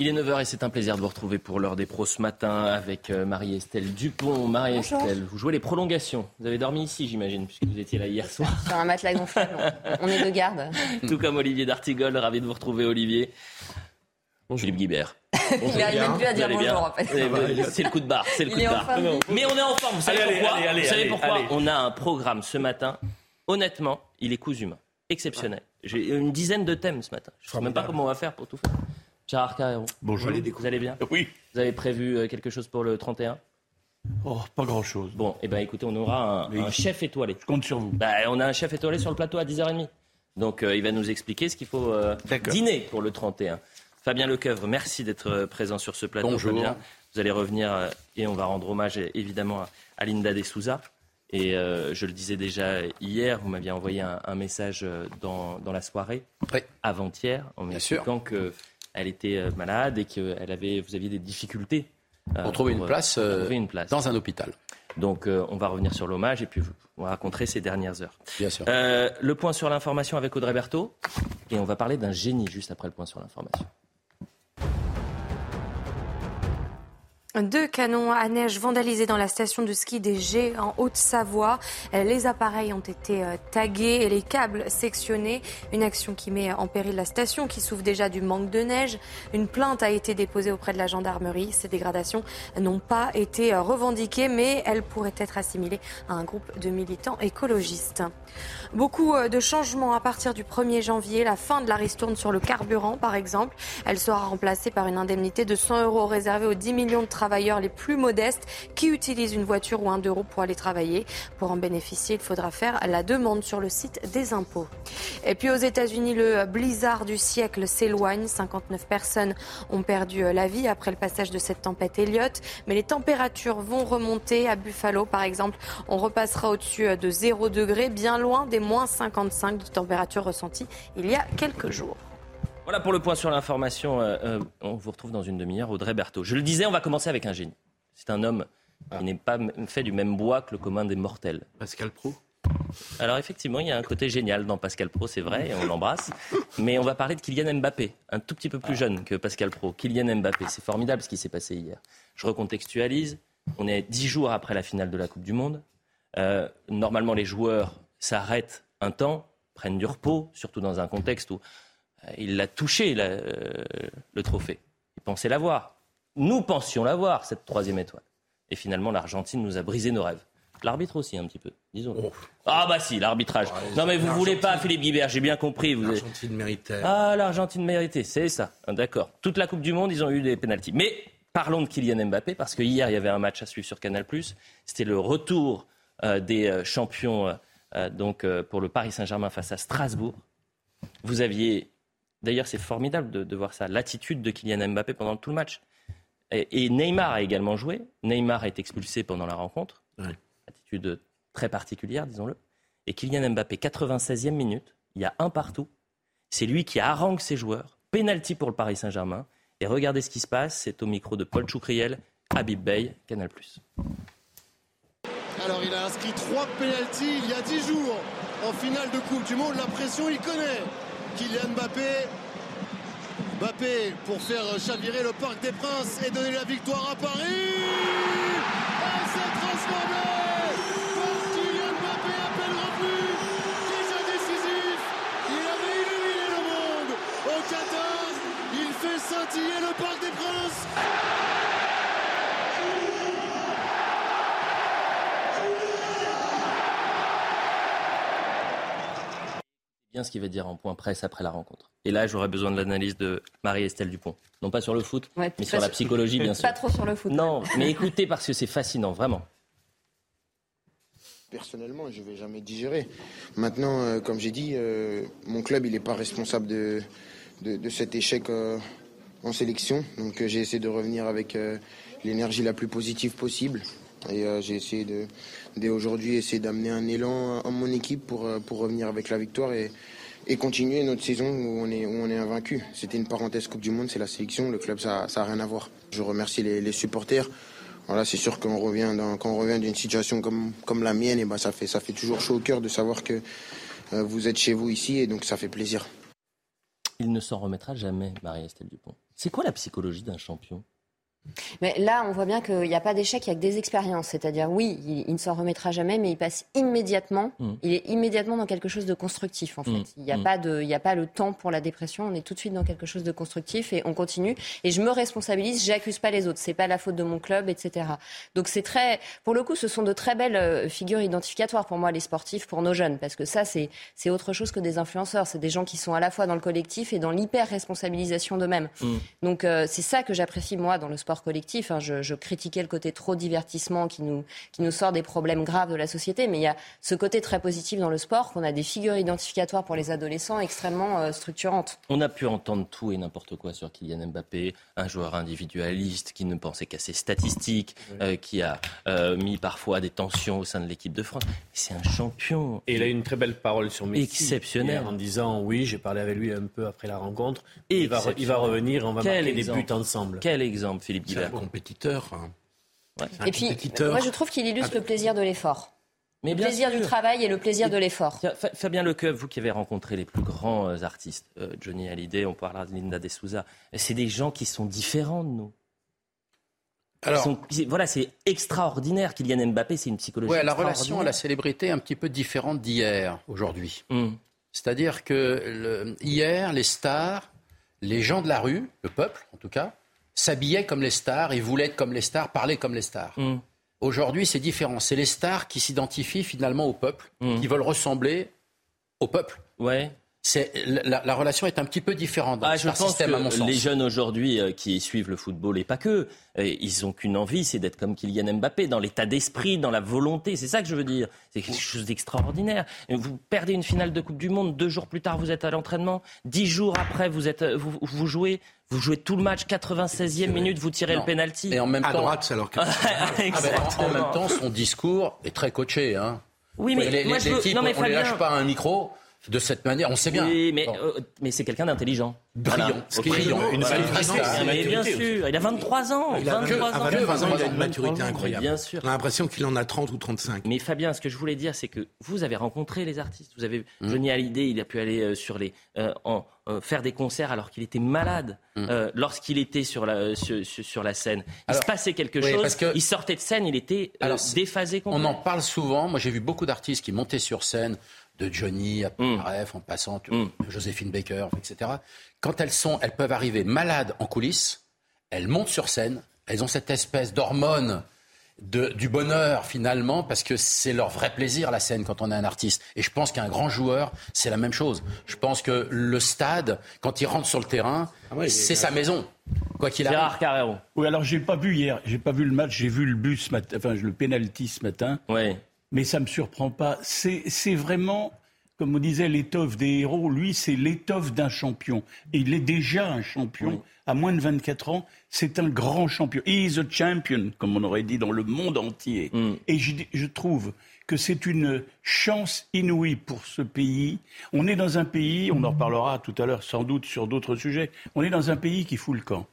Il est 9h et c'est un plaisir de vous retrouver pour l'heure des pros ce matin avec euh, Marie-Estelle Dupont. Marie-Estelle, vous jouez les prolongations. Vous avez dormi ici, j'imagine, puisque vous étiez là hier soir. Sur un matelas gonflable. On est de garde. Tout comme Olivier D'Artigol, ravi de vous retrouver, Olivier. Bonjour. Philippe Guibert. Il n'arrive même plus à dire bonjour, en fait. C'est le coup de barre, c'est le coup de barre. Mais on est en forme, vous savez Allez, pourquoi allez, allez, Vous savez allez, pourquoi allez. On a un programme ce matin. Honnêtement, il est cousu humain. Exceptionnel. J'ai une dizaine de thèmes ce matin. Je ne sais même pas comment on va faire pour tout faire. Gérard Carreron, Bonjour. vous allez bien Oui. Vous avez prévu euh, quelque chose pour le 31 Oh, pas grand-chose. Bon, eh ben écoutez, on aura un, chef étoilé. Je compte sur vous. Bah, on a un chef étoilé sur le plateau à 10h30. Donc euh, il va nous expliquer ce qu'il faut euh, dîner pour le 31. Fabien Lecoeuvre, merci d'être présent sur ce plateau. Bonjour. Fabien. Vous allez revenir euh, et on va rendre hommage évidemment à, Linda De Souza. Et euh, je le disais déjà hier, vous m'aviez envoyé un, un message dans, dans la soirée, Oui. avant-hier, en Bien sûr. Qu'elle était euh, malade et que elle avait, vous aviez des difficultés euh, Pour trouver une euh, place, trouver une place. dans un hôpital, Donc euh, on va revenir sur l'hommage et puis on va raconter ces dernières heures. bien sûr. Euh, le point sur l'information avec Audrey Berthaud. Et on va parler d'un génie juste après le point sur l'information. Deux canons à neige vandalisés dans la station de ski des G en Haute-Savoie. Les appareils ont été euh, tagués et les câbles sectionnés. Une action qui met en péril la station qui souffre déjà du manque de neige. Une plainte a été déposée auprès de la gendarmerie. Ces dégradations n'ont pas été euh, revendiquées, mais elles pourraient être assimilées à un groupe de militants écologistes. Beaucoup euh, de changements à partir du 1er janvier. La fin de la ristourne sur le carburant, par exemple. Elle sera remplacée par une indemnité de 100 euros réservée aux 10 millions de travailleurs les plus modestes qui utilisent une voiture ou un roues pour aller travailler. Pour en bénéficier, il faudra faire la demande sur le site des impôts. Et puis aux États-Unis, le blizzard du siècle s'éloigne. 59 personnes ont perdu la vie après le passage de cette tempête Elliott. Mais les températures vont remonter. À Buffalo, par exemple, on repassera au-dessus de 0 degré, bien loin des moins 55 de température ressentie il y a quelques jours. Voilà pour le point sur l'information. Euh, euh, on vous retrouve dans une demi-heure, Audrey Berthaud. Je le disais, on va commencer avec un génie. C'est un homme qui n'est pas fait du même bois que le commun des mortels. Pascal Pro. Alors effectivement, il y a un côté génial dans Pascal Pro, c'est vrai, et on l'embrasse. Mais on va parler de Kylian Mbappé, un tout petit peu plus jeune que Pascal Pro. Kylian Mbappé, c'est formidable ce qui s'est passé hier. Je recontextualise. On est dix jours après la finale de la Coupe du Monde. Euh, normalement, les joueurs s'arrêtent un temps, prennent du repos, surtout dans un contexte où il l'a touché, la- euh, le trophée. Ils pensaient l'avoir. Nous pensions l'avoir, cette troisième étoile. Et finalement, l'Argentine nous a brisé nos rêves. L'arbitre aussi, un petit peu, disons. Oh. Ah bah si, l'arbitrage. non mais vous voulez pas, Philippe Guibert, j'ai bien compris. Vous L'Argentine méritait. Ah, l'Argentine méritait, c'est ça. Ah, D'accord. Toute la Coupe du Monde, ils ont eu des pénalties. Mais parlons de Kylian Mbappé, parce que hier, il y avait un match à suivre sur Canal+. C'était le retour euh, des euh, champions euh, euh, donc, euh, pour le Paris Saint-Germain face à Strasbourg. Vous aviez, d'ailleurs c'est formidable de, de voir ça, l'attitude de Kylian Mbappé pendant tout le match. Et, et Neymar a également joué. Neymar a été expulsé pendant la rencontre. Ouais. Attitude très particulière, disons-le. Et Kylian Mbappé, 96e minute, il y a un partout. C'est lui qui harangue ses joueurs. Penalty pour le Paris Saint-Germain. Et regardez ce qui se passe, c'est au micro de Paul Choucriel, Habib Bey, Canal+. Alors il a inscrit trois pénalties il y a 10 jours en finale de Coupe du Monde. La pression, il connaît. Kylian Mbappé. Mbappé pour faire chavirer le Parc des Princes et donner la victoire à Paris. Et c'est transformé par Kylian Mbappé à peine revenu. Déjà décisif. Il avait illuminé le monde. Au 14, il fait scintiller le Parc des Princes. Bien ce qu'il va dire en point presse après la rencontre. Et là, j'aurais besoin de l'analyse de Marie-Estelle Dupont. Non pas sur le foot, Ouais, mais sur la psychologie, bien sûr. Pas trop sur le foot. Non, mais écoutez parce que c'est fascinant, vraiment. Personnellement, je vais jamais digérer. Maintenant, euh, comme j'ai dit, euh, mon club, il n'est pas responsable de, de, de cet échec euh, en sélection. Donc, euh, j'ai essayé de revenir avec euh, l'énergie la plus positive possible. Et euh, j'ai essayé de, dès aujourd'hui, essayer d'amener un élan à mon équipe pour, euh, pour revenir avec la victoire et, et continuer notre saison où on est, où on est invaincu. C'était une parenthèse Coupe du Monde, c'est la sélection. Le club, ça n'a rien à voir. Je remercie les, supporters. Voilà, c'est sûr qu'on revient quand on revient d'une situation comme, comme la mienne, et ben ça fait ça fait toujours chaud au cœur de savoir que euh, vous êtes chez vous ici et donc ça fait plaisir. Il ne s'en remettra jamais, Marie-Estelle Dupont. C'est quoi la psychologie d'un champion? Mais là, on voit bien qu'il n'y a pas d'échec, il y a que des expériences. C'est-à-dire, oui, il, ne s'en remettra jamais, mais il passe immédiatement, mm. il est immédiatement dans quelque chose de constructif, en fait. Mm. Il n'y a, mm. pas de, il a pas le temps pour la dépression, on est tout de suite dans quelque chose de constructif et on continue. Et je me responsabilise, j'accuse pas les autres, c'est pas la faute de mon club, etc. Donc c'est très, pour le coup, ce sont de très belles euh, figures identificatoires pour moi, les sportifs, pour nos jeunes, parce que ça, c'est, c'est autre chose que des influenceurs. C'est des gens qui sont à la fois dans le collectif et dans l'hyper-responsabilisation d'eux-mêmes. Donc euh, c'est ça que j'apprécie, moi, dans le sport collectif. Hein. Je, critiquais le côté trop divertissement qui nous, qui nous sort des problèmes graves de la société, mais il y a ce côté très positif dans le sport, qu'on a des figures identificatoires pour les adolescents extrêmement euh, structurantes. On a pu entendre tout et n'importe quoi sur Kylian Mbappé, un joueur individualiste qui ne pensait qu'à ses statistiques, euh, qui a euh, mis parfois des tensions au sein de l'équipe de France. C'est un champion. Et il a une très belle parole sur Messi. Exceptionnel. En disant oui, j'ai parlé avec lui un peu après la rencontre. Et il va, il va revenir, on va marquer des buts ensemble. Quel exemple, Philippe c'est un compétiteur. Hein. Et puis, moi, je trouve qu'il illustre le plaisir de l'effort. le plaisir du travail et le plaisir de l'effort. Fabien Lecoeuf, vous qui avez rencontré les plus grands euh, artistes, euh, Johnny Hallyday, on parlera de Linda De Souza, c'est des gens qui sont différents de nous. Alors, voilà, c'est extraordinaire. Kylian Mbappé, c'est une psychologie. Ouais, la relation à la célébrité est un petit peu différente d'hier, aujourd'hui. Hmm. C'est-à-dire que hier, les stars, les gens de la rue, le peuple en tout cas, s'habillaient comme les stars et voulaient être comme les stars, parler comme les stars. Mm. Aujourd'hui, c'est différent. C'est les stars qui s'identifient finalement au peuple, mm. qui veulent ressembler au peuple. Ouais. C'est, la, relation est un petit peu différente dans ah, je pense système, que à mon sens. Les jeunes aujourd'hui euh, qui suivent le football et pas que, euh, ils n'ont qu'une envie, c'est d'être comme Kylian Mbappé, dans l'état d'esprit, dans la volonté. C'est ça que je veux dire. C'est quelque chose d'extraordinaire. Vous perdez une finale de Coupe du Monde, deux jours plus tard, vous êtes à l'entraînement, dix jours après, vous, êtes, vous, vous jouez vous jouez tout le match, 96e minute, vous tirez le penalty. Et en même à temps, droite, alors ah ben, en, même temps, son discours est très coaché. Hein. Oui, mais les, moi, je types, non, mais on ne les lâche pas un micro de cette manière. On sait bien. Oui, mais, euh, mais c'est quelqu'un d'intelligent. Brillant. Brillant. Une, mais bien sûr, il a 23 ans. Il a 23 ans. il a une maturité incroyable. Bien sûr. On a l'impression qu'il en a 30 ou 35. Mais Fabien, ce que je voulais dire, c'est que vous avez rencontré les artistes. Vous avez mmh. Johnny Hallyday, il a pu aller euh, sur les, euh, en, faire des concerts alors qu'il était malade. Mmh. Lorsqu'il était sur la, sur, sur la scène, il se passait quelque chose. Parce que, il sortait de scène, il était déphasé. On en parle souvent. Moi, j'ai vu beaucoup d'artistes qui montaient sur scène de Johnny à mm. en passant mm. Joséphine Baker, etc. Quand elles sont, elles peuvent arriver malades en coulisses, elles montent sur scène, elles ont cette espèce d'hormone du bonheur finalement, parce que c'est leur vrai plaisir la scène quand on est un artiste. Et je pense qu'un grand joueur, c'est la même chose. Je pense que le stade, quand il rentre sur le terrain, ah c'est sa maison. Quoi qu'il arrive. Carrero. Oui, alors j'ai pas vu hier, j'ai pas vu le match, j'ai vu le but ce matin, enfin le penalty ce matin. Oui mais ça ne me surprend pas. C'est vraiment, comme on disait, l'étoffe des héros. Lui, c'est l'étoffe d'un champion. Et il est déjà un champion. À moins de 24 ans, c'est un grand champion. He is a champion, comme on aurait dit dans le monde entier. Mm. Et je, je trouve que c'est une chance inouïe pour ce pays. On est dans un pays, on en reparlera tout à l'heure sans doute sur d'autres sujets, on est dans un pays qui fout le camp.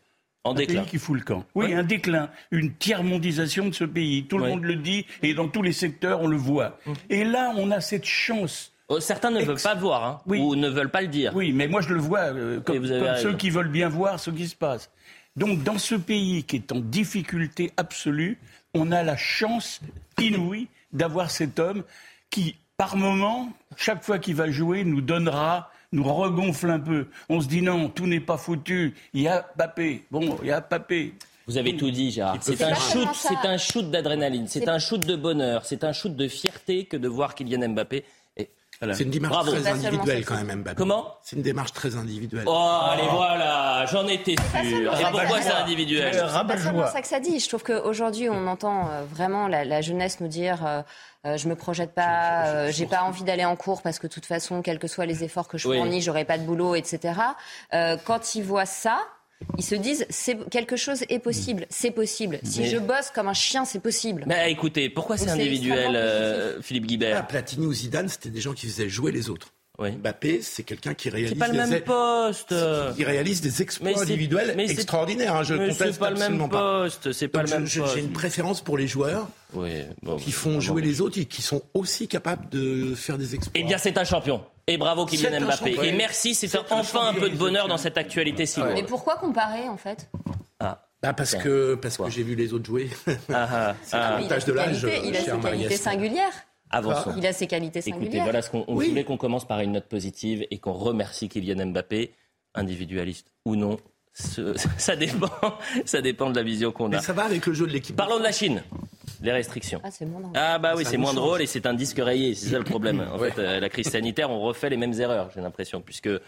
En un pays qui fout le camp. Oui, un déclin, une tiers-mondisation de ce pays. Tout le monde le dit et dans tous les secteurs, on le voit. Mmh. Et là, on a cette chance. Oh, certains ne veulent pas voir, hein, ou ne veulent pas le dire. Oui, mais moi je le vois, euh, comme, ceux qui veulent bien voir ce qui se passe. Donc, dans ce pays qui est en difficulté absolue, on a la chance inouïe d'avoir cet homme qui, par moment, chaque fois qu'il va jouer, nous donnera nous regonfle un peu. On se dit non, tout n'est pas foutu. Il y a Papé. Bon, il y a Papé. Vous avez tout dit, Gérard. C'est un shoot, c'est un shoot d'adrénaline, c'est un shoot de bonheur, c'est un shoot de fierté que de voir Kylian Mbappé. C'est une démarche très individuelle quand même, Mbappé. Comment C'est une démarche très individuelle. Oh, allez, voilà, j'en étais sûr. Et pourquoi c'est individuel C'est pas seulement ça que ça dit. Je trouve qu'aujourd'hui, on entend euh, vraiment la, jeunesse nous dire euh, euh, je me projette pas, euh, j'ai pas envie d'aller en cours parce que de toute façon, quels que soient les efforts que je fournis, j'aurai pas de boulot, etc. Euh, quand ils voient ça, ils se disent c'est quelque chose est possible, c'est possible. Si je bosse comme un chien, c'est possible. Mais écoutez, pourquoi c'est individuel, Philippe Guibert ah, Platini ou Zidane, c'était des gens qui faisaient jouer les autres. Mbappé, c'est quelqu'un qui réalise. C'est pas le même poste. Qui réalise des exploits individuels extraordinaires. Hein, je mais c'est pas le même poste. C'est pas le même J'ai une préférence pour les joueurs qui font jouer les autres et qui sont aussi capables de faire des exploits. Eh bien, c'est un champion. Et bravo Kylian Mbappé. Et merci, c'est enfin un peu de bonheur dans cette actualité si Mais pourquoi comparer en fait? Ah. Bah, parce que, parce que j'ai vu les autres jouer. Ah, ah, c'est ah. l'avantage de l'âge. Il a ses qualités singulières. Avançons. Il a ses qualités singulières. Écoutez, voilà ce qu'on voulait qu'on commence par une note positive et qu'on remercie Kylian Mbappé, individualiste ou non. ça dépend, ça dépend de la vision qu'on a. Mais ça va avec le jeu de l'équipe. Parlons de la Chine les restrictions. Ah, c'est moins drôle. Ah, bah oui, c'est moins drôle et c'est un disque rayé. C'est ça le problème. En fait, euh, la crise sanitaire, on refait les mêmes erreurs, j'ai l'impression, puisque euh,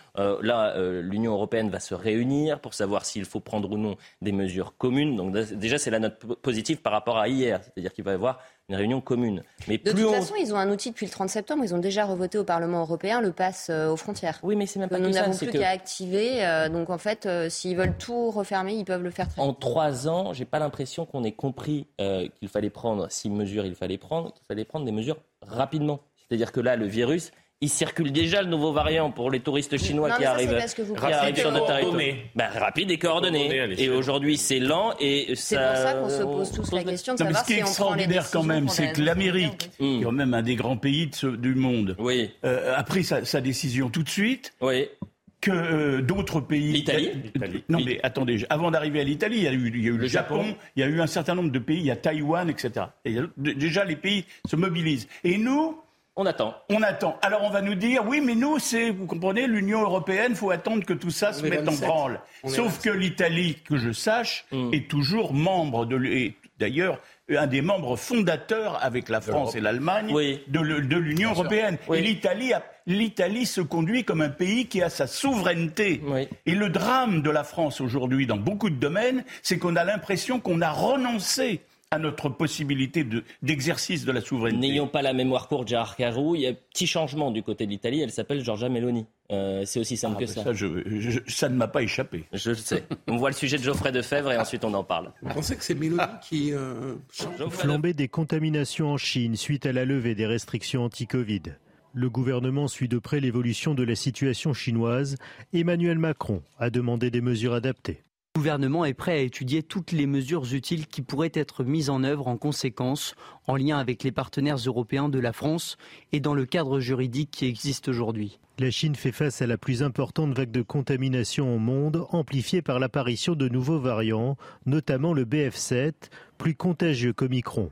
là, euh, l'Union européenne va se réunir pour savoir s'il faut prendre ou non des mesures communes. Donc, déjà, c'est la note positive par rapport à hier. C'est-à-dire qu'il va y avoir une réunion commune. Mais de toute façon, ils ont un outil depuis le 30 septembre. Ils ont déjà revoté au Parlement européen le pass aux frontières. Oui, mais c'est même pas Nous n'avons plus qu'à activer. donc en fait, s'ils veulent tout refermer, ils peuvent le faire très En trois ans, j'ai pas l'impression qu'on ait compris qu'il fallait prendre six mesures il fallait prendre, il fallait prendre des mesures rapidement. C'est-à-dire que là, le virus, il circule déjà le nouveau variant pour les touristes chinois qui, arrivent, qui arrivent sur notre territoire. Ben, rapide et coordonné. Et aujourd'hui, c'est lent et ça. C'est pour ça qu'on se pose tous la question de savoir ce qui est extraordinaire quand même, c'est que l'Amérique, qui est quand même un des grands pays du monde, oui. Euh, a pris sa, sa, décision tout de suite. Oui que euh, d'autres pays. L'Italie Non, mais attendez, avant d'arriver à l'Italie, il y a eu, il y a eu le, Japon, il y a eu un certain nombre de pays, il y a Taïwan, etc. Et déjà, les pays se mobilisent. Et nous. On attend. On attend. Alors on va nous dire, oui, mais nous, c'est, vous comprenez, l'Union européenne, faut attendre que tout ça se mette en branle. Sauf que l'Italie, que je sache, hmm. est toujours membre de. D'ailleurs, un des membres fondateurs avec la France et l'Allemagne de, l'Union européenne. Et l'Italie, l'Italie se conduit comme un pays qui a sa souveraineté. Et le drame de la France aujourd'hui, dans beaucoup de domaines, c'est qu'on a l'impression qu'on a renoncé à notre possibilité d'exercice de, la souveraineté. N'ayons pas la mémoire courte, Gérard Carrou. Il y a un petit changement du côté de l'Italie. Elle s'appelle Giorgia Meloni. Euh, c'est aussi simple ah, que ça. Ça, ne m'a pas échappé. Je le sais. On voit le sujet de Geoffrey Defebvre et ensuite on en parle. Vous pensez que c'est Meloni qui euh, Flambée des contaminations en Chine suite à la levée des restrictions anti-Covid. Le gouvernement suit de près l'évolution de la situation chinoise. Emmanuel Macron a demandé des mesures adaptées. Le gouvernement est prêt à étudier toutes les mesures utiles qui pourraient être mises en œuvre en conséquence, en lien avec les partenaires européens de la France et dans le cadre juridique qui existe aujourd'hui. La Chine fait face à la plus importante vague de contamination au monde, amplifiée par l'apparition de nouveaux variants, notamment le BF7, plus contagieux qu'Omicron.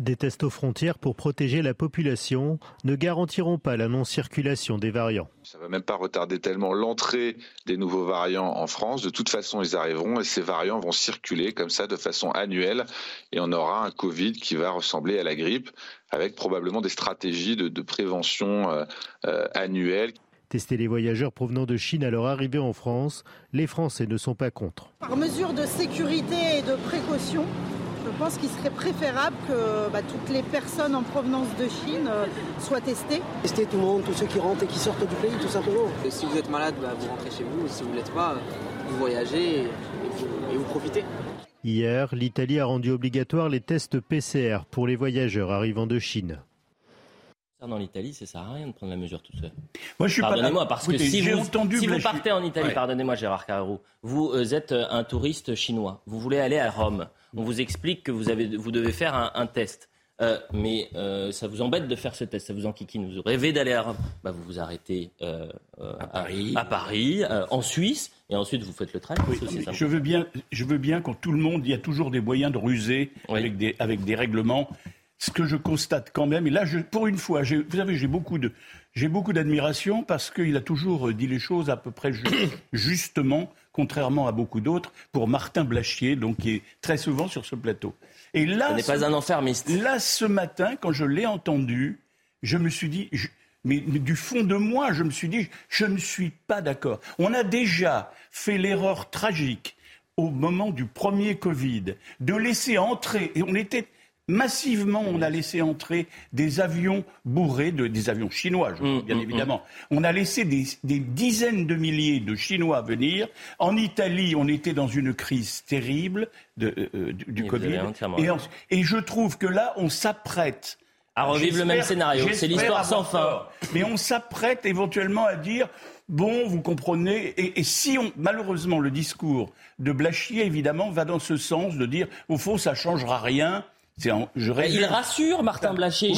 Des tests aux frontières pour protéger la population ne garantiront pas la non-circulation des variants. Ça ne va même pas retarder tellement l'entrée des nouveaux variants en France. De toute façon, ils arriveront et ces variants vont circuler comme ça de façon annuelle et on aura un Covid qui va ressembler à la grippe avec probablement des stratégies de, prévention euh, euh, annuelles. Tester les voyageurs provenant de Chine à leur arrivée en France, les Français ne sont pas contre. Par mesure de sécurité et de précaution, pense qu'il serait préférable que bah, toutes les personnes en provenance de Chine euh, soient testées. Tester tout le monde, tous ceux qui rentrent et qui sortent du pays, tout simplement. si vous êtes malade, bah, vous rentrez chez vous. Si vous ne l'êtes pas, vous voyagez et vous profitez. Hier, l'Italie a rendu obligatoire les tests PCR pour les voyageurs arrivant de Chine dans l'Italie, ça sert à rien de prendre la mesure tout seul. Moi, je suis Pardonnez-moi, parce que si, vous, si vous, partez en Italie, pardonnez-moi Gérard Carreau, vous euh, êtes euh, un touriste chinois, vous voulez aller à Rome, on vous explique que vous, avez, vous devez faire un, test. Euh, mais ça vous embête de faire ce test, ça vous enquiquine. Vous rêvez d'aller à Rome, bah, vous vous arrêtez à Paris, à, Paris en Suisse, et ensuite vous faites le train. je veux bien, je veux bien quand tout le monde, il y a toujours des moyens de ruser avec, des, avec des règlements ce que je constate quand même, et là, je, pour une fois, vous savez, j'ai beaucoup de, j'ai beaucoup d'admiration parce qu'il a toujours dit les choses à peu près justement, contrairement à beaucoup d'autres, pour Martin Blachier, donc qui est très souvent sur ce plateau. Et là, ce n'est pas un enfermiste. Là, ce matin, quand je l'ai entendu, je me suis dit, mais, du fond de moi, je me suis dit, je ne suis pas d'accord. On a déjà fait l'erreur tragique au moment du premier Covid de laisser entrer, et on était Massivement, on a laissé entrer des avions bourrés, de, des avions chinois, mm, bien mm, évidemment. Mm. On a laissé des, dizaines de milliers de Chinois venir. En Italie, on était dans une crise terrible de, euh, euh, du, Covid. Et, et je trouve que là, on s'apprête à revivre le même scénario. C'est l'histoire sans fin. Mais on s'apprête éventuellement à dire bon, vous comprenez. Et, si on, malheureusement, le discours de Blachier, évidemment, va dans ce sens de dire, au fond, ça changera rien. Il rassure Martin Blachier.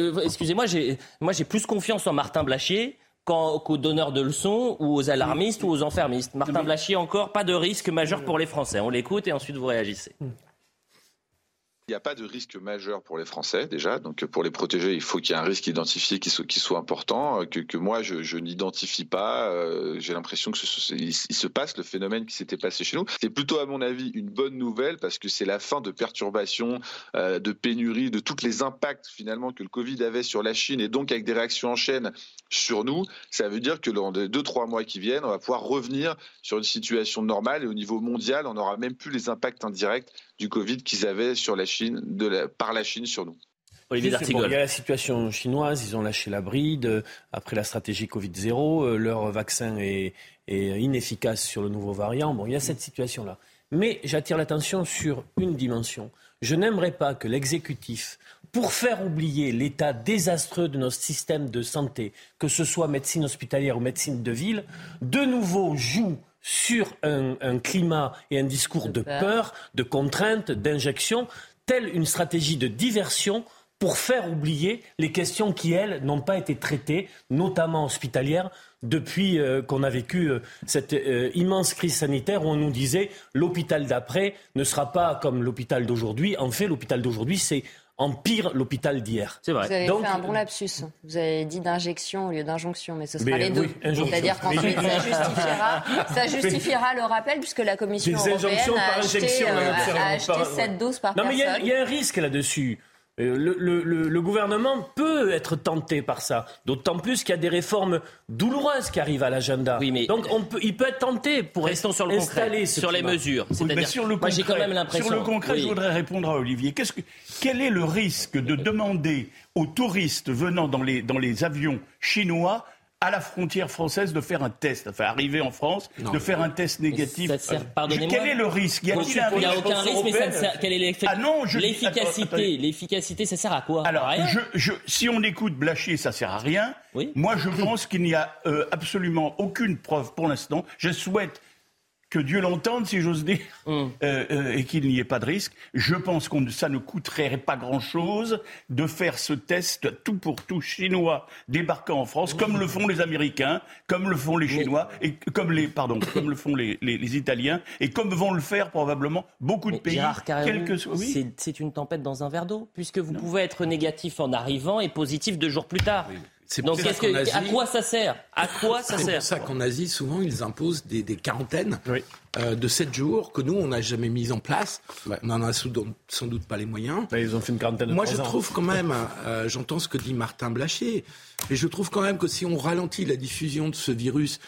Euh, excusez-moi, moi j'ai plus confiance en Martin Blachier qu'aux donneurs de leçons ou aux alarmistes ou aux enfermistes. Martin Blachier, encore, pas de risque majeur pour les Français. On l'écoute et ensuite vous réagissez. Il n'y a pas de risque majeur pour les Français déjà. Donc pour les protéger, il faut qu'il y ait un risque identifié qui soit, qui important, que, que moi je, je n'identifie pas. Euh, J'ai l'impression que ce, il, se passe le phénomène qui s'était passé chez nous. C'est plutôt à mon avis une bonne nouvelle parce que c'est la fin de perturbations, euh, de pénuries, de tous les impacts finalement que le Covid avait sur la Chine et donc avec des réactions en chaîne sur nous. Ça veut dire que dans les deux trois mois qui viennent, on va pouvoir revenir sur une situation normale et au niveau mondial, on n'aura même plus les impacts indirects du Covid qu'ils avaient sur la Chine, de la, par la Chine sur nous. Olivier il y a la situation chinoise, ils ont lâché la bride euh, après la stratégie Covid-0, euh, leur vaccin est, est, inefficace sur le nouveau variant. Bon, il y a cette situation-là. Mais j'attire l'attention sur une dimension. Je n'aimerais pas que l'exécutif, pour faire oublier l'état désastreux de notre système de santé, que ce soit médecine hospitalière ou médecine de ville, de nouveau joue sur un, climat et un discours de, peur, de contrainte, d'injection, telle une stratégie de diversion pour faire oublier les questions qui, elles, n'ont pas été traitées, notamment hospitalières, depuis euh, qu'on a vécu euh, cette euh, immense crise sanitaire où on nous disait l'hôpital d'après ne sera pas comme l'hôpital d'aujourd'hui. En fait, l'hôpital d'aujourd'hui, c'est empire l'hôpital d'hier. C'est vrai. Vous avez fait un bon lapsus. Vous avez dit d'injection au lieu d'injonction, mais ce sera les deux. C'est-à-dire qu'ensuite, ça justifiera, ça justifiera le rappel, puisque la Commission européenne a acheté, euh, a acheté 7 doses par non, personne. Non, mais il y, a un risque là-dessus. Euh, le, gouvernement peut être tenté par ça, d'autant plus qu'il y a des réformes douloureuses qui arrivent à l'agenda. Oui, mais Donc on peut, il peut être tenté pour Restons sur le concret, sur les mesures. sur le concret, quand même l'impression. Sur le concret, je voudrais répondre à Olivier. Que, quel est le risque de demander aux touristes venant dans les, dans les avions chinois à la frontière française de faire un test, enfin arriver en France, de faire un test négatif. Quel est le risque? Il n'y a, aucun risque, mais ça ne sert, quelle est ah l'efficacité L'efficacité, ça sert à quoi? Alors, si on écoute Blachier, ça sert à rien. Moi, je pense qu'il n'y a euh, absolument aucune preuve pour l'instant. Je souhaite que Dieu l'entende, si j'ose dire, mm. euh, euh, et qu'il n'y ait pas de risque. Je pense que ça ne coûterait pas grand-chose de faire ce test tout pour tout chinois débarquant en France, comme le font les Américains, comme le font les Chinois, et comme les, pardon, comme le font les, les, Italiens, et comme vont le faire probablement beaucoup de pays. c'est une tempête dans un verre d'eau, puisque vous pouvez être négatif en arrivant et positif deux jours plus tard. Donc, à quoi ça sert? À quoi ça sert? C'est pour ça qu'en Asie, souvent, ils imposent des, quarantaines euh, de 7 jours que nous, on n'a jamais mis en place. On n'en a sans doute pas les moyens. ils ont fait une quarantaine de Moi, je trouve quand même, euh, j'entends ce que dit Martin Blachier, mais je trouve quand même que si on ralentit la diffusion de ce virus,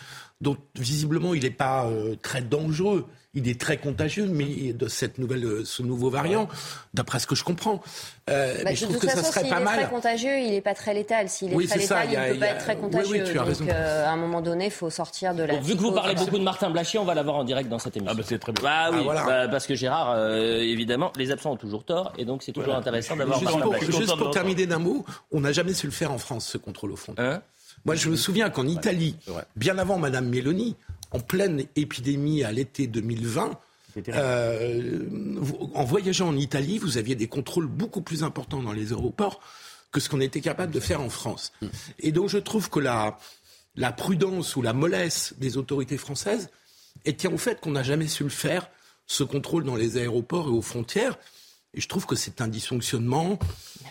dont visiblement il n'est pas euh, très dangereux, il est très contagieux, mais de cette nouvelle, ce nouveau variant, d'après ce que je comprends. Euh, bah, je trouve que ça serait pas mal. S'il est très contagieux, il n'est pas très létal. S'il est très létal, il ne peut pas être très contagieux. Donc, euh, à un moment donné, il faut sortir de la. vu que vous parlez beaucoup de Martin Blachier, on va l'avoir en direct dans cette émission. Ah, bah, c'est très bien. Bah, oui, ah, bah, parce que Gérard, euh, évidemment, les absents ont toujours tort, et donc c'est toujours intéressant d'avoir Martin Blachier. Juste pour terminer d'un mot, on n'a jamais su le faire en France, ce contrôle au front. Hein? Moi, je me souviens qu'en Italie, bien avant Madame Meloni, en pleine épidémie à l'été 2020, euh, en voyageant en Italie, vous aviez des contrôles beaucoup plus importants dans les aéroports que ce qu'on était capable de faire en France. Et donc je trouve que la, la prudence ou la mollesse des autorités françaises tient au fait qu'on n'a jamais su le faire, ce contrôle dans les aéroports et aux frontières. Et je trouve que c'est un dysfonctionnement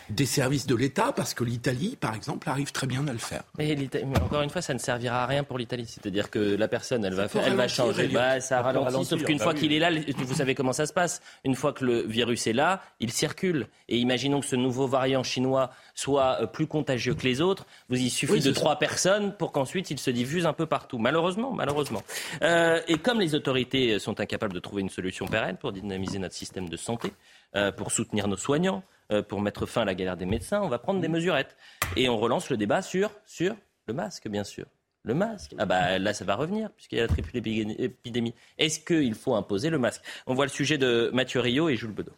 des services de l'État, parce que l'Italie, par exemple, arrive très bien à le faire. Mais, encore une fois, ça ne servira à rien pour l'Italie. C'est-à-dire que la personne, elle va, elle va changer. Bah, ça ralentit, sauf qu'une bah fois qu'il est là, vous savez comment ça se passe. Une fois que le virus est là, il circule. Et imaginons que ce nouveau variant chinois soit euh, plus contagieux que les autres. Vous il suffit de trois personnes pour qu'ensuite il se diffuse un peu partout. Malheureusement, malheureusement. Euh, et comme les autorités sont incapables de trouver une solution pérenne pour dynamiser notre système de santé, euh, pour soutenir nos soignants, euh, pour mettre fin à la galère des médecins, on va prendre des mesurettes. Et on relance le débat sur, sur le masque, bien sûr. Le masque. Ah bah là, ça va revenir, puisqu'il y a la triple épidémie. Est-ce qu'il faut imposer le masque? On voit le sujet de Mathieu Rio et Jules Bedeau.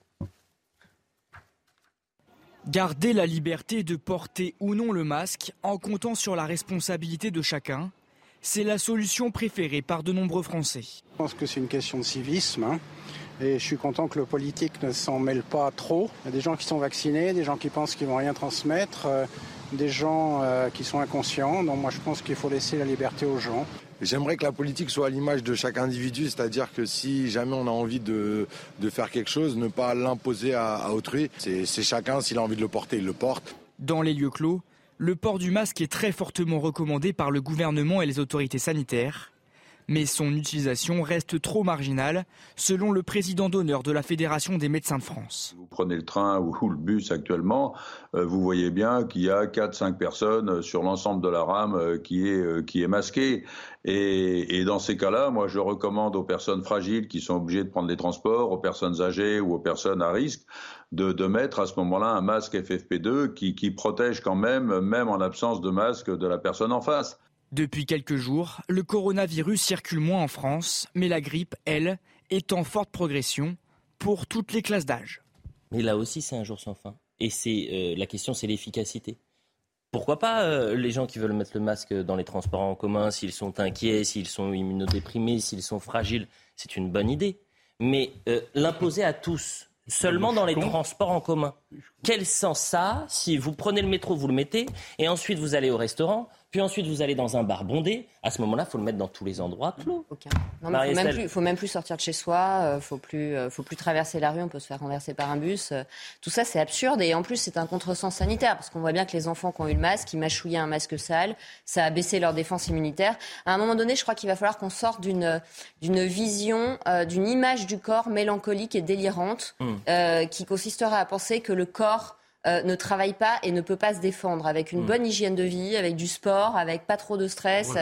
Garder la liberté de porter ou non le masque en comptant sur la responsabilité de chacun, c'est la solution préférée par de nombreux Français. Je pense que c'est une question de civisme. Hein. Et je suis content que le politique ne s'en mêle pas trop. Il y a des gens qui sont vaccinés, des gens qui pensent qu'ils vont rien transmettre. Euh, des gens qui sont inconscients. Donc moi je pense qu'il faut laisser la liberté aux gens. J'aimerais que la politique soit à l'image de chaque individu, c'est-à-dire que si jamais on a envie de, de faire quelque chose, ne pas l'imposer à, à autrui. C'est chacun, s'il a envie de le porter, il le porte. Dans les lieux clos, le port du masque est très fortement recommandé par le gouvernement et les autorités sanitaires mais son utilisation reste trop marginale, selon le président d'honneur de la Fédération des médecins de France. Vous prenez le train ou le bus actuellement, euh, vous voyez bien qu'il y a 4-5 personnes sur l'ensemble de la rame euh, qui est, euh, qui est masquée. Et, et dans ces cas-là, moi je recommande aux personnes fragiles qui sont obligées de prendre les transports, aux personnes âgées ou aux personnes à risque, de, de mettre à ce moment-là un masque FFP2 qui, qui protège quand même, même en absence de masque de la personne en face. Depuis quelques jours, le coronavirus circule moins en France, mais la grippe, elle, est en forte progression pour toutes les classes d'âge. Mais là aussi, c'est un jour sans fin. Et c'est euh, la question, c'est l'efficacité. Pourquoi pas euh, les gens qui veulent mettre le masque dans les transports en commun, s'ils sont inquiets, s'ils sont immunodéprimés, s'ils sont fragiles, c'est une bonne idée. Mais euh, l'imposer à tous, seulement dans les transports en commun. Quel sens ça si vous prenez le métro, vous le mettez, et ensuite vous allez au restaurant, puis ensuite vous allez dans un bar bondé, à ce moment-là, il faut le mettre dans tous les endroits clos. il ne faut, même plus sortir de chez soi, il euh, faut plus, euh, faut plus traverser la rue, on peut se faire renverser par un bus. Euh. tout ça, c'est absurde et en plus, c'est un contresens sanitaire parce qu'on voit bien que les enfants qui ont eu le masque, ils mâchouillaient un masque sale, ça a baissé leur défense immunitaire. À un moment donné, je crois qu'il va falloir qu'on sorte d'une d'une vision, d'une image du corps mélancolique et délirante mmh. qui consistera à penser que le corps euh, ne travaille pas et ne peut pas se défendre avec une hmm. bonne hygiène de vie, avec du sport, avec pas trop de stress.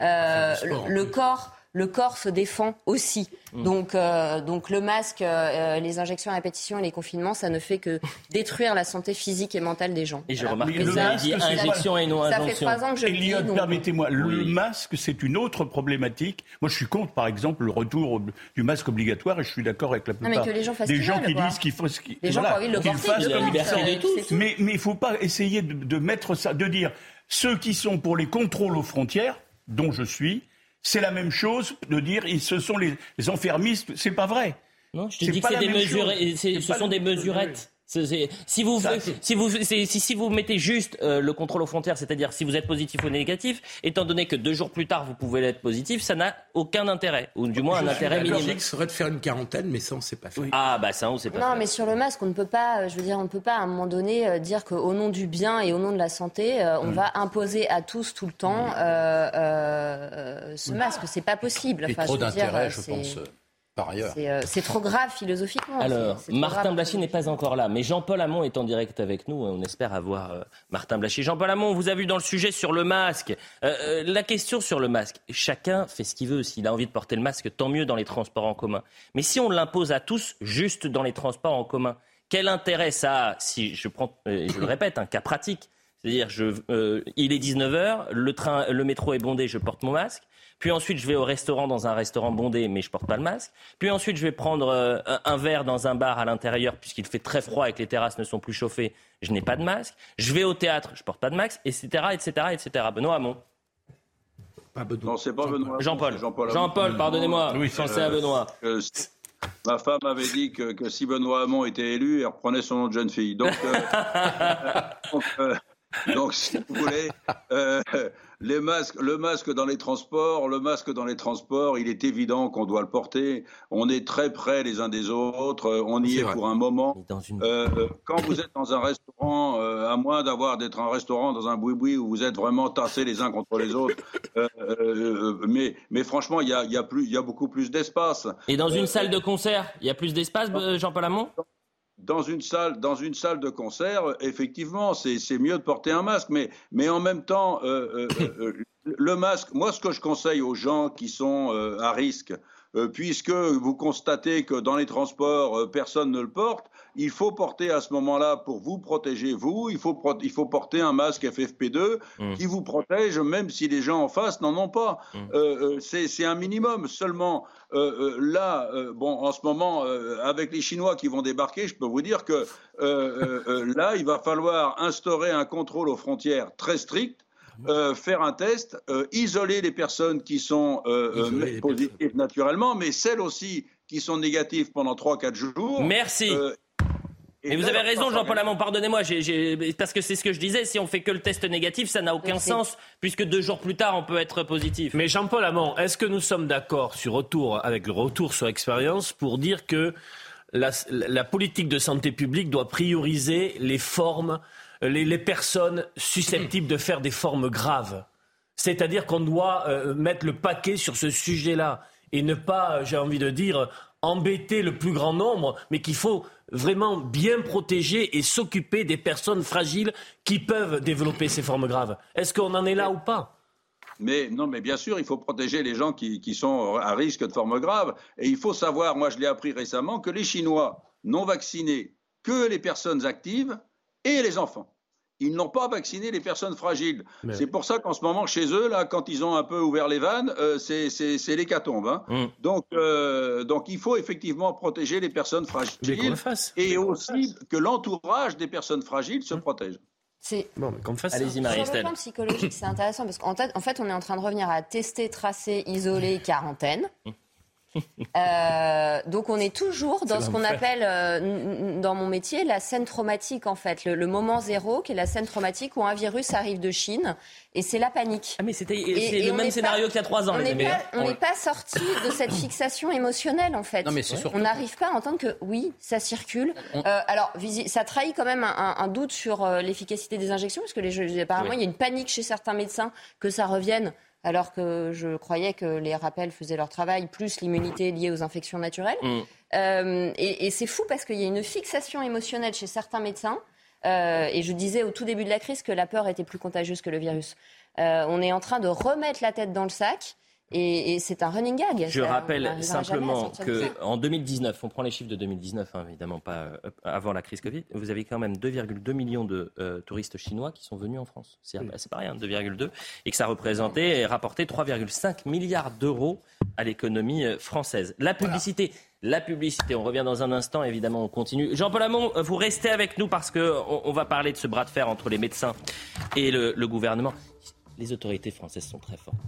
euh, le corps le corps se défend aussi. Mm. Donc, euh, donc le masque, euh, les injections à répétition et les confinements, ça ne fait que détruire la santé physique et mentale des gens. Et je remarque que ça, injection et non injonction. Ça fait trois ans que je Elliot, le dis. permettez-moi, le masque, c'est une autre problématique. Moi, je suis contre, par exemple, le retour du masque obligatoire et je suis d'accord avec la plupart non, mais que les gens fassent des gens qui quoi. disent qu'il faut... Qu les gens voilà, ont envie de le porter. De liberté de tous. Mais il ne faut pas essayer de, de mettre ça, de dire ceux qui sont pour les contrôles aux frontières, dont je suis, c'est la même chose de dire et ce sont les, les enfermistes. C'est pas vrai. Non, je te dis que c'est des mesures, ce sont des mesurettes. Si vous, si, vous, si, si, vous mettez juste euh, le contrôle aux frontières, c'est-à-dire si vous êtes positif ou négatif, étant donné que deux jours plus tard vous pouvez être positif, ça n'a aucun intérêt, ou du moins un intérêt minime. serait de faire une quarantaine, mais ça on sait pas fait. Ah bah ça on sait pas. Non, mais sur le masque, on ne peut pas, euh, je veux dire, on ne peut pas à un moment donné euh, dire qu'au nom du bien et au nom de la santé, on mm. va imposer à tous tout le temps mm. euh, ce masque. C'est pas possible. Enfin, trop d'intérêt, je pense par ailleurs. Euh, c'est trop grave philosophiquement. Alors, Martin Blachier n'est pas encore là, mais Jean-Paul Hamon est en direct avec nous. On espère avoir euh, Martin Blachier. Jean-Paul Hamon, on vous a vu dans le sujet sur le masque. Euh, la question sur le masque, chacun fait ce qu'il veut. S'il a envie de porter le masque, tant mieux dans les transports en commun. Mais si on l'impose à tous, juste dans les transports en commun, quel intérêt ça a Si je prends, je le répète, un cas pratique. C'est-à-dire, il est 19h, le, train, le métro est bondé, je porte mon masque. Puis ensuite, je vais au restaurant dans un restaurant bondé, mais je porte pas le masque. Puis ensuite, je vais prendre euh, un verre dans un bar à l'intérieur, puisqu'il fait très froid et que les terrasses ne sont plus chauffées. Je n'ai pas de masque. Je vais au théâtre, je porte pas de masque, etc., etc., etc. Benoît Hamon. Pas Benoît. Non, c'est pas Benoît. Jean-Paul. Jean-Paul, pardonnez-moi. Oui, pensez à Benoît. Euh, ma femme avait dit que, si Benoît Hamon était élu, elle reprenait son nom de jeune fille. Donc, euh, donc, si vous voulez, les masques, le masque dans les transports, le masque dans les transports, il est évident qu'on doit le porter. On est très près les uns des autres. On y est, pour un moment. Euh, quand vous êtes dans un restaurant, euh, à moins d'avoir d'être un restaurant dans un boui-boui où vous êtes vraiment tassés les uns contre les autres, euh, mais, mais franchement, il y a, y, a plus, y a beaucoup plus d'espace. Et dans une salle de concert, il y a plus d'espace, Jean-Paul Hamon? Dans une salle, dans une salle de concert, effectivement, c'est mieux de porter un masque, mais, mais en même temps, euh, euh, euh, le masque, moi, ce que je conseille aux gens qui sont à risque, puisque vous constatez que dans les transports, personne ne le porte, il faut porter à ce moment-là, pour vous protéger, vous, il faut, il faut porter un masque FFP2 mmh. qui vous protège, même si les gens en face n'en ont pas. Mmh. Euh, euh c'est un minimum. Seulement, euh, euh là, euh, bon, en ce moment, avec les Chinois qui vont débarquer, je peux vous dire que là, il va falloir instaurer un contrôle aux frontières très strict. Euh, faire un test, euh, isoler les personnes qui sont euh, positives naturellement, mais celles aussi qui sont négatives pendant 3-4 jours. Merci. Mais vous avez raison, Jean-Paul Hamon, pardonnez-moi, parce que c'est ce que je disais, si on fait que le test négatif, ça n'a aucun sens, puisque deux jours plus tard, on peut être positif. Mais Jean-Paul Hamon, est-ce que nous sommes d'accord sur retour, avec le retour sur expérience pour dire que la, politique de santé publique doit prioriser les formes, les, personnes susceptibles de faire des formes graves? C'est-à-dire qu'on doit euh, mettre le paquet sur ce sujet-là et ne pas, j'ai envie de dire, embêter le plus grand nombre, mais qu'il faut vraiment bien protéger et s'occuper des personnes fragiles qui peuvent développer ces formes graves. Est-ce qu'on en est là ou pas? Mais non, mais bien sûr, il faut protéger les gens qui, qui, sont à risque de formes graves. Et il faut savoir, moi je l'ai appris récemment, que les Chinois n'ont vacciné que les personnes actives et les enfants ils n'ont pas vacciné les personnes fragiles. C'est pour ça qu'en ce moment, chez eux, là, quand ils ont un peu ouvert les vannes, euh, c'est l'hécatombe. Hein. Mm. Donc, euh, donc, il faut effectivement protéger les personnes fragiles et aussi que l'entourage des personnes fragiles se mm. protège. C'est bon, comme Allez-y, Marie Sur le plan psychologique, c'est intéressant parce qu'en fait, en fait, on est en train de revenir à tester, tracer, isoler, quarantaine. Mm. Euh, donc on est toujours dans ce qu'on appelle euh, dans mon métier la scène traumatique en fait, le, moment zéro qui est la scène traumatique où un virus arrive de Chine et c'est la panique. Ah mais c'était le même scénario qu'il y a trois ans. On n'est pas, sorti de cette fixation émotionnelle en fait. on n'arrive pas à entendre que oui ça circule. Euh, alors ça trahit quand même un, doute sur l'efficacité des injections parce que les, apparemment il y a une panique chez certains médecins que ça revienne alors que je croyais que les rappels faisaient leur travail, plus l'immunité liée aux infections naturelles. Mm. Euh, et, c'est fou parce qu'il y a une fixation émotionnelle chez certains médecins. Euh, et je disais au tout début de la crise que la peur était plus contagieuse que le virus. Euh, on est en train de remettre la tête dans le sac et, c'est un running gag. Je rappelle simplement qu'en 2019, on prend les chiffres de 2019, hein, évidemment pas euh, avant la crise Covid, vous avez quand même 2,2 millions de euh, touristes chinois qui sont venus en France. C'est pas rien, 2,2. Et que ça représentait et rapportait 3,5 milliards d'euros à l'économie euh, française. La publicité. La publicité, on revient dans un instant, évidemment, on continue. Jean-Paul Hamon, vous restez avec nous parce qu'on on va parler de ce bras de fer entre les médecins et le, le gouvernement. Les autorités françaises sont très fortes.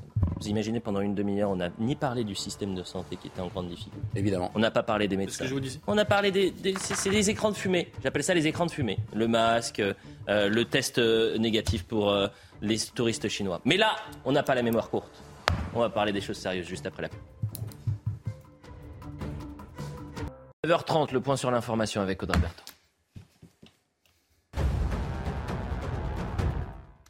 Vous imaginez, pendant une demi-heure, on n'a ni parlé du système de santé qui était en grande difficulté. Évidemment. On n'a pas parlé des médecins. Ce que je vous disais. On a parlé des. c'est les écrans de fumée. J'appelle ça les écrans de fumée. Le masque, euh, le test euh, négatif pour euh, les touristes chinois. Mais là, on n'a pas la mémoire courte. On va parler des choses sérieuses juste après la pub. 9h30, le point sur l'information avec Audrey Bertrand.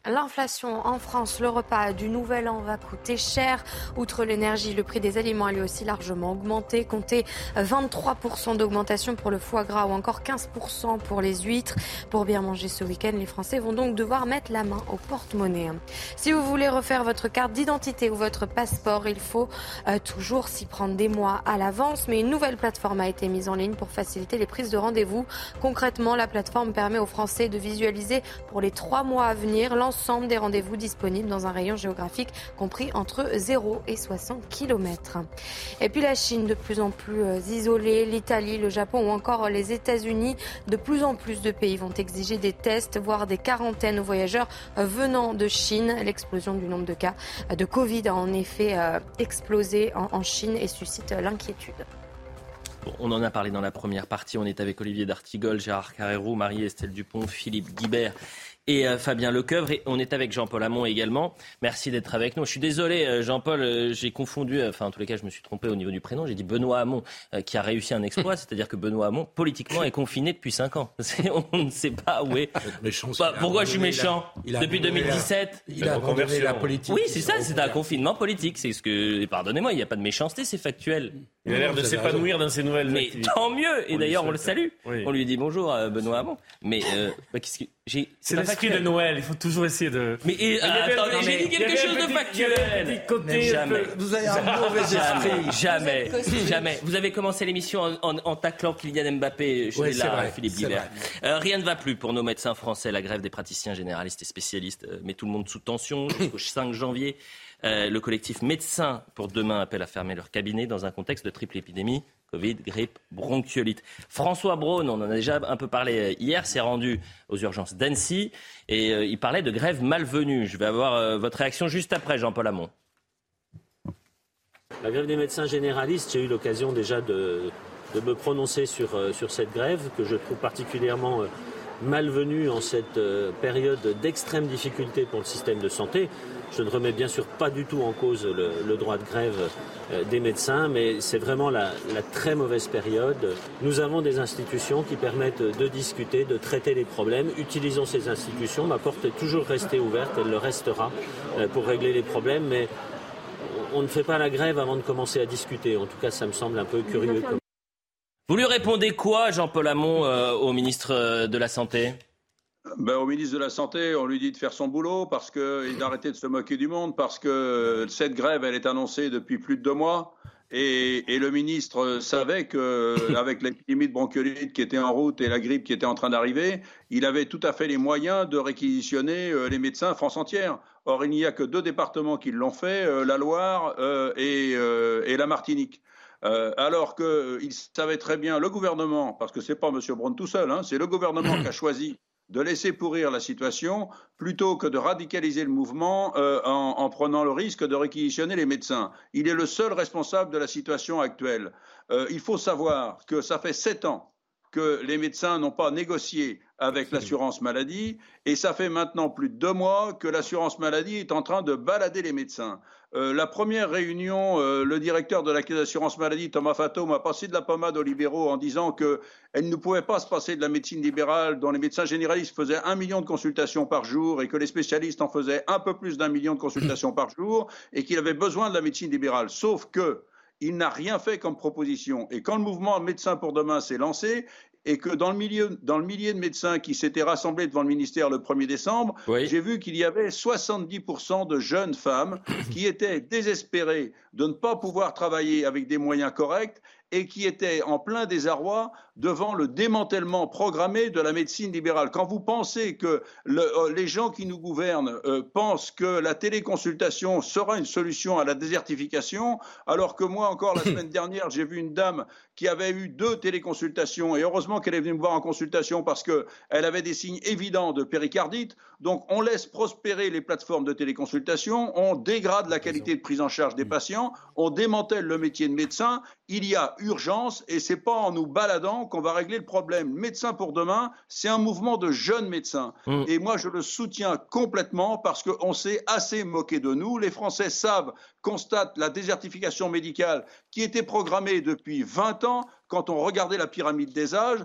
L'inflation en France, le repas du nouvel an va coûter cher. Outre l'énergie, le prix des aliments a lui aussi largement augmenté. Comptez 23% d'augmentation pour le foie gras ou encore 15% pour les huîtres. Pour bien manger ce week-end, les Français vont donc devoir mettre la main au porte-monnaie. Si vous voulez refaire votre carte d'identité ou votre passeport, il faut euh, toujours s'y prendre des mois à l'avance. Mais une nouvelle plateforme a été mise en ligne pour faciliter les prises de rendez-vous. Concrètement, la plateforme permet aux Français de visualiser pour les trois mois à venir l'ensemble des rendez-vous disponibles dans un rayon géographique compris entre 0 et 60 km. Et puis la Chine de plus en plus euh, isolée, l'Italie, le Japon ou encore les États-Unis, de plus en plus de pays vont exiger des tests, voire des quarantaines aux voyageurs venant de Chine. L'explosion du nombre de cas de Covid a en effet euh, explosé en Chine et suscite l'inquiétude. on en a parlé dans la première partie. On est avec Olivier D'Artigol, Gérard Carrero, Marie-Estelle Dupont, Philippe Guibert et euh, Fabien Lecoeuvre. Et on est avec Jean-Paul Hamon également. Merci d'être avec nous. Je suis désolé, euh, Jean-Paul, euh, j'ai confondu, enfin en tous les cas, je me suis trompé au niveau du prénom. J'ai dit Benoît Hamon qui a réussi un exploit, c'est-à-dire que Benoît Hamon, politiquement, est confiné depuis 5 ans. on ne sait pas où est. Bah, pourquoi je suis méchant Depuis 2017 Il a abandonné la politique. Oui, c'est ça, c'est un confinement politique. C'est ce que. Pardonnez-moi, il n'y a pas de méchanceté, c'est factuel. Il a l'air de s'épanouir dans ses nouvelles. Mais tant mieux. Et d'ailleurs, on le salue. On lui dit bonjour, Benoît Hamon. Mais bah, qu'est-ce que c'est l'esprit de Noël, il faut toujours essayer de. Mais, attendez, j'ai dit quelque chose de factuel. jamais. Vous avez un mauvais esprit. Jamais, jamais. Vous avez commencé l'émission en, taclant Kylian Mbappé. Je suis là, Philippe Guibert. Euh, rien ne va plus pour nos médecins français. La grève des praticiens généralistes et spécialistes euh, met tout le monde sous tension jusqu'au 5 janvier. Euh, le collectif Médecins pour demain appelle à fermer leur cabinet dans un contexte de triple épidémie Covid, grippe, bronchiolite. François Braun, on en a déjà un peu parlé euh, hier, s'est rendu aux urgences d'Annecy et euh, il parlait de grève malvenue. Je vais avoir votre réaction juste après, Jean-Paul Hamon. La grève des médecins généralistes, j'ai eu l'occasion déjà de, de me prononcer sur, sur cette grève que je trouve particulièrement malvenue en cette période d'extrême difficulté pour le système de santé. Je ne remets bien sûr pas du tout en cause le, droit de grève euh, des médecins, mais c'est vraiment la, très mauvaise période. Nous avons des institutions qui permettent de discuter, de traiter les problèmes. Utilisons ces institutions. Ma porte est toujours restée ouverte, elle le restera euh, pour régler les problèmes, mais on ne fait pas la grève avant de commencer à discuter. En tout cas, ça me semble un peu curieux. Vous lui répondez quoi, Jean-Paul Hamon, euh, au ministre de la Santé? Ben, au ministre de la Santé, on lui dit de faire son boulot parce qu'il d'arrêter de se moquer du monde parce que cette grève, est annoncée depuis plus de deux mois. Et, le ministre savait qu'avec l'épidémie de bronchiolite qui était en route et la grippe qui était en train d'arriver, il avait tout à fait les moyens de réquisitionner euh, les médecins France entière. Or, il n'y a que deux départements qui l'ont fait, euh, la Loire euh, et, la Martinique. Alors qu'il savait très bien, le gouvernement, parce que ce n'est pas M. Braun tout seul, hein, c'est le gouvernement qui a choisi de laisser pourrir la situation plutôt que de radicaliser le mouvement euh, en, prenant le risque de réquisitionner les médecins. Il est le seul responsable de la situation actuelle. Euh, il faut savoir que ça fait sept ans que les médecins n'ont pas négocié avec l'assurance maladie et ça fait maintenant plus de deux mois que l'assurance maladie est en train de balader les médecins. Euh, la première réunion, euh, le directeur de la caisse d'assurance maladie, Thomas Fato, m'a passé de la pommade aux libéraux en disant qu'elle ne pouvait pas se passer de la médecine libérale dont les médecins généralistes faisaient un million de consultations par jour et que les spécialistes en faisaient un peu plus d'un million de consultations par jour et qu'il avait besoin de la médecine libérale. Sauf que il n'a rien fait comme proposition. Et quand le mouvement Médecins pour demain s'est lancé, et que dans le, milieu, dans le millier de médecins qui s'étaient rassemblés devant le ministère le 1er décembre, j'ai vu qu'il y avait 70% de jeunes femmes qui étaient désespérées de ne pas pouvoir travailler avec des moyens corrects et qui étaient en plein désarroi devant le démantèlement programmé de la médecine libérale. Quand vous pensez que euh, les gens qui nous gouvernent euh, pensent que la téléconsultation sera une solution à la désertification, alors que moi encore la semaine dernière, j'ai vu une dame qui avait eu deux téléconsultations, et heureusement qu'elle est venue me voir en consultation parce qu'elle avait des signes évidents de péricardite. Donc on laisse prospérer les plateformes de téléconsultation, on dégrade la qualité de prise en charge des patients, on démantèle le métier de médecin. Il y a urgence, et c'est pas en nous baladant qu'on va régler le problème. Médecins pour demain, c'est un mouvement de jeunes médecins. Mm. Et moi, je le soutiens complètement parce qu'on s'est assez moqué de nous. Les Français savent, constatent la désertification médicale qui était programmée depuis 20 ans quand on regardait la pyramide des âges,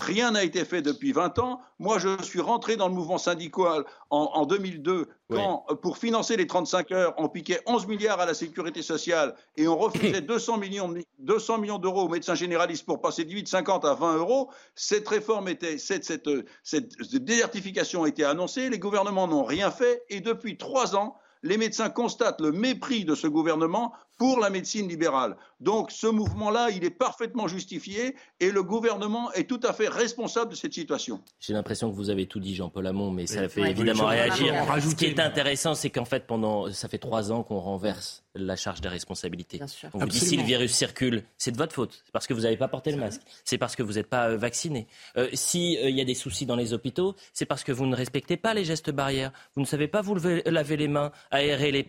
rien n'a été fait depuis 20 ans. Moi, je suis rentré dans le mouvement syndical en, 2002, quand, pour financer les 35 heures, on piquait 11 milliards à la sécurité sociale et on refusait 200 millions, 200 millions d'euros aux médecins généralistes pour passer de 8,50 à 20 euros. Cette réforme était, cette, cette, cette désertification a été annoncée, les gouvernements n'ont rien fait et depuis trois ans, les médecins constatent le mépris de ce gouvernement pour la médecine libérale. Donc ce mouvement-là, il est parfaitement justifié et le gouvernement est tout à fait responsable de cette situation. J'ai l'impression que vous avez tout dit, Jean-Paul Hamon, mais ça fait évidemment réagir. Ce qui est intéressant, c'est qu'en fait, pendant, ça fait trois ans qu'on renverse la charge des responsabilités. On vous dit si le virus circule, c'est de votre faute. C'est parce que vous n'avez pas porté le masque. C'est parce que vous n'êtes pas euh, vacciné. Euh, S'il euh, y a des soucis dans les hôpitaux, c'est parce que vous ne respectez pas les gestes barrières. Vous ne savez pas vous lever, laver les mains, aérer les,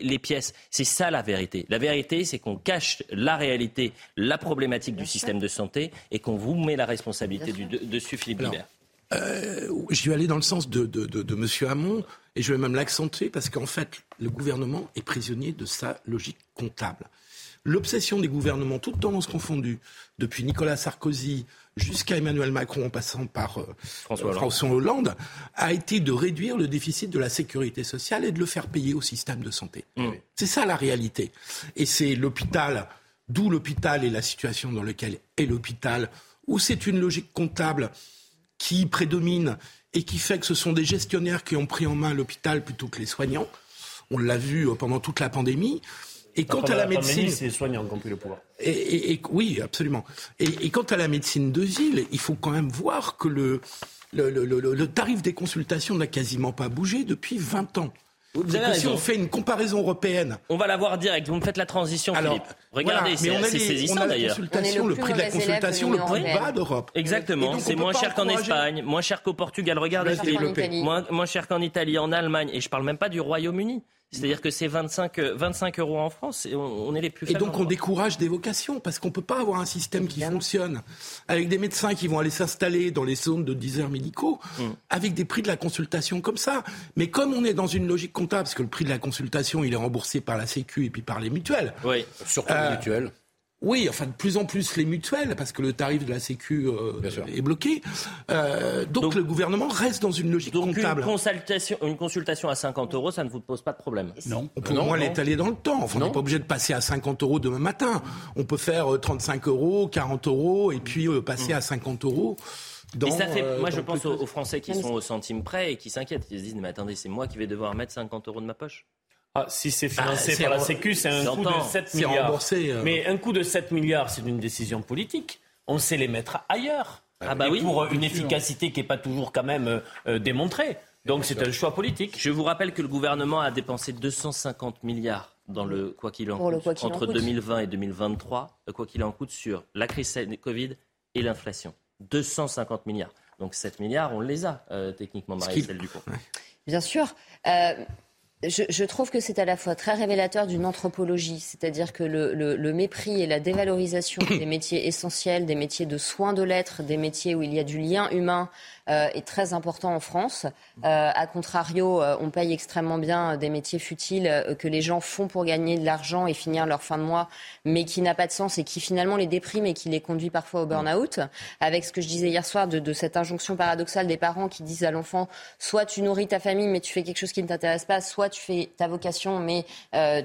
les pièces. C'est ça la vérité. La vérité, c'est qu'on cache la réalité, la problématique du système de santé et qu'on vous met la responsabilité du, dessus, Philippe Libert. Euh, je vais aller dans le sens de, de, de, M. Hamon, et je vais même l'accentuer, parce qu'en fait, le gouvernement est prisonnier de sa logique comptable. L'obsession des gouvernements, toutes tendances confondues, depuis Nicolas Sarkozy jusqu'à Emmanuel Macron en passant par euh, François, Hollande. a été de réduire le déficit de la sécurité sociale et de le faire payer au système de santé. Mm. C'est ça la réalité. Et c'est l'hôpital, d'où l'hôpital et la situation dans laquelle est l'hôpital, où c'est une logique comptable qui prédomine et qui fait que ce sont des gestionnaires qui ont pris en main l'hôpital plutôt que les soignants. On l'a vu euh, pendant toute la pandémie. Et quant à la, médecine, c'est les soignants qui ont pris le pouvoir. Et, oui, absolument. Et, quant à la médecine de ville, il faut quand même voir que le, le, tarif des consultations n'a quasiment pas bougé depuis 20 ans. Vous avez si on fait une comparaison européenne. On va la voir direct. Vous me faites la transition, Philippe. Regardez, c'est saisissant d'ailleurs. Le, le prix de la consultation le plus bas d'Europe. Exactement. C'est moins cher qu'en Espagne, moins cher qu'au Portugal. Regardez, Philippe. Moins, moins cher qu'en Italie, en Allemagne. Et je parle même pas du Royaume-Uni. C'est-à-dire que c'est 25, 25 euros en France et on, est les plus faibles. Et donc on décourage des vocations parce qu'on ne peut pas avoir un système qui fonctionne avec des médecins qui vont aller s'installer dans les zones de diseurs médicaux mm. avec des prix de la consultation comme ça. Mais comme on est dans une logique comptable, parce que le prix de la consultation il est remboursé par la Sécu et puis par les mutuelles. Oui, surtout les euh, mutuelles. Oui, enfin de plus en plus les mutuelles, parce que le tarif de la Sécu euh, est bloqué. Euh, donc, le gouvernement reste dans une logique comptable. Une consultation, une consultation à 50 euros, ça ne vous pose pas de problème Non. On peut au moins l'étaler dans le temps. Enfin, on n'est pas obligé de passer à 50 euros demain matin. On peut faire 35 euh, euros, 40 euros, et puis passer à 50 euros. Dans, ça fait, moi, je pense aux, Français qui sont au centime près et qui s'inquiètent. Ils se disent, mais attendez, c'est moi qui vais devoir mettre 50 euros de ma poche. Ah, si c'est financé ah, par la Sécu, c'est un coût de 7 milliards. Euh. Mais un coût de 7 milliards, c'est une décision politique. On sait les mettre ailleurs. Ah bah oui. Pour une efficacité qui n'est pas toujours quand même euh, euh, démontrée. Donc c'est un choix politique. Je vous rappelle que le gouvernement a dépensé 250 milliards dans le quoi qu'il en coûte entre 2020 et 2023, quoi qu'il en coûte sur la crise Covid et l'inflation. 250 milliards. Donc 7 milliards, on les a techniquement, Marie-Estelle Dupont. Bien sûr. Je, trouve que c'est à la fois très révélateur d'une anthropologie, c'est-à-dire que le, mépris et la dévalorisation des métiers essentiels, des métiers de soins de l'être, des métiers où il y a du lien humain, est très important en France. Euh, a contrario, euh, on paye extrêmement bien des métiers futiles que les gens font pour gagner de l'argent et finir leur fin de mois, mais qui n'a pas de sens et qui finalement les déprime et qui les conduit parfois au burn-out. Avec ce que je disais hier soir de, cette injonction paradoxale des parents qui disent à l'enfant soit tu nourris ta famille mais tu fais quelque chose qui ne t'intéresse pas, soit tu fais ta vocation mais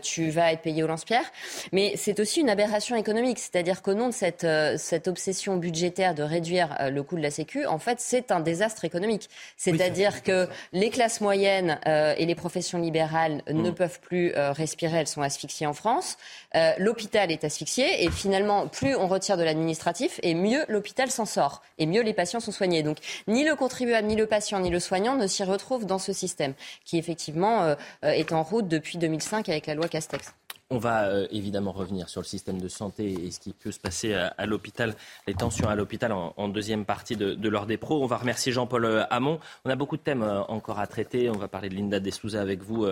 tu vas être payé au lance-pierre. Mais c'est aussi une aberration économique, c'est-à-dire qu'au nom de cette, cette obsession budgétaire de réduire le coût de la Sécu, en fait, c'est un désastre économique. C'est-à-dire que les classes moyennes euh, et les professions libérales ne mm. peuvent plus euh, respirer, elles sont asphyxiées en France. Euh, l'hôpital est asphyxié et finalement, plus on retire de l'administratif et mieux l'hôpital s'en sort et mieux les patients sont soignés. Donc ni le contribuable, ni le patient, ni le soignant ne s'y retrouvent dans ce système qui effectivement est en route depuis 2005 avec la loi Castex. On va euh, évidemment revenir sur le système de santé et ce qui peut se passer à, l'hôpital, les tensions à l'hôpital en, deuxième partie de, de l'heure des pros. On va remercier Jean-Paul euh, Hamon. On a beaucoup de thèmes euh, encore à traiter. On va parler de Linda Dessouza avec vous,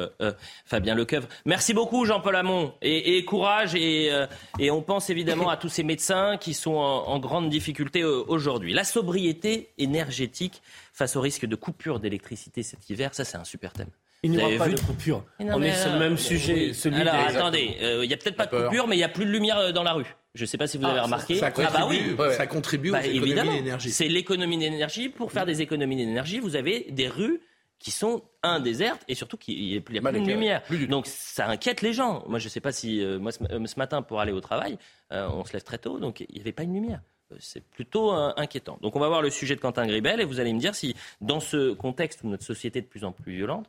Fabien Lecoeuvre. Merci beaucoup Jean-Paul Hamon et, courage. Et, et, on pense évidemment à tous ces médecins qui sont en, en grande difficulté aujourd'hui. La sobriété énergétique face au risque de coupure d'électricité cet hiver, ça c'est un super thème. Il n'y aura pas de coupure. On est sur le même sujet. Alors attendez, euh, il n'y a peut-être pas de coupure, mais il n'y a plus de lumière euh, dans la rue. Je ne sais pas si vous avez ah, remarqué. Ça, contribue, ah bah oui. ça contribue bah, évidemment. d'énergie. C'est l'économie d'énergie. Pour faire des économies d'énergie, vous avez des rues qui sont un désertes et surtout qu'il n'y a plus, de lumière. donc ça inquiète les gens. Moi je ne sais pas si euh, moi ce, matin pour aller au travail, on se lève très tôt, donc il n'y avait pas une lumière c'est plutôt inquiétant. Donc on va voir le sujet de Quentin Gribel et vous allez me dire si, dans ce contexte où notre société est de plus en plus violente,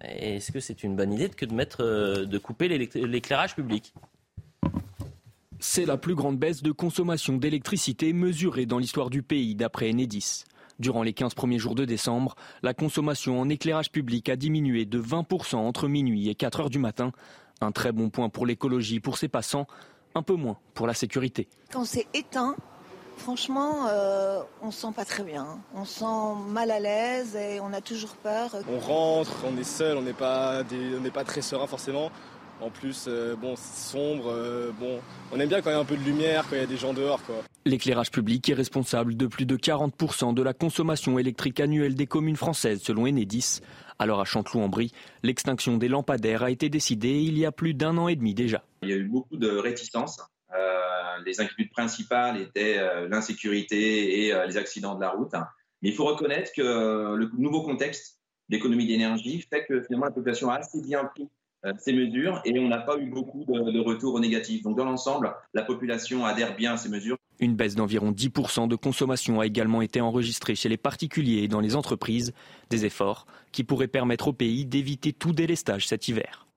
est-ce que c'est une bonne idée que de, mettre, euh, de couper l'éclairage public? C'est la plus grande baisse de consommation d'électricité mesurée dans l'histoire du pays, d'après Enedis. Durant les 15 premiers jours de décembre, la consommation en éclairage public a diminué de 20% entre minuit et 4 heures du matin. Un très bon point pour l'écologie pour ses passants, un peu moins pour la sécurité. Quand c'est éteint, Franchement, euh, on se sent pas très bien. On se sent mal à l'aise et on a toujours peur. On rentre, on est seul, on n'est pas, pas très serein forcément. En plus, euh, bon, c'est sombre. Euh, bon, on aime bien quand il y a un peu de lumière, quand il y a des gens dehors. L'éclairage public est responsable de plus de 40% de la consommation électrique annuelle des communes françaises, selon Enedis. Alors à Chanteloup-en-Brie, l'extinction des lampadaires a été décidée il y a plus d'un an et demi déjà. Il y a eu beaucoup de réticences les inquiétudes principales étaient euh, l'insécurité et euh, les accidents de la route. Mais il faut reconnaître que euh, le nouveau contexte d'économie d'énergie fait que finalement la population a assez bien pris ces mesures et on n'a pas eu beaucoup de, retours négatifs. Donc dans l'ensemble, la population adhère bien à ces mesures. Une baisse d'environ 10% de consommation a également été enregistrée chez les particuliers et dans les entreprises, des efforts qui pourraient permettre au pays d'éviter tout délestage cet hiver.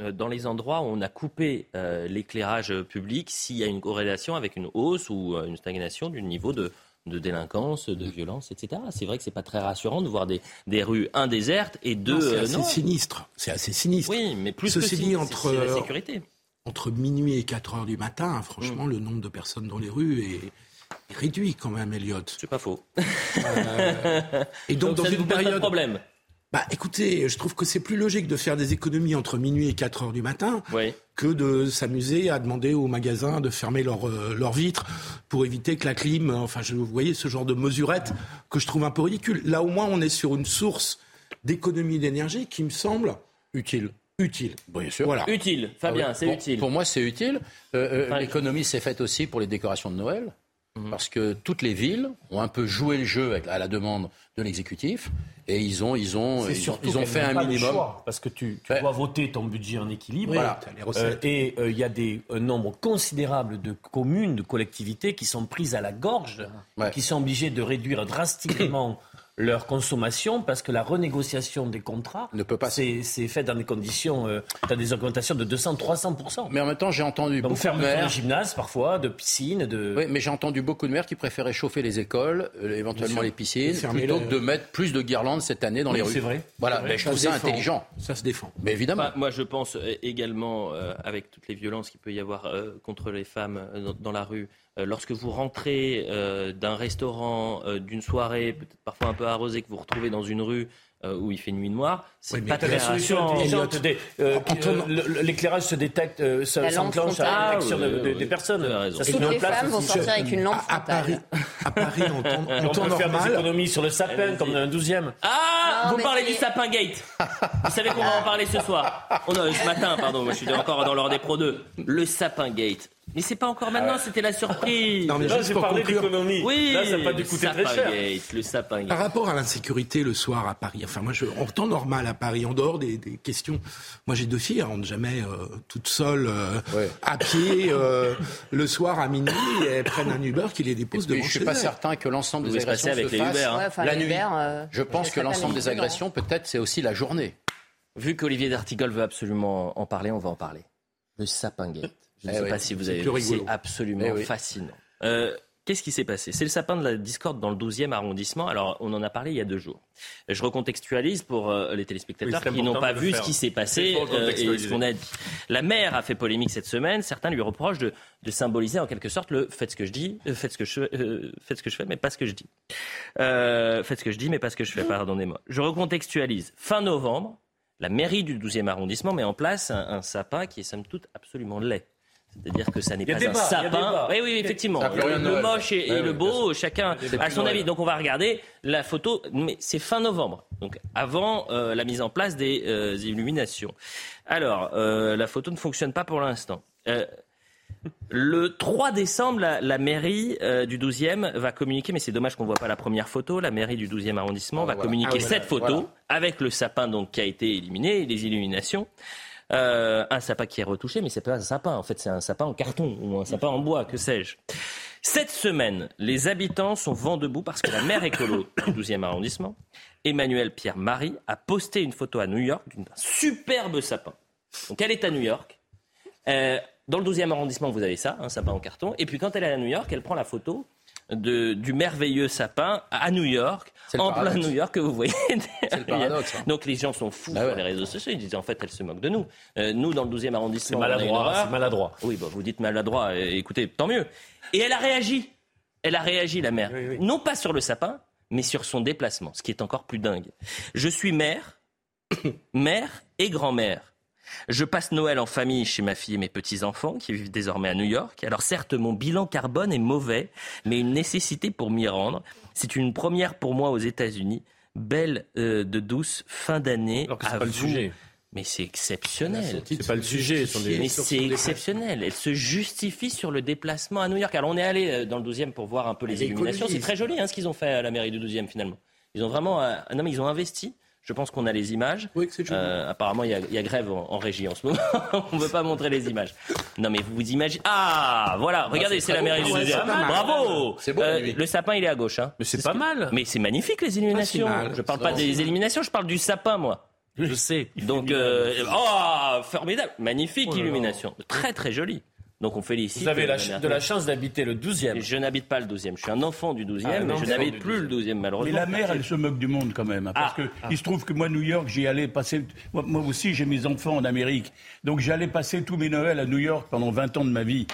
Euh, dans les endroits où on a coupé euh, l'éclairage public s'il y a une corrélation avec une hausse ou euh, une stagnation du niveau de, délinquance, de violence, etc. C'est vrai que c'est pas très rassurant de voir des, rues, un, désertes et deux... C'est assez sinistre. C'est assez sinistre. Oui, mais plus Ceci que dit, entre, la sécurité. Entre minuit et 4 heures du matin, franchement, mm. le nombre de personnes dans les rues est réduit quand même, Elliot. C'est pas faux. et donc, dans une période... problème bah, écoutez, je trouve que c'est plus logique de faire des économies entre minuit et 4 heures du matin que de s'amuser à demander aux magasins de fermer leurs leur vitres pour éviter que la clim. Enfin, je, vous voyez ce genre de mesurette que je trouve un peu ridicule. Là, au moins, on est sur une source d'économie d'énergie qui me semble utile. Utile. Bien sûr. Voilà. Utile, Fabien, Ah c'est utile. Pour moi, c'est utile. Euh, euh, L'économie s'est faite aussi pour les décorations de Noël. Mhm. Parce que toutes les villes ont un peu joué le jeu à la demande de l'exécutif et ils ont, ils ont, ils ont, ils fait un minimum. choix, parce que tu, tu dois voter ton budget en équilibre. Oui, Voilà. Euh, et euh, il y a des, un nombre considérable de communes, de collectivités qui sont prises à la gorge, qui sont obligées de réduire drastiquement leur consommation parce que la renégociation des contrats ne peut pas. C'est c'est fait dans des conditions. Euh, des augmentations de 200, 300 Mais en même temps, j'ai entendu Donc beaucoup de maires. gymnases parfois, de piscines, de. Oui, mais j'ai entendu beaucoup de maires qui préféraient chauffer les écoles, euh, éventuellement les piscines, plutôt que de mettre plus de guirlandes cette année dans Oui, les rues. c'est vrai. Voilà, C'est vrai. mais je Ça trouve ça défend. intelligent. Ça se défend. Mais évidemment. Bah, moi, je pense euh, également, euh, avec toutes les violences qu'il peut y avoir euh, contre les femmes euh, dans, dans la rue, euh, lorsque vous rentrez euh, d'un restaurant, euh, d'une soirée, peut-être parfois un peu arrosée, que vous retrouvez dans une rue euh, où il fait nuit noire, c'est Oui, pas très la solution rassurant. euh, euh, L'éclairage se détecte, euh, La s'enclenche à de- Ah, de- oui, des personnes. Ça Toutes les place femmes vont sortir avec une lampe À, à Paris, à Paris, en Et on temps peut faire des normal. économies sur le sapin comme dans un douzième. Ah, Non, vous parlez du sapin gate. Vous savez qu'on va en parler ce soir. Oh non, ce matin, pardon, moi je suis encore dans l'ordre des Pro 2. Le sapin gate. Mais c'est pas encore maintenant, c'était la surprise. Non, mais Là, juste j'ai pour parlé conclure, d'économie. Oui, Là, ça n'a pas dû le coûter très sapin cher. gate, le sapin gate. Par rapport à l'insécurité le soir à Paris, enfin moi, je, en temps normal à Paris, en dehors des, des questions, moi j'ai deux filles, elles rentrent jamais euh, toutes seules euh, à pied euh, le soir à minuit, et elles prennent un Uber qui les dépose devant je suis chez pas elles. certain que l'ensemble des agressions avec se les fassent Uber, hein. Ouais, enfin, la les nuit. Uber, euh, Je pense que l'ensemble des agressions, peut-être, c'est aussi la journée. Vu qu'Olivier D'Artigol veut absolument en parler, on va en parler. Le sapin gate. Je ne Eh sais pas si vous avez vu, c'est absolument Eh oui. fascinant. Euh, Qu'est-ce qui s'est passé? C'est le sapin de la discorde dans le 12e arrondissement. Alors, on en a parlé il y a deux jours. Je recontextualise pour euh, les téléspectateurs Oui, qui n'ont pas vu ce qui s'est passé euh, et ce qu'on a dit. La maire a fait polémique cette semaine. Certains lui reprochent de, de symboliser en quelque sorte le faites ce que je dis, euh, faites ce que je, euh, faites ce que je fais, mais pas ce que je dis. Euh, faites ce que je dis, mais pas ce que je fais. Pardonnez-moi. Je recontextualise. Fin novembre, la mairie du 12e arrondissement met en place un, un sapin qui est somme toute absolument laid. C'est-à-dire que ça n'est pas débat, un sapin. Oui, oui, effectivement. Le moche et, le beau, chacun a son avis. Donc on va regarder la photo, mais c'est fin novembre, donc avant euh, la mise en place des euh, illuminations. Alors, euh, la photo ne fonctionne pas pour l'instant. Le 3 décembre, la, la mairie du 12e va communiquer, mais c'est dommage qu'on ne voit pas la première photo, la mairie du 12e arrondissement Ah, va voilà. communiquer Ah, cette photo voilà. avec le sapin donc, qui a été éliminé et les illuminations. Euh, un sapin qui est retouché, mais c'est pas un sapin. En fait, c'est un sapin en carton ou un sapin en bois, que sais-je. Cette semaine, les habitants sont vent debout parce que la maire écolo du 12e arrondissement, Emmanuel Pierre-Marie, a posté une photo à New York d'un superbe sapin. Donc elle est à New York. Euh, dans le 12e arrondissement, vous avez ça, un sapin en carton. Et puis quand elle est à New York, elle prend la photo de, du merveilleux sapin à New York, C'est en plein. New York que vous voyez. C'est le paradoxe. hein. Donc les gens sont fous Bah sur les réseaux sociaux. Ils disent en fait, elle se moque de nous. Euh, nous, dans le 12e C'est arrondissement, une maladroit, c'est maladroit. Oui, bah, vous dites maladroit. Euh, Écoutez, tant mieux. Et elle a réagi. Elle a réagi, la mère. Non pas sur le sapin, mais sur son déplacement, ce qui est encore plus dingue. Je suis mère, mère et grand-mère. Je passe Noël en famille chez ma fille et mes petits-enfants qui vivent désormais à New York. Alors certes, mon bilan carbone est mauvais, mais une nécessité pour m'y rendre. C'est une première pour moi aux États-Unis. Belle euh, de douce fin d'année. Alors que c'est à pas le sujet. Mais c'est exceptionnel. C'est pas le sujet. ce sont des- Mais c'est exceptionnel. Elle se justifie sur le déplacement à New York. Alors on est allé euh, dans le 12e pour voir un peu les illuminations. C'est très joli hein, ce qu'ils ont fait à la mairie du 12e finalement. Ils ont vraiment, euh, non mais ils ont investi. Je pense qu'on a les images. Oui, que c'est joli. Euh, apparemment, il y, a, il y a grève en, en régie en ce moment. on ne veut pas montrer les images. Non, mais vous vous imaginez. Ah, voilà, regardez, c'est la mairie du Ah ouais, 12e. c'est pas mal. Bravo C'est beau, Euh. Le sapin, il est à gauche. Hein. Mais c'est pas mal. Mais c'est magnifique, les illuminations. mal. Je parle pas des éliminations, je parle du sapin, moi. Je sais. Donc, euh, oh, formidable, magnifique Oh illumination, très très jolie. Donc on félicite. Vous avez la, de la chance d'habiter le 12e. Je n'habite pas le 12e, je suis un enfant du 12e, Ah, mais je n'habite plus le 12e Mais malheureusement. la mère, elle se moque du monde quand même. hein, Parce Ah. que il se trouve que moi, New York, j'y allais passer. Moi, moi aussi, j'ai mes enfants en Amérique. Donc j'allais passer tous mes Noëls à New York pendant 20 ans de ma vie.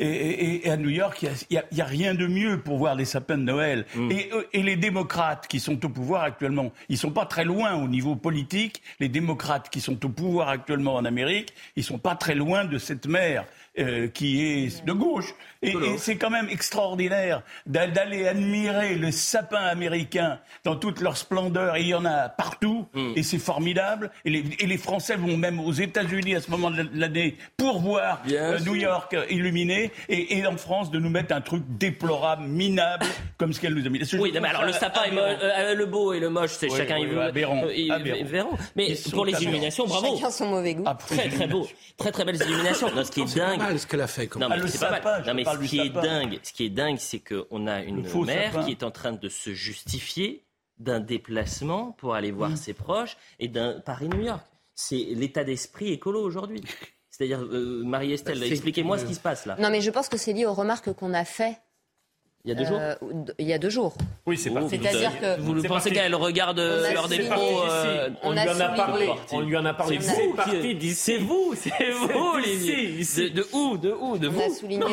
Et, à New York, il n'y a, rien de mieux pour voir les sapins de Noël. Mm. Euh, et, les démocrates qui sont au pouvoir actuellement, ils ne sont pas très loin au niveau politique. Les démocrates qui sont au pouvoir actuellement en Amérique, ils ne sont pas très loin de cette mer euh, qui est de gauche. Et, c'est quand même extraordinaire d'aller admirer le sapin américain dans toute leur splendeur. Et il y en a partout, mm. et c'est formidable. Et les, et les, Français vont même aux États-Unis à ce moment de l'année pour voir euh, New York illuminé, et, et, en France de nous mettre un truc déplorable, minable, comme ce qu'elle nous a mis. Oui, mais alors le sapin, est euh, le beau et le moche, c'est chacun il veut. Aberrant. Mais pour les illuminations, bravo. Chacun son mauvais goût. Très très beau, très très belles illuminations. Non, ce qui est dingue. Ce qu'elle a fait. Non, mais c'est pas mal. Non, mais ce qui est dingue, ce qui est dingue, c'est qu'on a une mère qui est en train de se justifier d'un déplacement pour aller voir mm. ses proches et d'un Paris-New York. C'est l'état d'esprit écolo aujourd'hui. C'est-à-dire, euh, Marie-Estelle, bah, expliquez-moi ce qui se passe là. Non, mais je pense que c'est lié aux remarques qu'on a faites il y a deux jours euh, Il y a deux jours. Oui, c'est parti. C'est-à-dire que. Vous pensez qu'elle regarde l'heure des pros euh, on, lui en a parlé. On lui en a parlé. C'est vous, c'est vous, c'est vous, Olivier. De, où De où De vous On a souligné,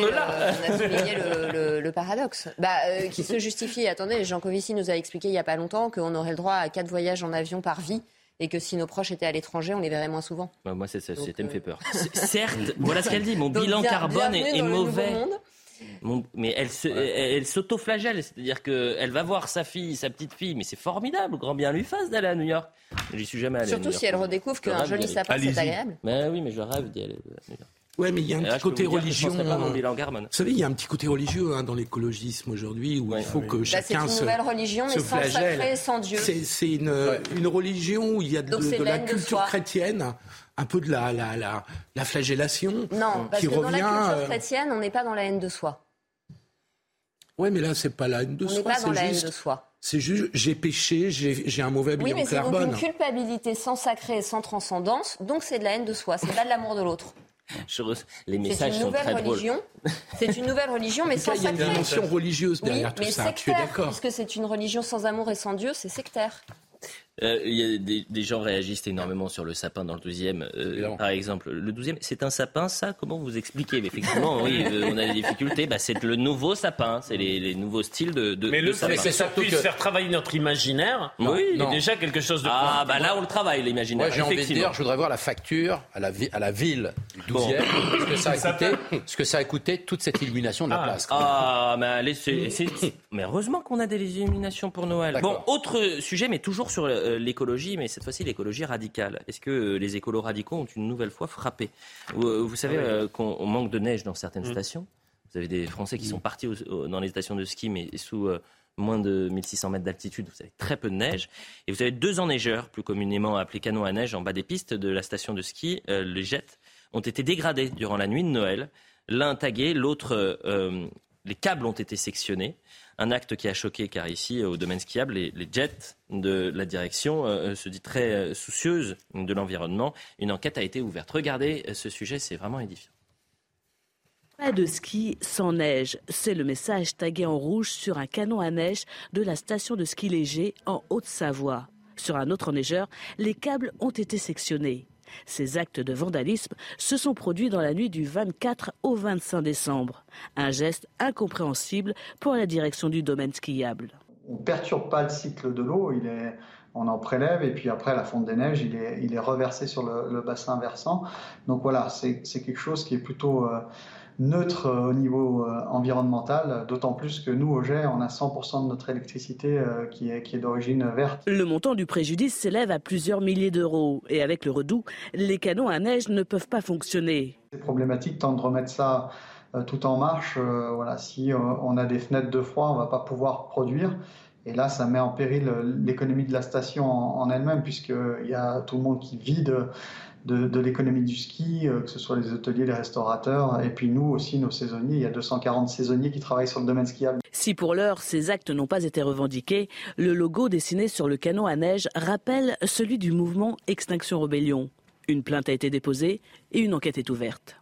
le, le, paradoxe. Bah, euh, qui se justifie. Attendez, Jean Covici nous a expliqué il n'y a pas longtemps qu'on aurait le droit à quatre voyages en avion par vie et que si nos proches étaient à l'étranger, on les verrait moins souvent. Bah, moi, c'est ça, c'était me fait peur. Certes, voilà ce qu'elle dit, mon bilan carbone est, mauvais. Mais elle, se, elle, s'auto-flagelle, c'est-à-dire qu'elle va voir sa fille, sa petite fille, mais c'est formidable, grand bien lui fasse d'aller à New York. J'y suis jamais allé. Surtout si elle redécouvre qu'un joli sapin, c'est agréable. Mais oui, mais je rêve d'y aller à New York. Ouais, mais il y a un petit côté religieux. Vous savez, il y a un petit côté religieux hein, dans l'écologisme aujourd'hui où il faut que chacun se. C'est une nouvelle religion, mais sans sacré, sans Dieu. C'est une, une, religion où il y a de, de la culture chrétienne un peu de la, la, la, la flagellation. Non, parce qui que revient, dans la culture euh, chrétienne, on n'est pas dans la haine de soi. Oui, mais là, c'est pas la haine de on soi. On n'est pas dans la haine de soi. C'est juste, j'ai péché, j'ai un mauvais bilan oui, mais carbone. C'est donc une culpabilité sans sacré et sans transcendance, donc c'est de la haine de soi, c'est pas de l'amour de l'autre. Les messages sont très religion. C'est une nouvelle religion, mais sans sacré. Il y a une dimension religieuse derrière tout ça. tu es d'accord Puisque c'est une religion sans amour et sans Dieu, c'est sectaire. Euh, il y a des, gens réagissent énormément sur le sapin dans le 12e. Euh, par exemple, le 12e, c'est un sapin, ça Comment vous expliquez? Effectivement, oui, euh, on a des difficultés. Bah, c'est le nouveau sapin, c'est les, nouveaux styles de, de Mais le fait que ça puisse faire travailler notre imaginaire, oui, il y a déjà quelque chose de. Ah, bah là, on le travaille, l'imaginaire. Moi, j'ai envie de dire, je voudrais voir la facture à la, à la ville du 12e, ce, que ça a coûté, ce que ça a coûté toute cette illumination de la ah. place. Ah, mais, allez, mais heureusement qu'on a des illuminations pour Noël. Bon, autre sujet, mais toujours sur l'écologie, mais cette fois-ci l'écologie radicale. Est-ce que euh, les écolos radicaux ont une nouvelle fois frappé? Euh, vous, savez euh, qu'on manque de neige dans certaines mmh. stations. Vous avez des Français qui sont partis dans les stations de ski, mais sous moins de 1600 mètres d'altitude, vous avez très peu de neige. Et vous avez deux enneigeurs, plus communément appelés canons à neige, en bas des pistes de la station de ski, les jets, ont été dégradés durant la nuit de Noël. L'un tagué, l'autre, les câbles ont été sectionnés. Un acte qui a choqué, car ici, au domaine skiable, les, jets de la direction euh, se dit très euh, soucieuse de l'environnement. Une enquête a été ouverte. Regardez euh, ce sujet, c'est vraiment édifiant. Pas de ski sans neige. C'est le message tagué en rouge sur un canon à neige de la station de ski léger en Haute-Savoie. Sur un autre neigeur, les câbles ont été sectionnés. Ces actes de vandalisme se sont produits dans la nuit du 24 au 25 décembre. Un geste incompréhensible pour la direction du domaine skiable. On ne perturbe pas le cycle de l'eau, on en prélève et puis après la fonte des neiges, il est, reversé sur le, bassin versant. Donc voilà, c'est quelque chose qui est plutôt... Euh, neutre euh, au niveau euh, environnemental, d'autant plus que nous, au GER, on a 100% de notre électricité euh, qui est, qui est d'origine verte. Le montant du préjudice s'élève à plusieurs milliers d'euros. Et avec le redout, les canons à neige ne peuvent pas fonctionner. C'est problématique tant de remettre ça tout en marche. voilà, si on a des fenêtres de froid, on ne va pas pouvoir produire. Et là, ça met en péril l'économie de la station en elle-même, puisqu'il y a tout le monde qui vide de, l'économie du ski, euh, que ce soit les hôteliers, les restaurateurs, et puis nous aussi, nos saisonniers. Il y a 240 saisonniers qui travaillent sur le domaine skiable. Si pour l'heure ces actes n'ont pas été revendiqués, le logo dessiné sur le canon à neige rappelle celui du mouvement Extinction Rebellion. Une plainte a été déposée et une enquête est ouverte.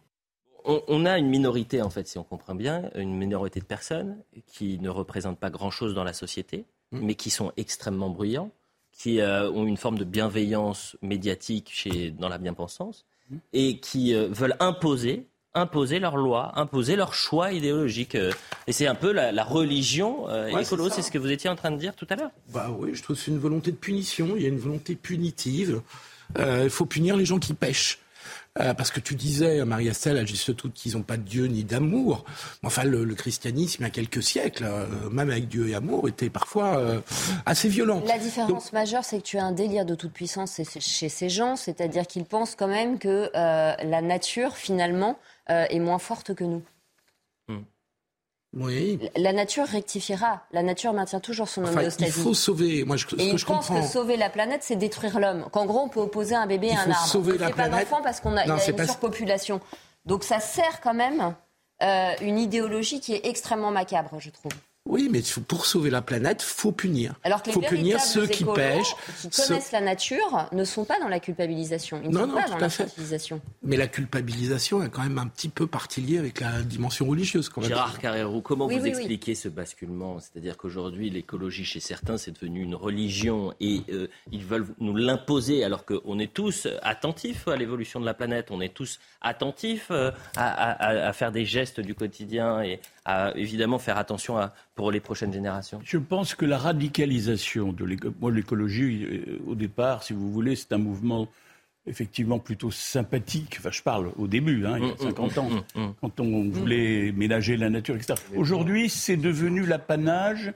On, a une minorité, en fait, si on comprend bien, une minorité de personnes qui ne représentent pas grand-chose dans la société, mmh. mais qui sont extrêmement bruyants qui euh, ont une forme de bienveillance médiatique chez, dans la bien-pensance mmh. et qui euh, veulent imposer imposer leurs lois, imposer leurs choix idéologiques. Et c'est un peu la, religion écolo, c'est ce que vous étiez en train de dire tout à l'heure. Bah oui, je trouve que c'est une volonté de punition, il y a une volonté punitive. Il faut punir les gens qui pêchent. Euh, parce que tu disais, Marie-Estelle, à juste tout, qu'ils n'ont pas de Dieu ni d'amour. Enfin, le, christianisme, il y a quelques siècles, euh, même avec Dieu et amour, était parfois euh, assez violent. La différence majeure, c'est que tu as un délire de toute puissance chez ces gens, c'est-à-dire qu'ils pensent quand même que la nature, finalement, est moins forte que nous. Oui. La nature rectifiera. La nature maintient toujours son homéostasie. Il faut sauver. Moi, je, ce Et que je pense que sauver la planète, c'est détruire l'homme. Qu'en gros, on peut opposer un bébé à un arbre. Sauver on ne fait pas d'enfants parce qu'on a, une surpopulation. Donc ça sert quand même euh, une idéologie qui est extrêmement macabre, je trouve. Oui, mais pour sauver la planète, faut punir. Alors que les faut punir ceux qui pêchent, qui connaissent la nature, ne sont pas dans la culpabilisation. Ils ne sont pas dans la culpabilisation. Mais la culpabilisation est quand même un petit peu partie liée avec la dimension religieuse. Quand Gérard Carrérou, comment vous expliquez ce basculement? C'est-à-dire qu'aujourd'hui, l'écologie chez certains, c'est devenu une religion et euh, ils veulent nous l'imposer alors qu'on est tous attentifs à l'évolution de la planète, on est tous attentifs euh, à, à faire des gestes du quotidien et à évidemment faire attention à, pour les prochaines générations Je pense que la radicalisation de l'écologie, euh, au départ, si vous voulez, c'est un mouvement effectivement plutôt sympathique. Enfin, je parle au début, hein, il y a 50 mmh, mmh, ans, mmh, quand on voulait ménager la nature, etc. Aujourd'hui, c'est devenu l'apanage.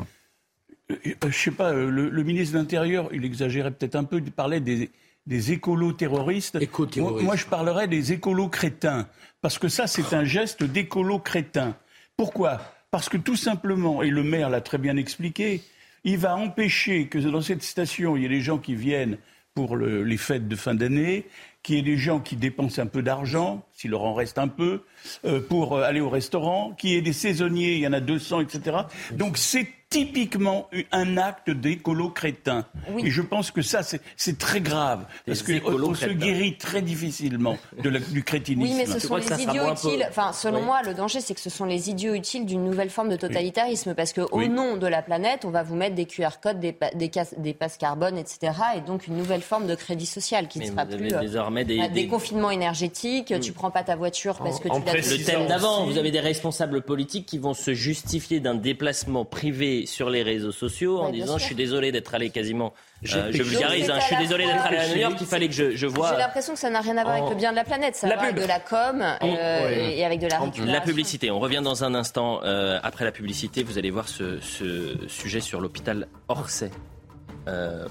Euh, euh, je ne sais pas, le, ministre de l'Intérieur, il exagérait peut-être un peu, il parlait des, des écolos terroristes. Moi, moi, je parlerais des écolos crétins. Parce que ça, c'est un geste d'écolo crétin. Pourquoi? Parce que tout simplement, et le maire l'a très bien expliqué, il va empêcher que dans cette station, il y ait des gens qui viennent pour les fêtes de fin d'année, qu'il y ait des gens qui dépensent un peu d'argent, s'il leur en reste un peu, euh, pour euh, aller au restaurant, qu'il y ait des saisonniers, il y en a 200, etc. Donc c'est typiquement un acte d'écolo crétin. Et je pense que ça, c'est très grave. Parce qu'on se guérit très difficilement de du crétinisme. Oui, mais ce sont les idiots utiles. Enfin, selon moi, le danger, c'est que ce sont les idiots utiles d'une nouvelle forme de totalitarisme. Parce qu'au nom de la planète, on va vous mettre des QR codes, des, des, des, passes carbone, etc. Et donc une nouvelle forme de crédit social qui ne sera plus. Euh, désormais des, des, confinements énergétiques. Tu prends pas ta voiture parce que tu l'as Le thème d'avant, vous avez des responsables politiques qui vont se justifier d'un déplacement privé sur les réseaux sociaux en disant je suis désolé d'être allé quasiment. Euh, je vulgarise, hein, je suis désolé d'être allé à New York, il fallait que je, je vois. J'ai l'impression que ça n'a rien à voir avec le bien de la planète, ça va avec de la com euh, et avec de la La publicité, on revient dans un instant. Euh, après la publicité, vous allez voir ce, ce sujet sur l'hôpital Orsay,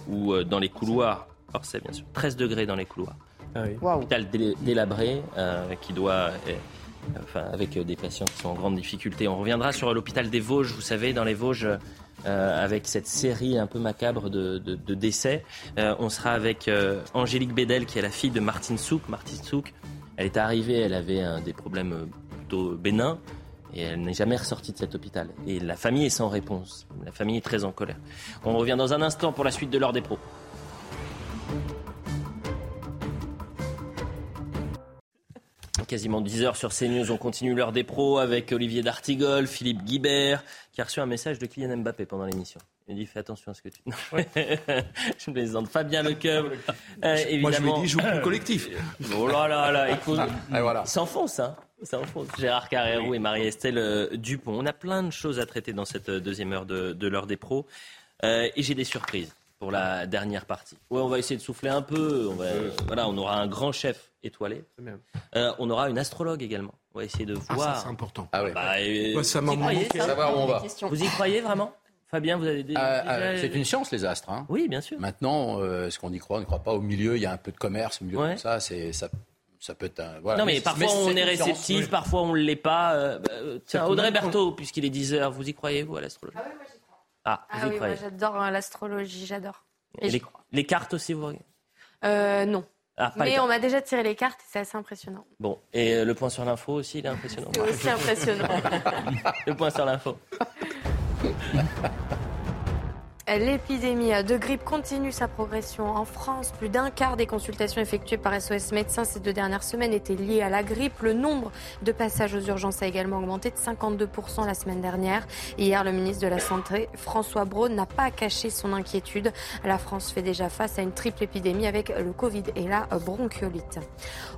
ou dans les couloirs, Orsay bien sûr, 13 degrés dans les couloirs. Ah oui. Hôpital délabré qui doit enfin, avec des patients qui sont en grande difficulté. On reviendra sur l'hôpital des Vosges, vous savez, dans les Vosges, euh, avec cette série un peu macabre de, décès. Euh, on sera avec euh, Angélique Bédel, qui est la fille de Martine Souk. Martine Souk, elle est arrivée, elle avait des problèmes plutôt bénins. Et elle n'est jamais ressortie de cet hôpital. Et la famille est sans réponse. La famille est très en colère. On revient dans un instant pour la suite de l'heure des pros. Quasiment 10 heures sur CNews. On continue l'heure des pros avec Olivier D'Artigol, Philippe Guibert, qui a reçu un message de Kylian Mbappé pendant l'émission. Il dit fais attention à ce que tu. je me plaisante. Fabien Lecoeur. Euh, évidemment... Moi je lui ai dit joue le collectif. oh là là là, écoute. Ah, voilà. Il s'enfonce, hein. s'enfonce. Gérard Carrérou et Marie-Estelle euh, Dupont. On a plein de choses à traiter dans cette euh, deuxième heure de, l'heure des pros. et j'ai des surprises pour la dernière partie. Ouais, on va essayer de souffler un peu. On va, voilà, on aura un grand chef étoilé. Euh, on aura une astrologue également. On va essayer de ah, voir. c'est important. Ah ouais. Bah, Moi, ça m'a savoir où on va. Vous y croyez vraiment? Fabien, vous avez des. Ah, ah, c'est une science, les astres. Hein. Oui, bien sûr. Maintenant, euh, ce qu'on y croit, on ne croit pas. Au milieu, il y a un peu de commerce, au milieu de ça. C'est, ça, ça peut être un, voilà. Non, mais, parfois on est réceptif, parfois on ne l'est pas. Euh, bah, tiens, Audrey Berthaud, puisqu'il est 10h, vous y croyez, vous, à l'astrologie? Ah. Ah, ah oui, moi j'adore l'astrologie, j'adore. Les, les, cartes aussi, vous euh, Non. Ah, mais on m'a déjà tiré les cartes et c'est assez impressionnant. Bon, et euh, le point sur l'info aussi, il est impressionnant. C'est aussi impressionnant. le point sur l'info. L'épidémie de grippe continue sa progression en France. Plus d'un quart des consultations effectuées par SOS Médecins ces deux dernières semaines étaient liées à la grippe. Le nombre de passages aux urgences a également augmenté de 52% la semaine dernière. Hier, le ministre de la Santé, François Braun, n'a pas caché son inquiétude. La France fait déjà face à une triple épidémie avec le Covid et la bronchiolite.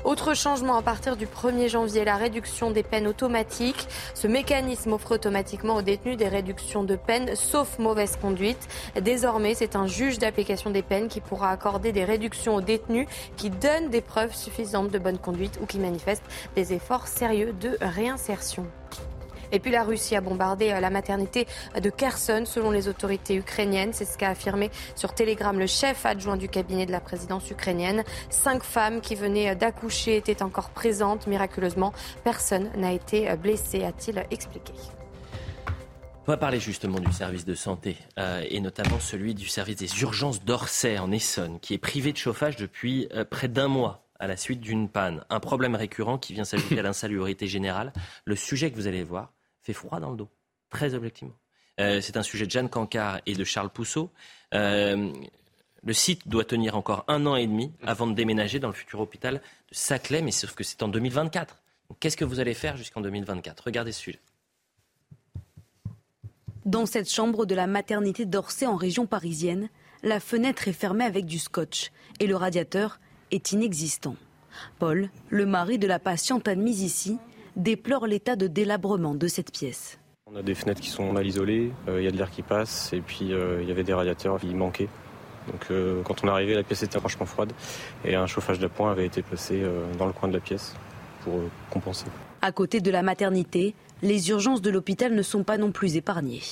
Autre changement à partir du 1er janvier, la réduction des peines automatiques. Ce mécanisme offre automatiquement aux détenus des réductions de peine, sauf mauvaise conduite. Désormais, c'est un juge d'application des peines qui pourra accorder des réductions aux détenus qui donnent des preuves suffisantes de bonne conduite ou qui manifestent des efforts sérieux de réinsertion. Et puis la Russie a bombardé euh, la maternité de Kherson selon les autorités ukrainiennes. C'est ce qu'a affirmé sur Telegram le chef adjoint du cabinet de la présidence ukrainienne. Cinq femmes qui venaient d'accoucher étaient encore présentes. Miraculeusement, personne n'a été blessé, a-t-il expliqué. On va parler justement du service de santé euh, et notamment celui du service des urgences d'Orsay en Essonne qui est privé de chauffage depuis euh, près d'un mois à la suite d'une panne. Un problème récurrent qui vient s'ajouter à l'insalubrité générale. Le sujet que vous allez voir fait froid dans le dos, très objectivement. Euh, c'est un sujet de Jeanne Cancard et de Charles Pousseau. le site doit tenir encore un an et demi avant de déménager dans le futur hôpital de Saclay, mais sauf que c'est en 2024. Qu'est-ce que vous allez faire jusqu'en 2024 Regardez ce sujet. Dans cette chambre de la maternité d'Orsay en région parisienne, la fenêtre est fermée avec du scotch et le radiateur est inexistant. Paul, le mari de la patiente admise ici, déplore l'état de délabrement de cette pièce. On a des fenêtres qui sont mal isolées, euh, il y a de l'air qui passe et puis euh, il y avait des radiateurs qui manquaient. Donc euh, quand on est arrivé, la pièce était franchement froide et un chauffage d'appoint avait été placé dans le coin de la pièce pour compenser. À côté de la maternité, les urgences de l'hôpital ne sont pas non plus épargnées.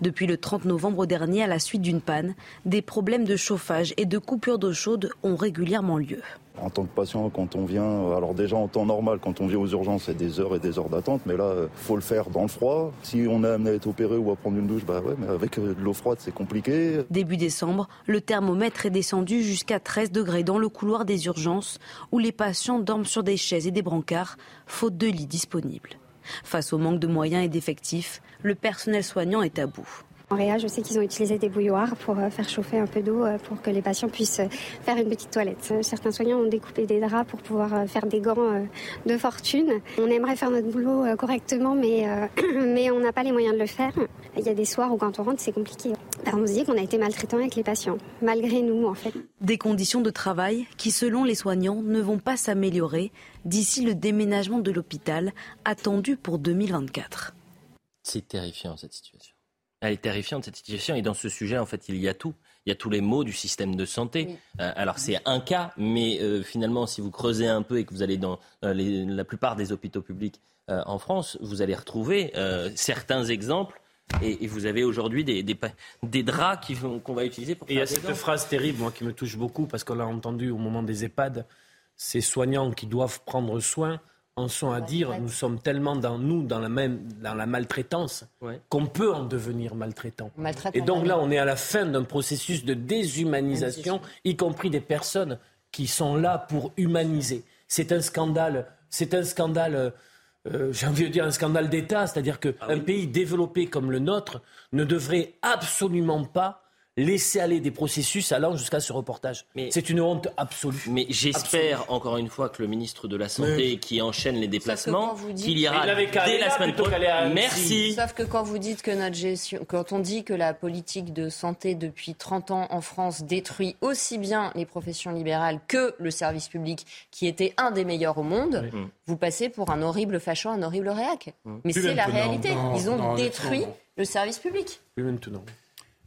Depuis le 30 novembre dernier, à la suite d'une panne, des problèmes de chauffage et de coupure d'eau chaude ont régulièrement lieu. En tant que patient, quand on vient, alors déjà en temps normal, quand on vient aux urgences, c'est des heures et des heures d'attente, mais là, il faut le faire dans le froid. Si on est amené à être opéré ou à prendre une douche, bah ouais, mais avec euh, de l'eau froide, c'est compliqué. Début décembre, le thermomètre est descendu jusqu'à 13 degrés dans le couloir des urgences, où les patients dorment sur des chaises et des brancards, faute de lits disponibles. Face au manque de moyens et d'effectifs, le personnel soignant est à bout. En Réa, je sais qu'ils ont utilisé des bouilloires pour euh, faire chauffer un peu d'eau euh, pour que les patients puissent euh, faire une petite toilette. Certains soignants ont découpé des draps pour pouvoir faire des gants de fortune. On aimerait faire notre boulot correctement, mais, mais on n'a pas les moyens de le faire. Il y a des soirs où quand on rentre, c'est compliqué. on se dit qu'on a été maltraitant avec les patients, malgré nous en fait. Des conditions de travail qui, selon les soignants, ne vont pas s'améliorer d'ici le déménagement de l'hôpital attendu pour 2024. C'est terrifiant cette situation. Elle est terrifiante cette situation et dans ce sujet, en fait, il y a tout. Il y a tous les maux du système de santé. Euh, alors c'est un cas, mais euh, finalement, si vous creusez un peu et que vous allez dans euh, la plupart des hôpitaux publics en France, vous allez retrouver certains exemples et, vous avez aujourd'hui des, des, draps qu'on va utiliser pour. Et il y a cette phrase terrible, moi, qui me touche beaucoup parce qu'on l'a entendu au moment des EHPAD. Ces soignants qui doivent prendre soin en sont à dire nous sommes tellement dans nous dans la même dans la maltraitance qu'on peut en devenir maltraitant. Et donc là on est à la fin d'un processus de déshumanisation y compris des personnes qui sont là pour humaniser. C'est un scandale, c'est un scandale euh, j'ai envie de dire un scandale d'État, c'est-à-dire qu'un ah pays développé comme le nôtre ne devrait absolument pas laisser aller des processus allant jusqu'à ce reportage. C'est une honte absolue. Mais j'espère encore une fois que le ministre de la Santé qui enchaîne les déplacements, qu'il ira dès la semaine prochaine. Merci. Sauf que quand vous dites que notre gestion, quand on dit que la politique de santé depuis 30 ans en France détruit aussi bien les professions libérales que le service public, qui était un des meilleurs au monde, vous passez pour un horrible facho, un horrible réac. Mais c'est la réalité. Ils ont détruit le service public. maintenant.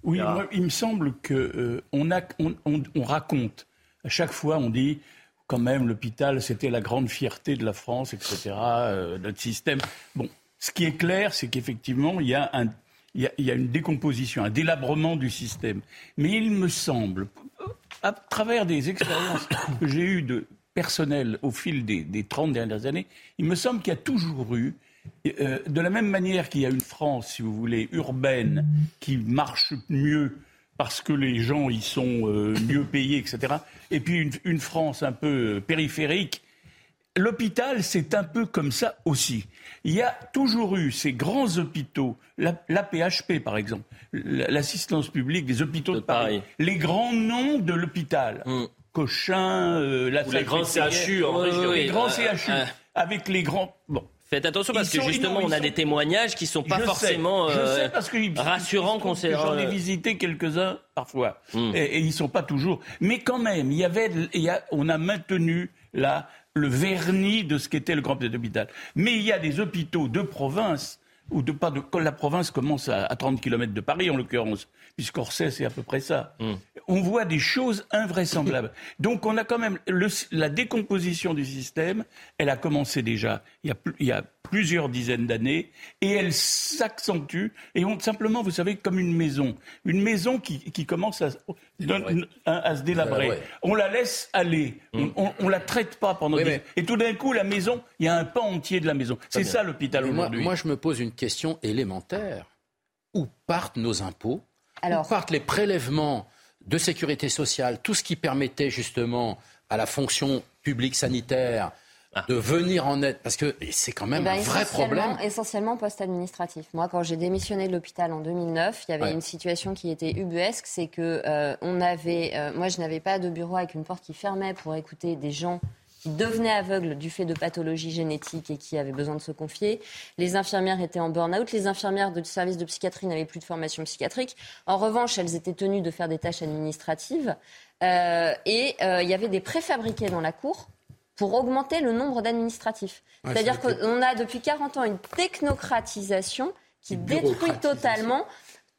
Oui, il me semble qu'on euh, on, raconte. À chaque fois, on dit quand même l'hôpital, c'était la grande fierté de la France, etc., euh, notre système. Bon, ce qui est clair, c'est qu'effectivement, il y, a il, y a, une décomposition, un délabrement du système. Mais il me semble, à travers des expériences que j'ai eues de personnel au fil des, des 30 dernières années, il me semble qu'il y a toujours eu euh, de la même manière qu'il y a une France, si vous voulez, urbaine, qui marche mieux parce que les gens y sont euh, mieux payés, etc. Et puis une, France un peu périphérique l'hôpital, c'est un peu comme ça aussi. Il y a toujours eu ces grands hôpitaux, l'APHP par exemple, l'assistance publique des hôpitaux de, Paris, les grands noms de l'hôpital. Mm. Cochin, euh, la les grands CHU en région. Les grands CHU, avec les grands... Bon. Faites attention parce que justement, on a des témoignages qui sont pas forcément euh, rassurants concernant. J'en ai visité quelques-uns parfois, mm. et, ils ils sont pas toujours. Mais quand même, il y avait, il on a maintenu là le vernis de ce qu'était le grand hôpital. Mais il y a des hôpitaux de province ou de pas de la province commence à, 30 km de Paris en l'occurrence, puisqu'Orsay c'est à peu près ça. Mm. On voit des choses invraisemblables. Donc on a quand même la décomposition du système, elle a commencé déjà il y a, il y a plusieurs dizaines d'années et elle s'accentue et on simplement vous savez comme une maison, une maison qui, qui commence à, à, se délabrer. On la laisse aller, mm. on, on, la traite pas pendant des... et tout d'un coup la maison, il y a un pan entier de la maison. C'est ça l'hôpital aujourd'hui. Moi, moi je me pose une question élémentaire. Où partent nos impôts? Alors... Où partent les prélèvements de sécurité sociale, tout ce qui permettait justement à la fonction publique sanitaire de venir en aide? Parce que c'est quand même eh ben, un vrai problème. Essentiellement post-administratif. Moi, quand j'ai démissionné de l'hôpital en 2009, il y avait une situation qui était ubuesque, c'est que euh, on avait, euh, moi, je n'avais pas de bureau avec une porte qui fermait pour écouter des gens qui devenaient aveugles du fait de pathologies génétiques et qui avaient besoin de se confier. Les infirmières étaient en burn-out. Les infirmières du service de psychiatrie n'avaient plus de formation psychiatrique. En revanche, elles étaient tenues de faire des tâches administratives. Euh, et il y avait des préfabriqués dans la cour pour augmenter le nombre d'administratifs. C'est-à-dire qu'on a depuis 40 ans une technocratisation qui détruit totalement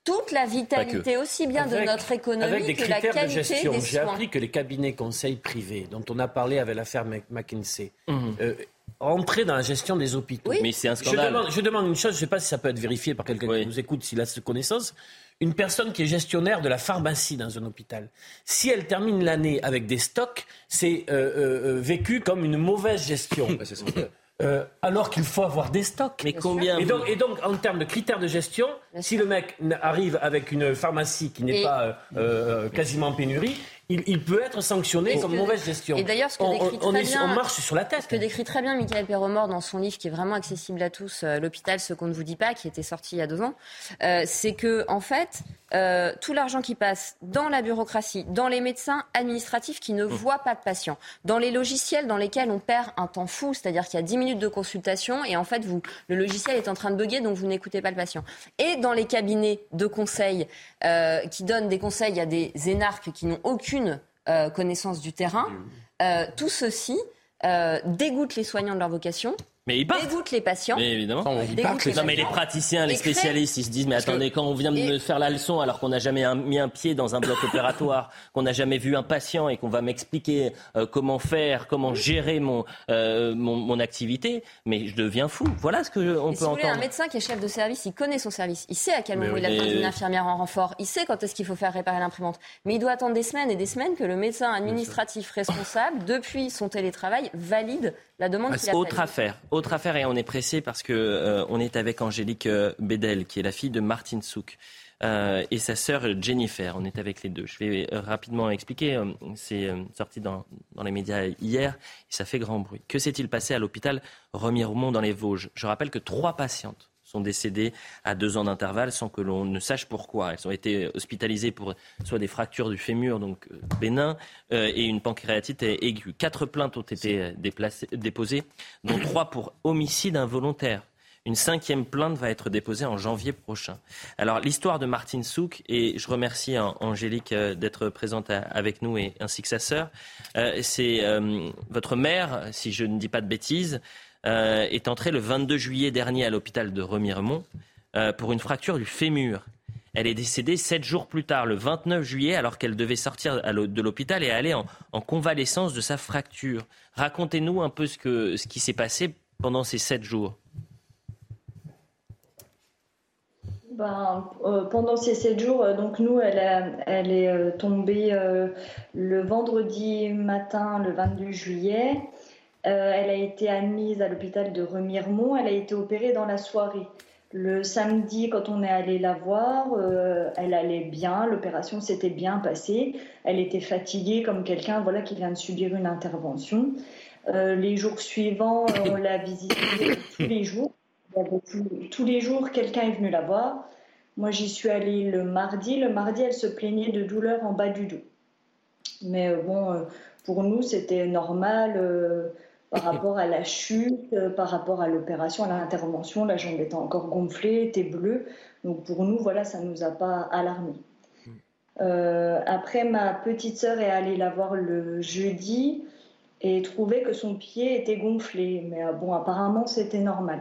toute la vitalité aussi bien de notre économie que la qualité de gestion. J'ai appris que les cabinets conseils privés, dont on a parlé avec l'affaire McKinsey, euh, entraient dans la gestion des hôpitaux. Oui. Mais c'est un scandale. Je demande, une chose, je ne sais pas si ça peut être vérifié par quelqu'un qui nous écoute, s'il a cette connaissance une personne qui est gestionnaire de la pharmacie dans un hôpital, si elle termine l'année avec des stocks, c'est euh, euh, vécu comme une mauvaise gestion. alors qu'il faut avoir des stocks. Mais combien et donc, et donc, en termes de critères de gestion, si le mec arrive avec une pharmacie qui n'est pas quasiment en pénurie, il, peut être sanctionné comme mauvaise gestion. Et d'ailleurs, ce que décrit on, très bien, on marche sur la tête. Ce que décrit très bien Michael Perromort dans son livre, qui est vraiment accessible à tous, euh, L'hôpital, ce qu'on ne vous dit pas, qui était sorti il y a deux ans, euh, c'est que en fait, euh, tout l'argent qui passe dans la bureaucratie, dans les médecins administratifs qui ne mmh. voient pas de patients, dans les logiciels dans lesquels on perd un temps fou, c'est-à-dire qu'il y a 10 minutes de consultation et en fait, vous, le logiciel est en train de bugger, donc vous n'écoutez pas le patient. Et dans les cabinets de conseil qui donnent des conseils à des énarques qui n'ont aucune euh, connaissance du terrain. Euh, tout ceci euh, dégoûte les soignants de leur vocation mais ils partent. Dégoûtent les patients. Mais évidemment. non, mais les praticiens, les spécialistes, ils se disent, mais attendez, quand on vient de me faire la leçon alors qu'on n'a jamais mis un pied dans un bloc opératoire, qu'on n'a jamais vu un patient et qu'on va m'expliquer euh, comment faire, comment gérer mon, euh, mon, mon, activité, mais je deviens fou. Voilà ce qu'on peut si entendre. Vous un médecin qui est chef de service, il connaît son service. Il sait à quel moment il a besoin d'une infirmière en renfort. Il sait quand est-ce qu'il faut faire réparer l'imprimante. Mais il doit attendre des semaines et des semaines que le médecin administratif responsable, depuis son télétravail, valide la demande ah, Autre affaire, autre affaire, et on est pressé parce que euh, on est avec Angélique euh, Bedel, qui est la fille de Martin Souk. Euh, et sa sœur Jennifer. On est avec les deux. Je vais rapidement expliquer. C'est sorti dans, dans, les médias hier et ça fait grand bruit. Que s'est-il passé à l'hôpital Remiremont dans les Vosges? Je rappelle que trois patientes sont décédées à deux ans d'intervalle sans que l'on ne sache pourquoi. Elles ont été hospitalisées pour soit des fractures du fémur, donc euh, bénin, euh, et une pancréatite aiguë. Quatre plaintes ont été euh, déposées, dont trois pour homicide involontaire. Une cinquième plainte va être déposée en janvier prochain. Alors l'histoire de Martine Souk, et je remercie Angélique d'être présente avec nous et ainsi que sa sœur, c'est votre mère, si je ne dis pas de bêtises, euh, est entrée le 22 juillet dernier à l'hôpital de Remiremont euh, pour une fracture du fémur. Elle est décédée sept jours plus tard, le 29 juillet, alors qu'elle devait sortir de l'hôpital et aller en, convalescence de sa fracture. Racontez-nous un peu ce, qui s'est passé pendant ces sept jours. Ben, euh, pendant ces sept jours, donc nous, elle est tombée le vendredi matin, le 22 juillet. Euh, elle a été admise à l'hôpital de Remiremont. Elle a été opérée dans la soirée. Le samedi, quand on est allé la voir, euh, elle allait bien, l'opération s'était bien passée. Elle était fatiguée comme quelqu'un voilà, qui vient de subir une intervention. les jours suivants, on l'a visité tous les jours. Tous les jours, quelqu'un est venu la voir. Moi, j'y suis allée le mardi. Le mardi, elle se plaignait de douleurs en bas du dos. Mais bon, pour nous, c'était normal par rapport à la chute, euh, par rapport à l'opération, à l'intervention. La jambe était encore gonflée, était bleue. Donc pour nous, voilà, ça ne nous a pas alarmés. Euh, après, ma petite sœur est allée la voir le jeudi et trouvait que son pied était gonflé. Mais euh, bon, apparemment, c'était normal.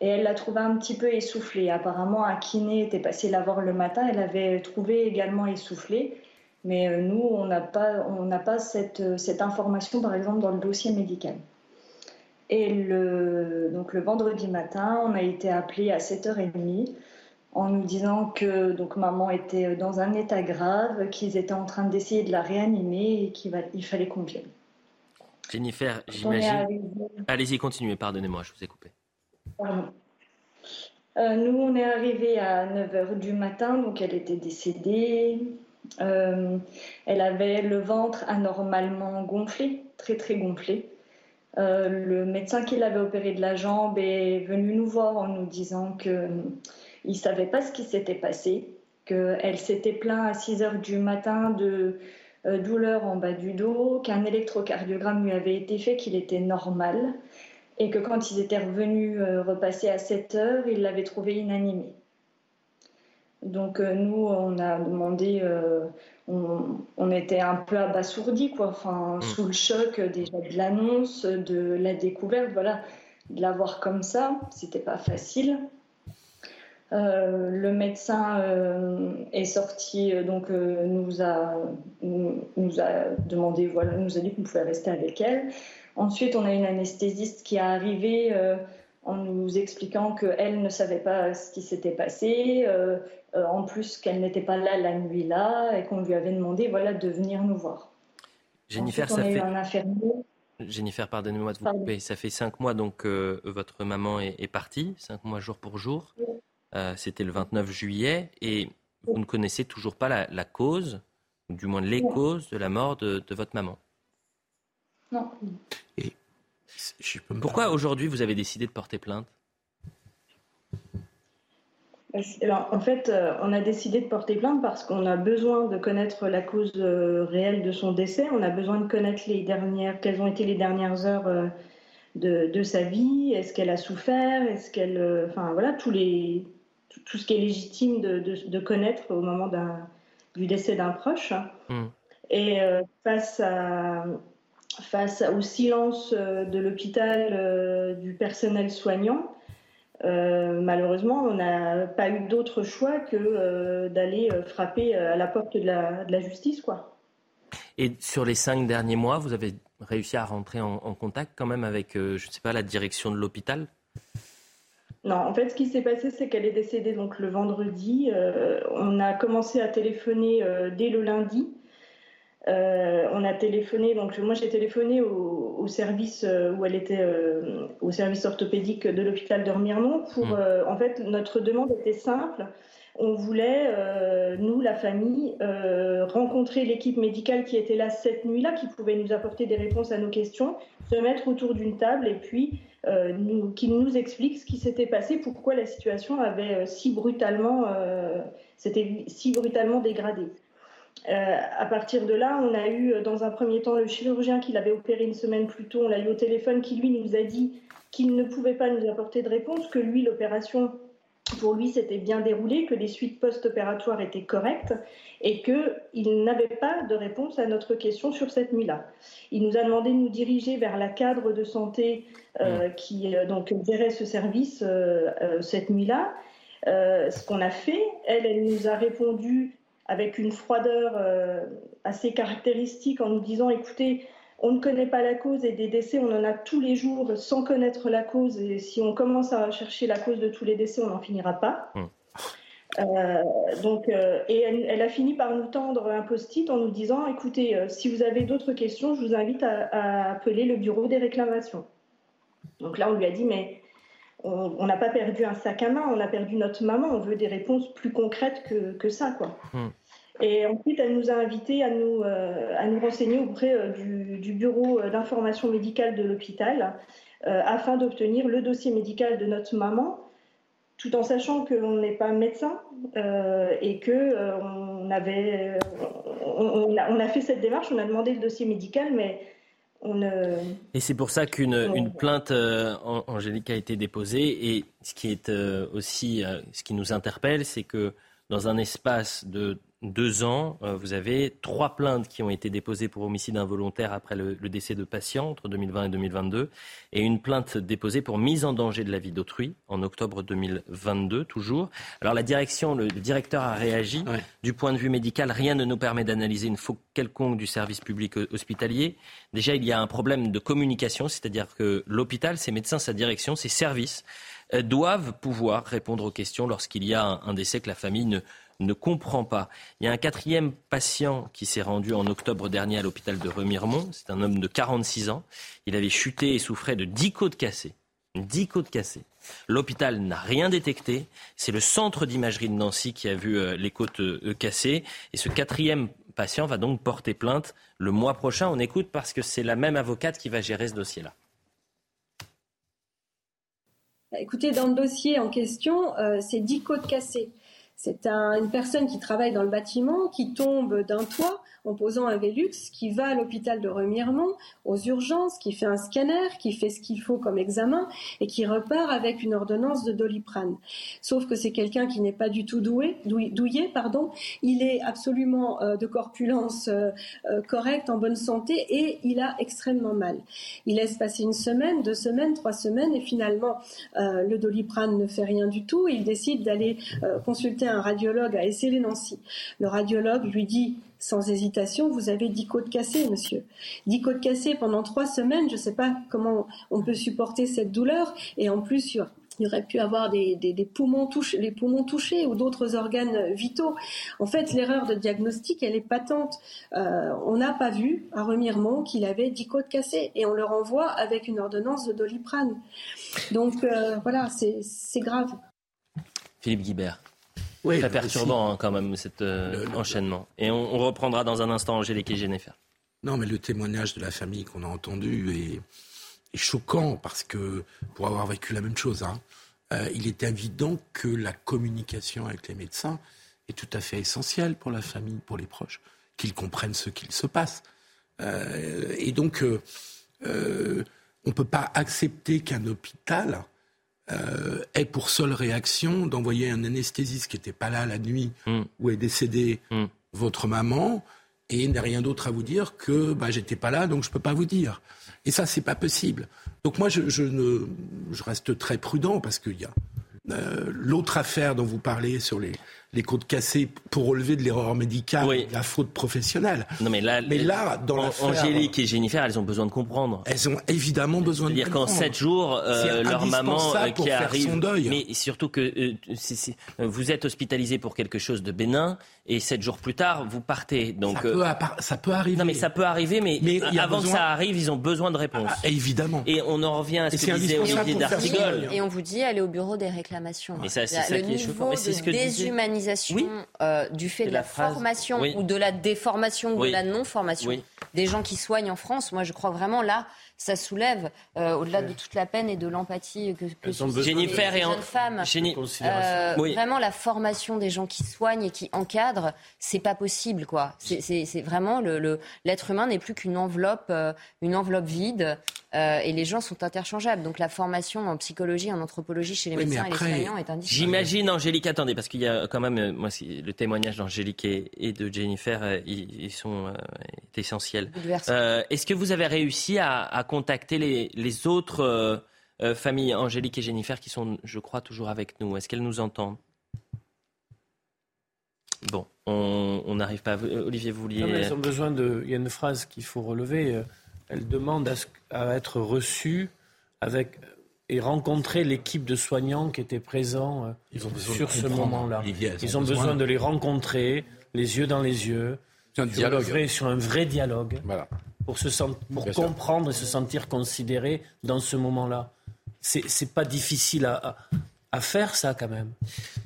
Et elle l'a trouvé un petit peu essoufflé. Apparemment, un kiné était passé la voir le matin. Elle avait trouvé également essoufflé. Mais euh, nous, on n'a pas, on pas cette, cette, information, par exemple, dans le dossier médical. Et le, donc le vendredi matin, on a été appelé à 7h30 en nous disant que donc, maman était dans un état grave, qu'ils étaient en train d'essayer de la réanimer et qu'il il fallait qu'on vienne. Jennifer, j'imagine. Allez-y, continuez, pardonnez-moi, je vous ai coupé. Pardon. Euh, nous, on est arrivé à 9h du matin, donc elle était décédée. Euh, elle avait le ventre anormalement gonflé, très très gonflé. Euh, le médecin qui l'avait opéré de la jambe est venu nous voir en nous disant qu'il euh, ne savait pas ce qui s'était passé, qu'elle s'était plainte à 6 heures du matin de douleur en bas du dos, qu'un électrocardiogramme lui avait été fait, qu'il était normal, et que quand ils étaient revenus repasser à 7 heures, ils l'avaient trouvé inanimé. Donc euh, nous, on a demandé, euh, on, était un peu abasourdis, quoi, enfin, mm. sous le choc déjà de l'annonce, de la découverte, voilà, de l'avoir comme ça, c'était pas facile. Euh, le médecin est sorti, donc nous a nous, a demandé, voilà, nous a dit qu'on pouvait rester avec elle. Ensuite, on a une anesthésiste qui est arrivée en nous expliquant qu'elle ne savait pas ce qui s'était passé, euh, en plus qu'elle n'était pas là la nuit-là et qu'on lui avait demandé voilà, de venir nous voir. Jennifer, ça fait... Jennifer, pardonnez-moi de vous couper. Ça fait cinq mois donc que votre maman est, partie, cinq mois jour pour jour. Euh, c'était le 29 juillet et vous ne connaissez toujours pas la, cause, ou du moins les causes de la mort de, votre maman. Non. Et pourquoi aujourd'hui vous avez décidé de porter plainte? En fait, euh, on a décidé de porter plainte parce qu'on a besoin de connaître la cause euh, réelle de son décès. On a besoin de connaître les dernières, quelles ont été les dernières heures euh, de, sa vie. Est-ce qu'elle a souffert? Est-ce qu'elle, enfin voilà, tous les, tout, ce qui est légitime de, connaître au moment du décès d'un proche. Hmm. Et face à face au silence de l'hôpital, du personnel soignant, euh, malheureusement, on n'a pas eu d'autre choix que euh, d'aller euh, frapper à la porte de la, justice. Quoi. Et sur les cinq derniers mois, vous avez réussi à rentrer en, contact quand même avec, je ne sais pas, la direction de l'hôpital? Non, en fait, ce qui s'est passé, c'est qu'elle est décédée donc le vendredi. on a commencé à téléphoner dès le lundi euh, on a téléphoné, donc moi j'ai téléphoné au, service euh, où elle était, euh, au service orthopédique de l'hôpital de Remiremont. Pour, mmh. en fait, notre demande était simple. On voulait, nous, la famille, rencontrer l'équipe médicale qui était là cette nuit-là, qui pouvait nous apporter des réponses à nos questions, se mettre autour d'une table et puis nous, qui nous explique ce qui s'était passé, pourquoi la situation avait si brutalement, s'était si brutalement dégradée. Euh, à partir de là, on a eu dans un premier temps le chirurgien qui l'avait opéré une semaine plus tôt, on l'a eu au téléphone, qui lui nous a dit qu'il ne pouvait pas nous apporter de réponse, que lui, l'opération, pour lui, s'était bien déroulée, que les suites post-opératoires étaient correctes et qu'il n'avait pas de réponse à notre question sur cette nuit-là. Il nous a demandé de nous diriger vers la cadre de santé euh, qui euh, donc gérait ce service cette nuit-là. ce qu'on a fait, elle, elle nous a répondu avec une froideur euh, assez caractéristique en nous disant écoutez, on ne connaît pas la cause et des décès, on en a tous les jours sans connaître la cause. Et si on commence à chercher la cause de tous les décès, on n'en finira pas. Mmh. Euh, donc, euh, et elle, a fini par nous tendre un post-it en nous disant écoutez, si vous avez d'autres questions, je vous invite à, appeler le bureau des réclamations. Donc là, on lui a dit mais on n'a pas perdu un sac à main, on a perdu notre maman, on veut des réponses plus concrètes que, ça. Quoi. Hmm. Et ensuite, elle nous a invités à nous, à nous renseigner auprès du, du bureau d'information médicale de l'hôpital afin d'obtenir le dossier médical de notre maman tout en sachant qu'on n'est pas médecin euh, et que euh, on avait, on, a, fait cette démarche, on a demandé le dossier médical, mais on Et c'est pour ça qu'une une plainte, euh, Angélique, a été déposée. Et ce qui est aussi, ce qui nous interpelle, c'est que dans un espace de deux ans, euh, vous avez trois plaintes qui ont été déposées pour homicide involontaire après le, décès de patients entre 2020 et 2022, et une plainte déposée pour mise en danger de la vie d'autrui en octobre 2022, toujours. Alors la direction, le, directeur a réagi. Du point de vue médical, rien ne nous permet d'analyser une faute quelconque du service public hospitalier. Déjà, il y a un problème de communication, c'est-à-dire que l'hôpital, ses médecins, sa direction, ses services euh, doivent pouvoir répondre aux questions lorsqu'il y a un décès que la famille ne ne comprend pas. Il y a un quatrième patient qui s'est rendu en octobre dernier à l'hôpital de Remiremont. C'est un homme de 46 ans. Il avait chuté et souffrait de 10 côtes cassées. 10 côtes cassées. L'hôpital n'a rien détecté. C'est le centre d'imagerie de Nancy qui a vu euh, les côtes euh, cassées. Et ce quatrième patient va donc porter plainte le mois prochain. On écoute parce que c'est la même avocate qui va gérer ce dossier-là. Écoutez, dans le dossier en question, euh, c'est 10 côtes cassées. C'est une personne qui travaille dans le bâtiment, qui tombe d'un toit en posant un Velux, qui va à l'hôpital de Remiremont, aux urgences, qui fait un scanner, qui fait ce qu'il faut comme examen et qui repart avec une ordonnance de doliprane. Sauf que c'est quelqu'un qui n'est pas du tout doué, douillé, pardon. Il est absolument euh, de corpulence euh, euh, correcte, en bonne santé et il a extrêmement mal. Il laisse passer une semaine, deux semaines, trois semaines et finalement le doliprane ne fait rien du tout. il décide d'aller consulter un radiologue à Essay-les-Nancy. Le radiologue lui dit sans hésitation, vous avez dix côtes cassées, monsieur. Dix côtes cassées pendant trois semaines, je ne sais pas comment on peut supporter cette douleur. Et en plus, il aurait pu avoir des, poumons touchés, les poumons touchés ou d'autres organes vitaux. En fait, l'erreur de diagnostic, elle est patente. Euh, on n'a pas vu à Remiremont qu'il avait dix côtes cassées et on le renvoie avec une ordonnance de doliprane. Donc euh, voilà, c'est grave. Philippe Guibert. Oui, Très perturbant hein, quand même cet euh, enchaînement. Et on, reprendra dans un instant Angélique et Jennifer. Non, mais le témoignage de la famille qu'on a entendu est, choquant parce que, pour avoir vécu la même chose, hein, euh, il est évident que la communication avec les médecins est tout à fait essentielle pour la famille, pour les proches, qu'ils comprennent ce qu'il se passe. Euh, et donc, on ne peut pas accepter qu'un hôpital euh, est pour seule réaction d'envoyer un anesthésiste qui n'était pas là la nuit mm. où est décédée mm. votre maman et n'a rien d'autre à vous dire que bah, j'étais pas là donc je peux pas vous dire. Et ça c'est pas possible. Donc moi je, je, ne, je reste très prudent parce qu'il y a euh, l'autre affaire dont vous parlez sur les, les côtes cassées pour relever de l'erreur médicale, la faute professionnelle. Non mais là, mais là dans Angélique et Jennifer, elles ont besoin de comprendre. Elles ont évidemment besoin de comprendre. C'est-à-dire qu'en sept jours, euh, leur maman euh, qui arrive, son deuil. mais surtout que euh, vous êtes hospitalisé pour quelque chose de bénin et sept jours plus tard, vous partez. Donc ça, peut, ça peut arriver. Non mais ça peut arriver, mais, avant que ça arrive, ils ont besoin de réponses. Ah, évidemment. Et on en revient à ce que disait Olivier d'Artigol. Et on vous dit, allez au bureau des réclamations. Mais ça, c'est ça qui est choquant. C'est ce que oui. Euh, du fait de, la, formation ou de la déformation ou de la non-formation des gens qui soignent en France. Moi, je crois vraiment là, ça soulève, euh, au-delà de toute la peine et de l'empathie que, que Jennifer les, jeunes femmes, euh, vraiment la formation des gens qui soignent et qui encadrent, c'est pas possible, quoi. C'est vraiment le l'être humain n'est plus qu'une enveloppe, une enveloppe vide. et les gens sont interchangeables. Donc la formation en psychologie, en anthropologie chez les médecins et les soignants est indispensable. J'imagine, Angélique, attendez, parce qu'il y a quand même, moi, le témoignage d'Angélique et, de Jennifer, ils, sont essentiels. Est-ce que vous avez réussi à contacter les, autres euh, euh, familles, Angélique et Jennifer, qui sont, je crois, toujours avec nous. Est-ce qu'elles nous entendent? Bon, on n'arrive pas. Olivier, vous vouliez. elles ont besoin de. Il y a une phrase qu'il faut relever. Elles demandent à, être reçues avec et rencontrer l'équipe de soignants qui était présent euh, sur ce moment-là. Ils ont besoin de les rencontrer, les yeux dans les yeux, un dialogue. sur un vrai dialogue. Voilà pour, se pour comprendre et se sentir considéré dans ce moment-là. C'est pas difficile à, à faire ça quand même.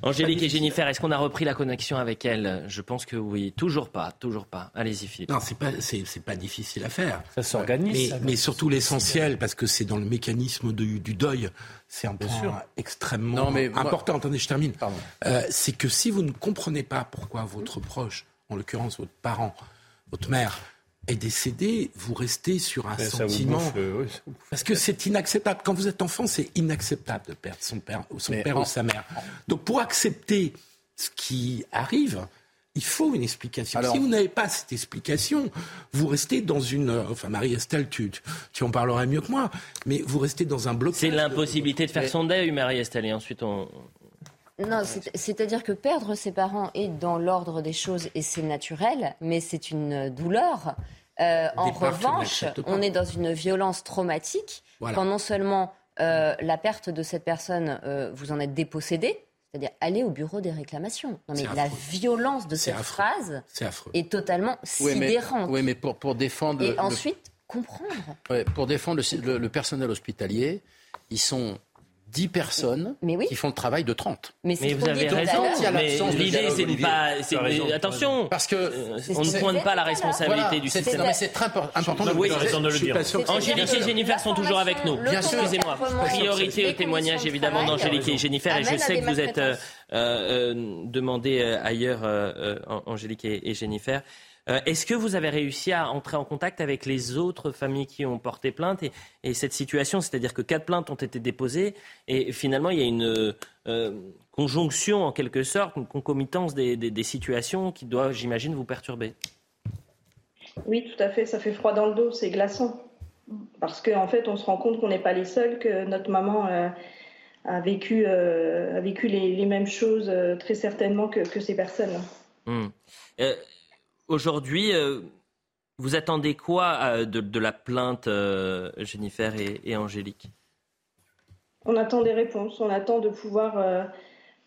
Angélique et Jennifer, est-ce qu'on a repris la connexion avec elle? Je pense que oui. Toujours pas, toujours pas. Allez-y, Philippe. Non, c'est pas, c'est, pas difficile à faire. Ça s'organise. Mais, surtout l'essentiel, parce que c'est dans le mécanisme du, deuil. C'est un point extrêmement important. Attendez, je termine. Euh, c'est que si vous ne comprenez pas pourquoi votre proche, en l'occurrence votre parent, votre mère, est décédé, vous restez sur un sentiment. Parce que c'est inacceptable. Quand vous êtes enfant, c'est inacceptable de perdre son père, son père ou sa mère. Donc pour accepter ce qui arrive, il faut une explication. si vous n'avez pas cette explication, vous restez dans une. Enfin, Marie-Estelle, tu, tu, en parleras mieux que moi, mais vous restez dans un bloc. C'est l'impossibilité de faire son deuil, Marie-Estelle, et ensuite on. Non, c'est-à-dire que perdre ses parents est dans l'ordre des choses et c'est naturel, mais c'est une douleur. Euh, en revanche, on est dans une violence traumatique quand non seulement euh, la perte de cette personne, euh, vous en êtes dépossédé, c'est-à-dire aller au bureau des réclamations. Non, mais la violence de cette phrase est, totalement sidérante. Oui, mais pour, pour défendre. Et ensuite, comprendre. pour défendre le personnel hospitalier, ils sont 10 personnes qui font le travail de 30. Mais, vous avez raison. Mais l'idée, c'est de pas. Attention, parce que euh, on ne pointe pas la responsabilité du système. Non, mais c'est très important de, oui, de le dire. Angélique et Jennifer sont toujours avec nous. Bien Excusez-moi. Priorité au témoignage, évidemment, d'Angélique et Jennifer. Et je sais que vous êtes euh, euh, demandé ailleurs, Angélique et Jennifer. Euh, est-ce que vous avez réussi à entrer en contact avec les autres familles qui ont porté plainte et, cette situation, c'est-à-dire que quatre plaintes ont été déposées et finalement il y a une euh, conjonction en quelque sorte, une concomitance des, situations qui doit, j'imagine, vous perturber? Oui, tout à fait. Ça fait froid dans le dos, c'est glaçant. Parce qu'en fait, on se rend compte qu'on n'est pas les seuls, que notre maman euh, a vécu, a vécu les, mêmes choses très certainement que, ces personnes. Mmh. Aujourd'hui, euh, vous attendez quoi euh, de, la plainte, euh, Jennifer et, Angélique? On attend des réponses. On attend de pouvoir,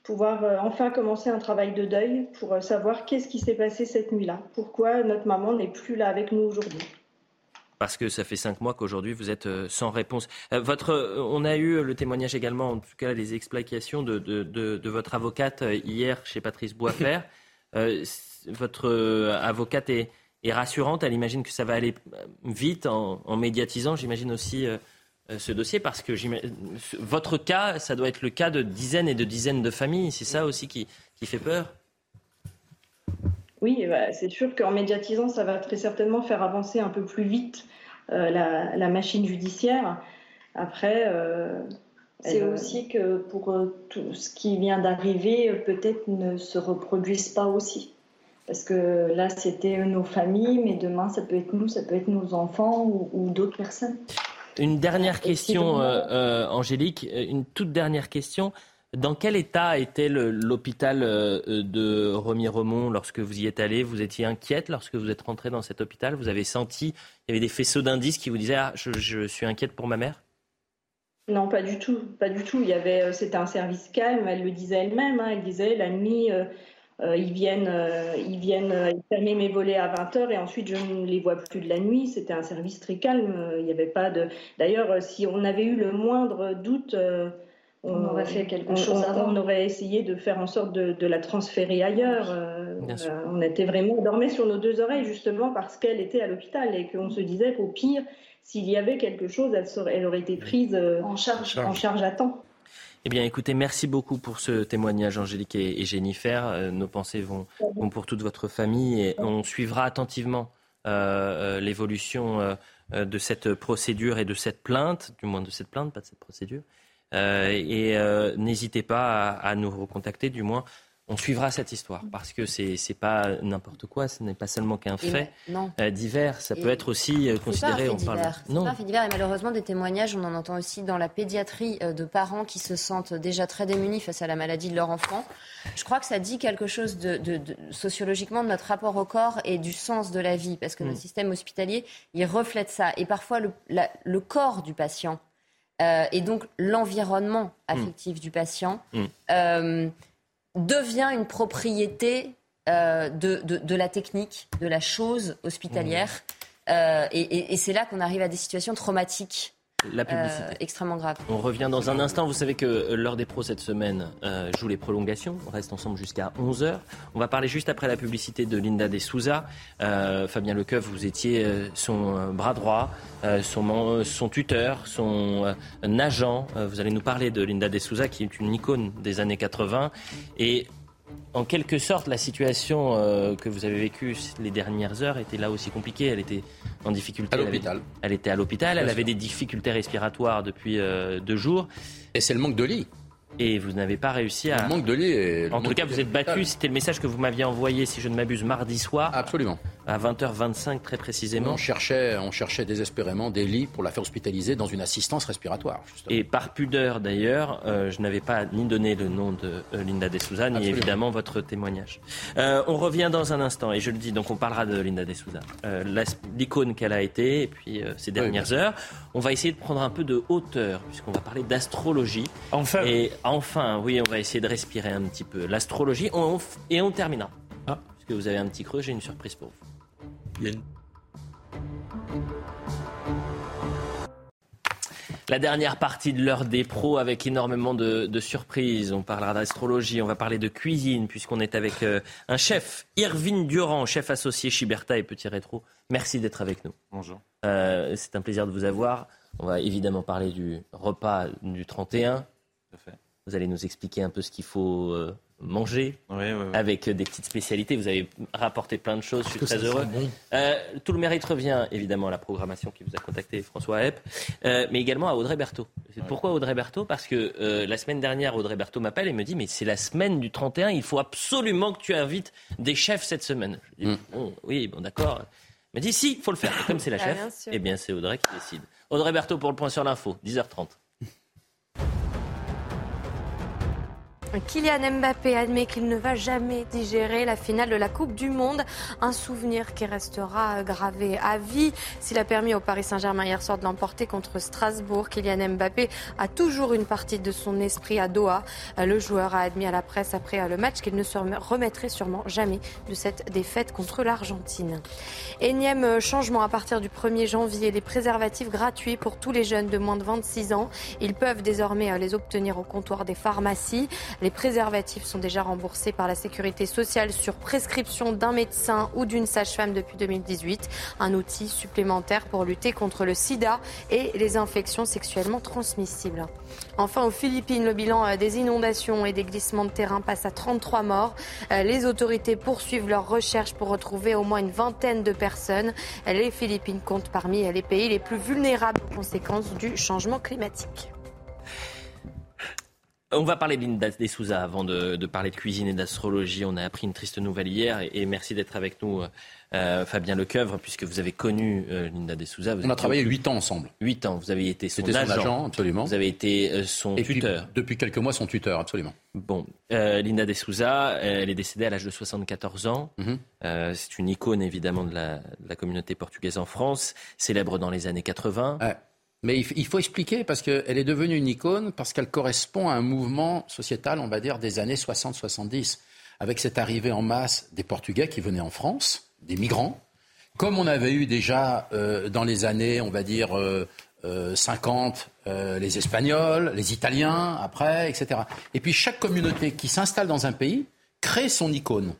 pouvoir enfin commencer un travail de deuil pour savoir qu'est-ce qui s'est passé cette nuit-là. Pourquoi notre maman n'est plus là avec nous aujourd'hui? Parce que ça fait cinq mois qu'aujourd'hui vous êtes sans réponse. votre, on a eu le témoignage également, en tout cas les explications de, de votre avocate hier chez Patrice Boisfer. votre euh, avocate est, rassurante. Elle imagine que ça va aller vite en, médiatisant, j'imagine aussi euh, euh, ce dossier, parce que votre cas, ça doit être le cas de dizaines et de dizaines de familles. C'est ça aussi qui, fait peur? Oui, bah, c'est sûr qu'en médiatisant, ça va très certainement faire avancer un peu plus vite la, machine judiciaire. Après, c'est aussi que pour tout ce qui vient d'arriver, peut-être ne se reproduise pas aussi. Parce que là, c'était nos familles, mais demain, ça peut être nous, ça peut être nos enfants ou, d'autres personnes. Une dernière question, euh, euh, Angélique, une toute dernière question. Dans quel état était l'hôpital euh, de Romy-Remont lorsque vous y êtes allé Vous étiez inquiète lorsque vous êtes rentrée dans cet hôpital? Vous avez senti, il y avait des faisceaux d'indices qui vous disaient ah, je, suis inquiète pour ma mère? Non, pas du tout, pas du tout. Il y avait, c'était un service calme. Elle le disait elle-même. Hein. elle disait la nuit, euh, ils viennent, euh, ils viennent euh, fermer mes volets à 20h et ensuite je ne les vois plus de la nuit. C'était un service très calme. Il n'y avait pas de. D'ailleurs, si on avait eu le moindre doute, on, aurait fait quelque chose. On, aurait essayé de faire en sorte de, la transférer ailleurs. on était vraiment, on dormait sur nos deux oreilles justement parce qu'elle était à l'hôpital et qu'on se disait qu'au pire, s'il y avait quelque chose, elle, serait, elle aurait été prise en charge, en charge à temps. Eh bien, écoutez, merci beaucoup pour ce témoignage, Angélique et, Jennifer. Euh, nos pensées vont, pour toute votre famille et on suivra attentivement euh, euh, l'évolution de cette procédure et de cette plainte, du moins de cette plainte, pas de cette procédure. et n'hésitez pas à, à, nous recontacter, du moins on suivra cette histoire parce que c'est n'est pas n'importe quoi, ce n'est pas seulement qu'un fait euh, divers, ça peut être aussi euh, considéré. on parle. Non, pas un fait divers et malheureusement des témoignages, on en entend aussi dans la pédiatrie euh, de parents qui se sentent déjà très démunis face à la maladie de leur enfant. Je crois que ça dit quelque chose de, sociologiquement de notre rapport au corps et du sens de la vie parce que le mm. système hospitalier il reflète ça et parfois le, le corps du patient et donc l'environnement affectif mm. du patient. Mm devient une propriété euh, de, de, la technique, de la chose hospitalière. Mmh. Euh, et, et, c'est là qu'on arrive à des situations traumatiques. La publicité. extrêmement grave. On revient dans un instant. Vous savez que l'heure des pros cette semaine joue les prolongations. On reste ensemble jusqu'à 11h. On va parler juste après la publicité de Linda De Souza. Fabien Lecoeuf, vous étiez son bras droit, son, son tuteur, son agent. vous allez nous parler de Linda De Souza, qui est une icône des années 80. Et en quelque sorte, la situation euh, que vous avez vécue les dernières heures était là aussi compliquée. Elle était en difficulté. À l'hôpital. Elle, était à l'hôpital. Elle avait des difficultés respiratoires depuis euh, deux jours. Et c'est le manque de lit et vous n'avez pas réussi à. Le manque de lit. en tout cas, vous êtes battu. C'était le message que vous m'aviez envoyé, si je ne m'abuse, mardi soir. Absolument. À 20h25, très précisément. On cherchait, on cherchait désespérément des lits pour la faire hospitaliser dans une assistance respiratoire. Et par pudeur, d'ailleurs, euh, je n'avais pas ni donné le nom de euh, Linda De Souza, ni évidemment votre témoignage. Euh, on revient dans un instant, et je le dis, donc on parlera de Linda De Souza. L'icône qu'elle a été, et puis ces dernières heures. On va essayer de prendre un peu de hauteur, puisqu'on va parler d'astrologie. Enfin. Et enfin, oui, on va essayer de respirer un petit peu. L'astrologie, et on terminera. Ah. Parce que vous avez un petit creux, j'ai une surprise pour vous. La dernière partie de l'heure des pros avec énormément de, surprises. On parlera d'astrologie, on va parler de cuisine puisqu'on est avec euh, un chef, Irvine Durand, chef associé Chiberta et Petit Rétro. Merci d'être avec nous. Bonjour. Euh, c'est un plaisir de vous avoir. On va évidemment parler du repas du 31. Vous allez nous expliquer un peu ce qu'il faut euh, manger avec des petites spécialités. Vous avez rapporté plein de choses, je suis très heureux. Euh, tout le mérite revient évidemment à la programmation qui vous a contacté, François Hepp, euh, mais également à Audrey Berthaud. Pourquoi Audrey Berthaud? Parce que la semaine dernière, Audrey Berthaud m'appelle et me dit Mais c'est la semaine du 31, il faut absolument que tu invites des chefs cette semaine. Je dis, mm. oui, bon, d'accord. Elle m'a dit Si, il faut le faire. comme c'est la ah, chef, eh bien c'est Audrey qui décide. Audrey Berthaud pour le point sur l'info, 10h30. Kylian Mbappé admet qu'il ne va jamais digérer la finale de la Coupe du Monde. Un souvenir qui restera gravé à vie. S'il a permis au Paris Saint-Germain hier soir de l'emporter contre Strasbourg, Kylian Mbappé a toujours une partie de son esprit à Doha. Le joueur a admis à la presse après le match qu'il ne se remettrait sûrement jamais de cette défaite contre l'Argentine. Énième changement à partir du 1er janvier. Les préservatifs gratuits pour tous les jeunes de moins de 26 ans. Ils peuvent désormais les obtenir au comptoir des pharmacies. Les préservatifs sont déjà remboursés par la sécurité sociale sur prescription d'un médecin ou d'une sage-femme depuis 2018. Un outil supplémentaire pour lutter contre le sida et les infections sexuellement transmissibles. Enfin, aux Philippines, le bilan euh, des inondations et des glissements de terrain passe à 33 morts. Euh, les autorités poursuivent leurs recherches pour retrouver au moins une vingtaine de personnes. Les Philippines comptent parmi les pays les plus vulnérables aux conséquences du changement climatique. On va parler de Linda De Souza avant de, parler de cuisine et d'astrologie. On a appris une triste nouvelle hier et, merci d'être avec nous, euh, Fabien Lecoeuvre, puisque vous avez connu euh, Linda De Souza. on a travaillé huit ans ensemble. Huit ans. Vous avez été son, agent, absolument. Vous avez été euh, son tuteur. depuis quelques mois, son tuteur, absolument. Bon, Linda De Souza, elle est décédée à l'âge de 74 ans. Mhm. C'est une icône évidemment de la, de la, communauté portugaise en France, célèbre dans les années 80. Ouais. Mais il faut expliquer parce qu'elle est devenue une icône, parce qu'elle correspond à un mouvement sociétal, on va dire, des années 60-70, avec cette arrivée en masse des Portugais qui venaient en France, des migrants, comme on avait eu déjà euh, dans les années, on va dire, 50, euh, euh, les Espagnols, les Italiens, après, etc. Et puis chaque communauté qui s'installe dans un pays crée son icône.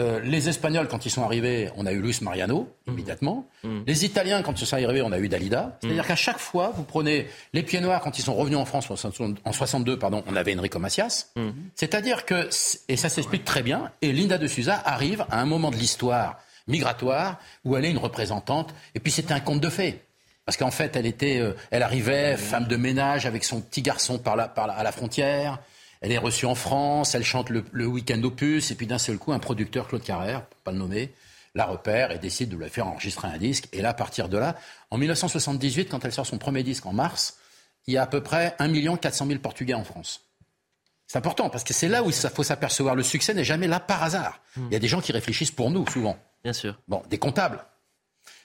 Euh, les Espagnols, quand ils sont arrivés, on a eu Luis Mariano, immédiatement. Les Italiens, quand ils sont arrivés, on a eu Dalida. C'est-à-dire qu'à chaque fois, vous prenez les Pieds Noirs, quand ils sont revenus en France en 62, pardon, on avait Enrico Macias. C'est-à-dire que, et ça s'explique très bien, et Linda de Souza arrive à un moment de l'histoire migratoire où elle est une représentante, et puis c'était un conte de fées. Parce qu'en fait, elle était, euh, elle arrivait, femme de ménage, avec son petit garçon par à la frontière. Elle est reçue en France, elle chante le, week-end opus, et puis d'un seul coup, un producteur, Claude Carrère, pour pas le nommer, la repère et décide de lui faire enregistrer un disque. Et là, à partir de là, en 1978, quand elle sort son premier disque en mars, il y a à peu près 1 400 000 Portugais en France. C'est important parce que c'est là où il faut s'apercevoir. Le succès n'est jamais là par hasard. Hmm. Il y a des gens qui réfléchissent pour nous, souvent. Bien sûr. Bon, des comptables.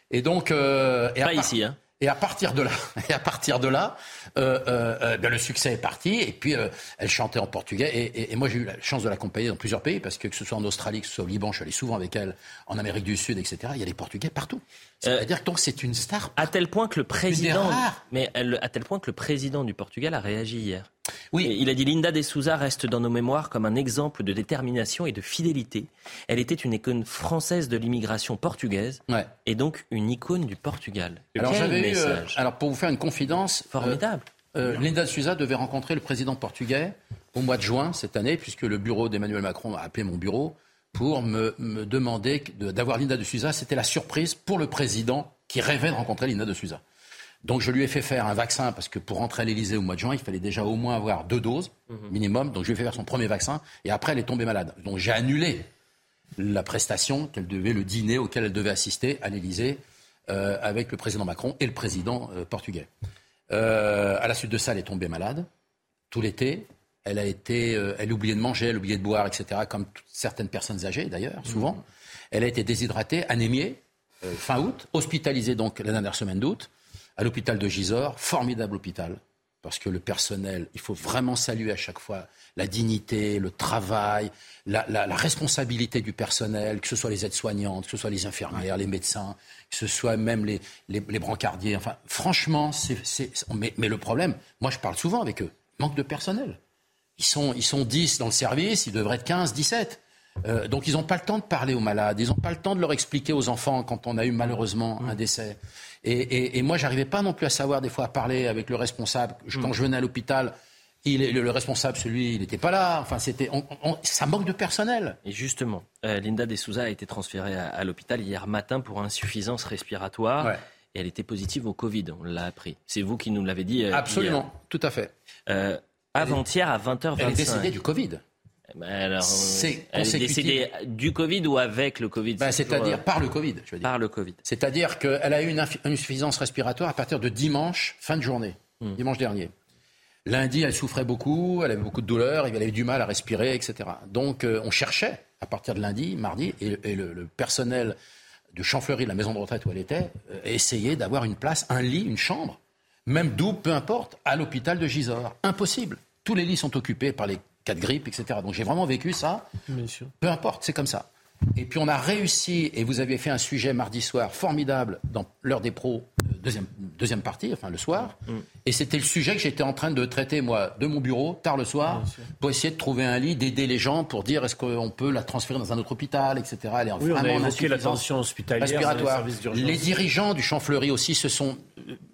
Et donc. Euh, pas ici, hein. Et à partir de là, et à partir de là, euh, euh, euh ben, le succès est parti. Et puis elle chantait en portugais. Et, et, moi j'ai eu la chance de l'accompagner dans plusieurs pays parce que que ce soit en Australie, que ce soit au Liban, je suis allé souvent avec elle, en Amérique du Sud, etc. Il y a des Portugais partout. C'est-à-dire que donc c'est une star. À tel point que le président, mais à tel point que le président du Portugal a réagi hier. Oui. Il a dit Linda de Souza reste dans nos mémoires comme un exemple de détermination et de fidélité. Elle était une icône française de l'immigration portugaise et donc une icône du Portugal. Alors j'avais eu, euh, alors pour vous faire une confidence, euh, formidable. Euh, Linda de Souza devait rencontrer le président portugais au mois de juin cette année, puisque le bureau d'Emmanuel Macron a appelé mon bureau pour me, me demander d'avoir Linda de Souza. C'était la surprise pour le président qui rêvait de rencontrer Linda de Souza. Donc je lui ai fait faire un vaccin parce que pour rentrer à l'Elysée au mois de juin, il fallait déjà au moins avoir deux doses mhm. minimum. Donc je lui ai fait faire son premier vaccin et après elle est tombée malade. Donc j'ai annulé la prestation qu'elle devait, le dîner auquel elle devait assister à l'Elysée euh, avec le président Macron et le président euh, portugais. Euh, à la suite de ça, elle est tombée malade tout l'été. Elle a été, elle a oublié de manger, elle a oublié de boire, etc. Comme certaines personnes âgées d'ailleurs, souvent. Mhm. Elle a été déshydratée, anémiée, fin août, hospitalisée donc la dernière semaine d'août à l'hôpital de Gisors, formidable hôpital, parce que le personnel, il faut vraiment saluer à chaque fois la dignité, le travail, la, responsabilité du personnel, que ce soit les aides-soignantes, que ce soit les infirmières, les médecins, que ce soit même les, les, brancardiers. Enfin, franchement, c'est, mais, mais, le problème, moi je parle souvent avec eux, manque de personnel. Ils sont, ils sont 10 dans le service, ils devraient être 15, 17. Euh, donc ils n'ont pas le temps de parler aux malades, ils n'ont pas le temps de leur expliquer aux enfants quand on a eu malheureusement un décès. Et, et, et moi, j'arrivais pas non plus à savoir des fois à parler avec le responsable. Quand mm. je venais à l'hôpital, il, le, le, responsable, celui, il n'était pas là. Enfin, c'était, ça manque de personnel. Et justement, euh, Linda Dessouza a été transférée à, l'hôpital hier matin pour insuffisance respiratoire. Et elle était positive au Covid, on l'a appris. C'est vous qui nous l'avez dit. Euh, Absolument, tout à fait. Euh, avant-hier à 20h25. Elle est décédée du Covid. Bah, alors, c'est elle est décédée du Covid ou avec le Covid bah, C'est-à-dire euh, par le Covid, je veux dire. Par le Covid. C'est-à-dire qu'elle a eu une, insuffisance respiratoire à partir de dimanche, fin de journée, hmm. dimanche dernier. Lundi, elle souffrait beaucoup, elle avait beaucoup de douleurs, elle avait du mal à respirer, etc. Donc, euh, on cherchait, à partir de lundi, mardi, et, le, personnel de Champfleury, de la maison de retraite où elle était, euh, essayait d'avoir une place, un lit, une chambre, même double, peu importe, à l'hôpital de Gisors. Impossible. Tous les lits sont occupés par les cas de grippe, etc. Donc j'ai vraiment vécu ça. Peu importe, c'est comme ça. Et puis on a réussi, et vous aviez fait un sujet mardi soir formidable dans l'heure des pros, euh, deuxième, deuxième partie, enfin le soir. Mm. Et c'était le sujet que j'étais en train de traiter, moi, de mon bureau, tard le soir, pour essayer de trouver un lit, d'aider les gens pour dire est-ce qu'on peut la transférer dans un autre hôpital, etc. Elle est oui, vraiment on a l'attention hospitalière, respiratoire. Les dirigeants du Champfleury aussi se sont.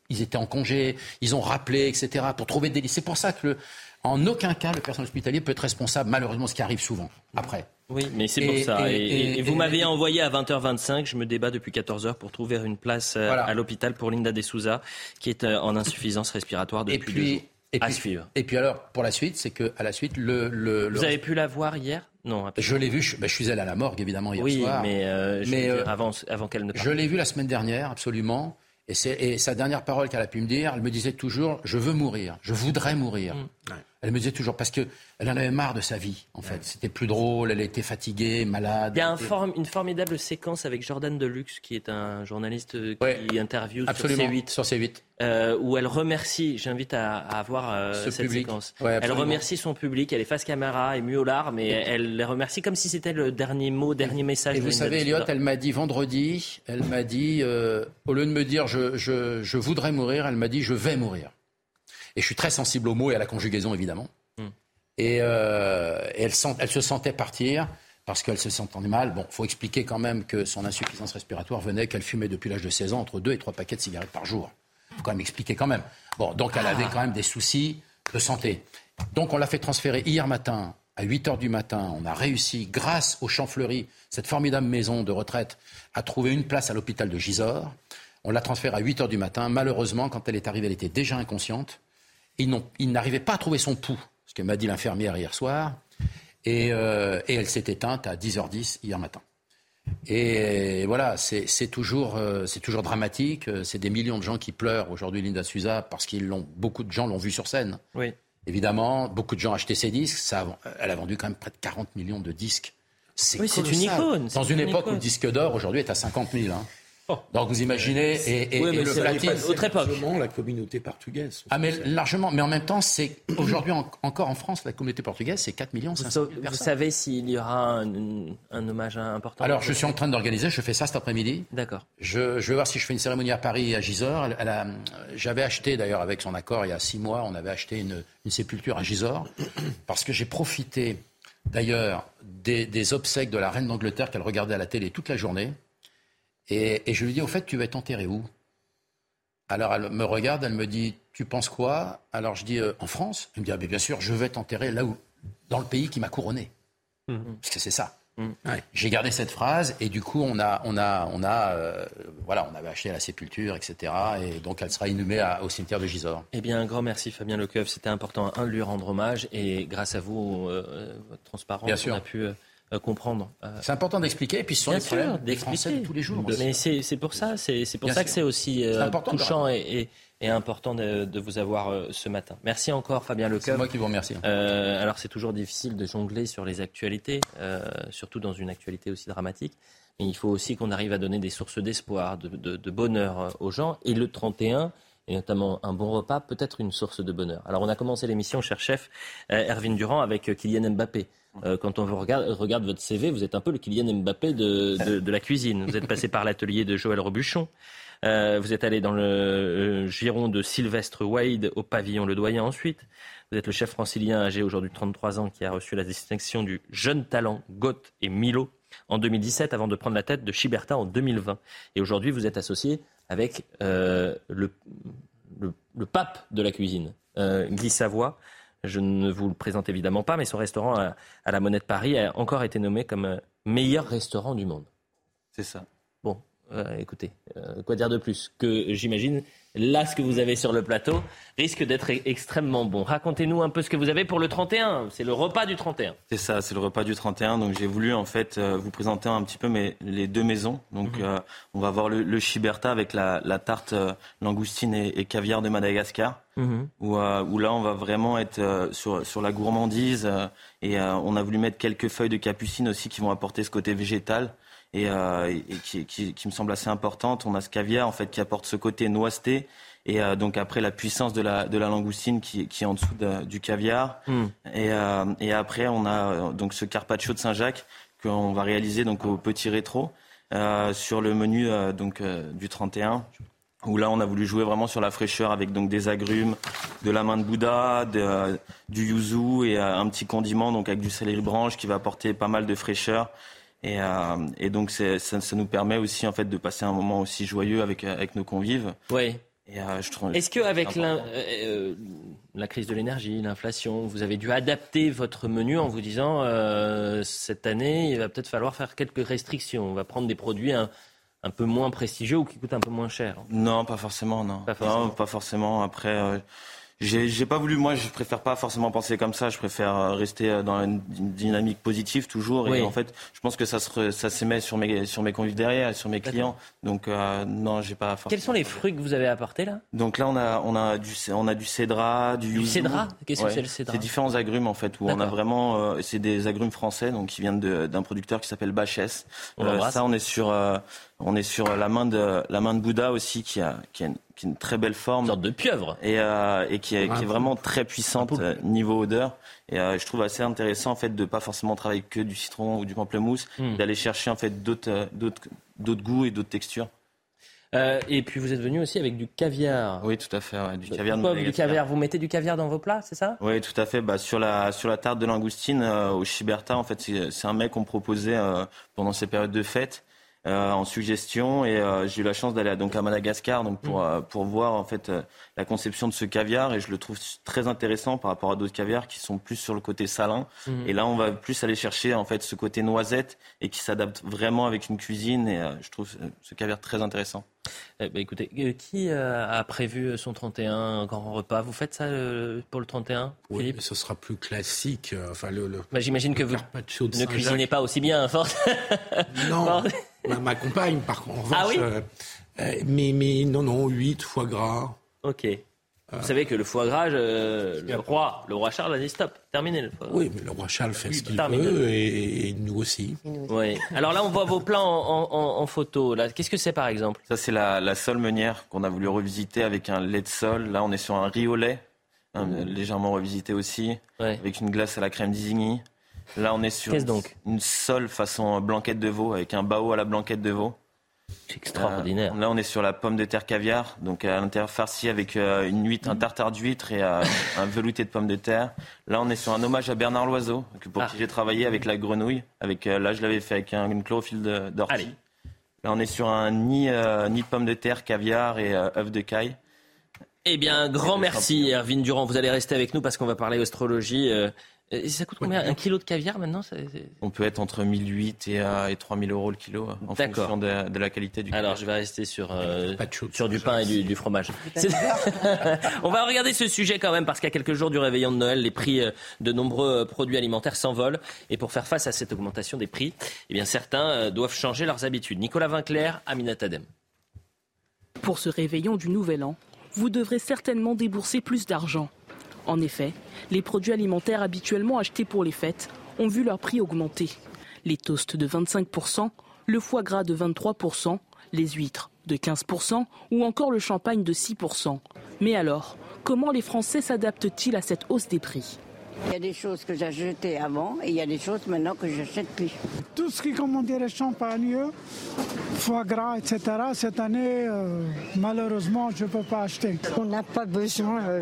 Ils étaient en congé, ils ont rappelé, etc. pour trouver des lits. C'est pour ça que le en aucun cas, le personnel hospitalier peut être responsable, malheureusement, ce qui arrive souvent après. Oui, mais c'est pour ça. Et, vous m'avez envoyé à 20h25, je me débat depuis 14h pour trouver une place euh, à l'hôpital pour Linda De Souza, qui est euh, en insuffisance respiratoire depuis et puis, deux jours. Et à suivre. Et puis alors, pour la suite, c'est que à la suite, le. vous avez pu la voir hier? Non. Je l'ai vu. Je, ben, je, suis allé à la morgue évidemment hier oui, soir. mais, euh, mais avant, avant qu'elle ne. Je l'ai vu la semaine dernière, absolument. Et, sa dernière parole qu'elle a pu me dire, elle me disait toujours Je veux mourir, je voudrais mourir. Mm. Elle me disait toujours, parce qu'elle en avait marre de sa vie, en fait. C'était plus drôle, elle était fatiguée, malade. Il y a une formidable séquence avec Jordan Deluxe, qui est un journaliste qui interviewe sur C8. Sur C8. Euh, où elle remercie, j'invite à, à voir euh, cette séquence. elle remercie son public, elle est face caméra, émue aux larmes, et elle les remercie comme si c'était le dernier mot, dernier message. Et vous savez, Elliot, elle m'a dit vendredi, elle m'a dit, euh, au lieu de me dire je, je, je voudrais mourir, elle m'a dit je vais mourir. Et je suis très sensible aux mots et à la conjugaison, évidemment. Hmm. Et, euh, elle, se sentait partir parce qu'elle se sentait mal. Bon, il faut expliquer quand même que son insuffisance respiratoire venait qu'elle fumait depuis l'âge de 16 ans entre 2 et 3 paquets de cigarettes par jour. Il faut quand même expliquer quand même. Bon, donc elle avait ah. quand même des soucis de santé. Donc on l'a fait transférer hier matin à 8 heures du matin. On a réussi, grâce au Champfleury, cette formidable maison de retraite, à trouver une place à l'hôpital de Gisors. On l'a transférée à 8 heures du matin. Malheureusement, quand elle est arrivée, elle était déjà inconsciente il n'arrivait pas à trouver son pouls, ce que m'a dit l'infirmière hier soir, euh, et, elle s'est éteinte à 10h10 hier matin. Et voilà, c'est toujours, euh, toujours dramatique. C'est des millions de gens qui pleurent aujourd'hui Linda Souza parce qu'ils l'ont, beaucoup de gens l'ont vu sur scène. Oui. Évidemment, beaucoup de gens ont acheté ses disques. Ça, elle a vendu quand même près de 40 millions de disques. C'est oui, une icône. Dans une, époque où le disque d'or aujourd'hui est à 50 000. Hein. Donc vous imaginez, et, et, oui, mais le platine, autre époque. la communauté portugaise. Ah mais largement, mais en même temps, c'est aujourd'hui encore en France, la communauté portugaise, c'est 4 millions 500 000 Vous savez s'il y aura un, un, hommage important Alors je suis en train d'organiser, je fais ça cet après-midi. D'accord. Je, je, vais voir si je fais une cérémonie à Paris, à Gisors. J'avais acheté d'ailleurs avec son accord il y a six mois, on avait acheté une, une sépulture à Gisors, parce que j'ai profité d'ailleurs des, des obsèques de la reine d'Angleterre qu'elle regardait à la télé toute la journée. Et, et, je lui dis, au fait, tu vas être enterré où? Alors elle me regarde, elle me dit, tu penses quoi? Alors je dis, euh, en France? Elle me dit, ah, bien sûr, je vais être enterré là où Dans le pays qui m'a couronné. Mmh. Parce que c'est ça. Mmh. Ouais. J'ai gardé cette phrase et du coup, on a, on a, on a, euh, voilà, on avait acheté la sépulture, etc. Et donc, elle sera inhumée à, au cimetière de Gisors. Eh bien, un grand merci, Fabien Lecoeuf. C'était important, un, de lui rendre hommage et grâce à vous, euh, votre transparence, bien sûr. on a pu euh, comprendre. C'est important d'expliquer, et puis sur les problèmes des Français de tous les jours. Mais c'est pour ça, c'est pour Bien ça sûr. que c'est aussi euh, touchant et, et, et, important de, de, vous avoir euh, ce matin. Merci encore, Fabien Lecoeur. C'est moi qui vous remercie. Euh, alors c'est toujours difficile de jongler sur les actualités, euh, surtout dans une actualité aussi dramatique. Mais il faut aussi qu'on arrive à donner des sources d'espoir, de, de, de, bonheur aux gens. Et le 31 et notamment un bon repas, peut être une source de bonheur. Alors on a commencé l'émission, cher chef, euh, Erwin Durand, avec Kylian Mbappé. Euh, quand on vous regarde, votre CV, vous êtes un peu le Kylian Mbappé de, la cuisine. Vous êtes passé par l'atelier de Joël Robuchon. Euh, vous êtes allé dans le euh, giron de Sylvestre Wade au pavillon Le Doyen ensuite. Vous êtes le chef francilien âgé aujourd'hui de 33 ans qui a reçu la distinction du jeune talent Goth et Milo en 2017 avant de prendre la tête de Chiberta en 2020. Et aujourd'hui, vous êtes associé avec le, pape de la cuisine, Guy Savoie. Je ne vous le présente évidemment pas, mais son restaurant à, la Monnaie de Paris a encore été nommé comme meilleur restaurant du monde. C'est ça. Euh, écoutez, euh, quoi dire de plus Que j'imagine, là, ce que vous avez sur le plateau risque d'être extrêmement bon. Racontez-nous un peu ce que vous avez pour le 31. C'est le repas du 31. C'est ça, c'est le repas du 31. Donc j'ai voulu en fait euh, vous présenter un petit peu mes, les deux maisons. Donc -hmm. on va voir le, le Chiberta avec la, la tarte langoustine et, et, caviar de Madagascar. Où, où, là on va vraiment être sur, sur la gourmandise et on a voulu mettre quelques feuilles de capucine aussi qui vont apporter ce côté végétal et, euh, et qui, qui, qui, me semble assez importante. On a ce caviar en fait qui apporte ce côté noiseté et euh, donc après la puissance de la, de la langoustine qui, qui est en dessous de, du caviar. Mm. Et, euh, et après on a donc ce carpaccio de Saint-Jacques qu'on va réaliser donc au petit rétro sur le menu donc du 31 où là on a voulu jouer vraiment sur la fraîcheur avec donc des agrumes, de la main de Bouddha, de, du yuzu et un petit condiment donc avec du céleri branche qui va apporter pas mal de fraîcheur. Et, euh, et donc ça, ça, nous permet aussi en fait de passer un moment aussi joyeux avec avec nos convives. Oui. Euh, Est-ce qu'avec la, euh, la crise de l'énergie, l'inflation, vous avez dû adapter votre menu en vous disant euh, cette année, il va peut-être falloir faire quelques restrictions. On va prendre des produits un, un, peu moins prestigieux ou qui coûtent un peu moins cher? Non, pas forcément, non. Pas forcément. Non, pas forcément. Après, euh, j'ai pas voulu, moi, je préfère pas forcément penser comme ça. Je préfère rester dans une dynamique positive toujours. Et oui. en fait, je pense que ça se, ça s'émet sur mes, sur mes convives derrière, sur mes clients. Donc, euh, non, j'ai pas forcément. Quels sont les fruits que vous avez apportés là? Donc là, on a, on a du, on a du cédra, du Du cédra? Qu'est-ce ouais. que c'est le cédra? C'est différents agrumes en fait, où on a vraiment, euh, c'est des agrumes français, donc qui viennent d'un producteur qui s'appelle Bachès. Euh, ça, on est sur, on est sur la main de, la main de Bouddha aussi, qui a, qui a une, qui a une très belle forme. Une sorte de pieuvre. Et, euh, et qui, est, qui est vraiment très puissante euh, niveau odeur. Et euh, je trouve assez intéressant en fait de pas forcément travailler que du citron ou du pamplemousse, mm. d'aller chercher en fait d'autres d'autres d'autres goûts et d'autres textures. Euh, et puis vous êtes venu aussi avec du caviar. Oui, tout à fait. Ouais, du caviar. Pourquoi du caviar Vous mettez du caviar dans vos plats, c'est ça? Oui, tout à fait. Bah, sur la sur la tarte de langoustine euh, au Chiberta, en fait, c'est un mec qu'on proposait euh, pendant ces périodes de fête euh, en suggestion et euh, j'ai eu la chance d'aller donc à Madagascar donc pour euh, pour voir en fait la conception de ce caviar et je le trouve très intéressant par rapport à d'autres caviars qui sont plus sur le côté salin mmh. et là on va plus aller chercher en fait ce côté noisette et qui s'adapte vraiment avec une cuisine et je trouve ce caviar très intéressant. Eh ben, écoutez, qui a prévu son 31 grand repas? Vous faites ça pour le 31 Oui, Philippe? mais ce sera plus classique. Enfin, le, le bah, J'imagine que vous ne cuisinez pas aussi bien, force. Non, ma, ma, compagne, par contre, en revanche. Ah oui euh, mais, mais non, non, 8 foie gras. Ok. Vous savez que le foie gras, le roi, le roi Charles a dit stop, terminé le foie gras. Oui, mais le roi Charles fait ce qu'il veut et, nous aussi. Oui. Alors là, on voit vos plans en, photo. Là, qu'est-ce que c'est par exemple? Ça, c'est la, la sole meunière qu'on a voulu revisiter avec un lait de sol. Là, on est sur un riz au lait, hein, mmh. légèrement revisité aussi, avec une glace à la crème d'Isigny. Là, on est sur donc? une sole façon blanquette de veau, avec un bao à la blanquette de veau. C'est extraordinaire. Euh, là, on est sur la pomme de terre caviar, donc à l'intérieur farci avec euh, une huître, un tartare d'huître et euh, un velouté de pommes de terre. Là, on est sur un hommage à Bernard Loiseau, pour ah. qui j'ai travaillé avec la grenouille. Avec, là, je l'avais fait avec une chlorophylle d'ortie. Là, on est sur un nid, nid de pommes de terre, caviar et œufs de caille. Eh bien, grand merci, Erwin Durand. Vous allez rester avec nous parce qu'on va parler astrologie. Et ça coûte combien Un kilo de caviar maintenant On peut être entre 1008 et, euh, et 3000 euros le kilo en fonction de, de, la qualité du Alors je vais rester sur, euh, sur du pain et du, du fromage. On va regarder ce sujet quand même parce qu'à quelques jours du réveillon de Noël, les prix euh, de nombreux produits alimentaires s'envolent. Et pour faire face à cette augmentation des prix, eh bien, certains doivent changer leurs habitudes. Nicolas Vinclair, Aminat Adem. Pour ce réveillon du Nouvel An, vous devrez certainement débourser plus d'argent. En effet, les produits alimentaires habituellement achetés pour les fêtes ont vu leur prix augmenter. Les toasts de 25%, le foie gras de 23%, les huîtres de 15% ou encore le champagne de 6%. Mais alors, comment les Français s'adaptent-ils à cette hausse des prix? Il y a des choses que j'achetais avant et il y a des choses maintenant que j'achète plus. Tout ce qui, comme on dirait, champagne, foie gras, etc., cette année, euh, malheureusement, je ne peux pas acheter. On n'a pas besoin euh,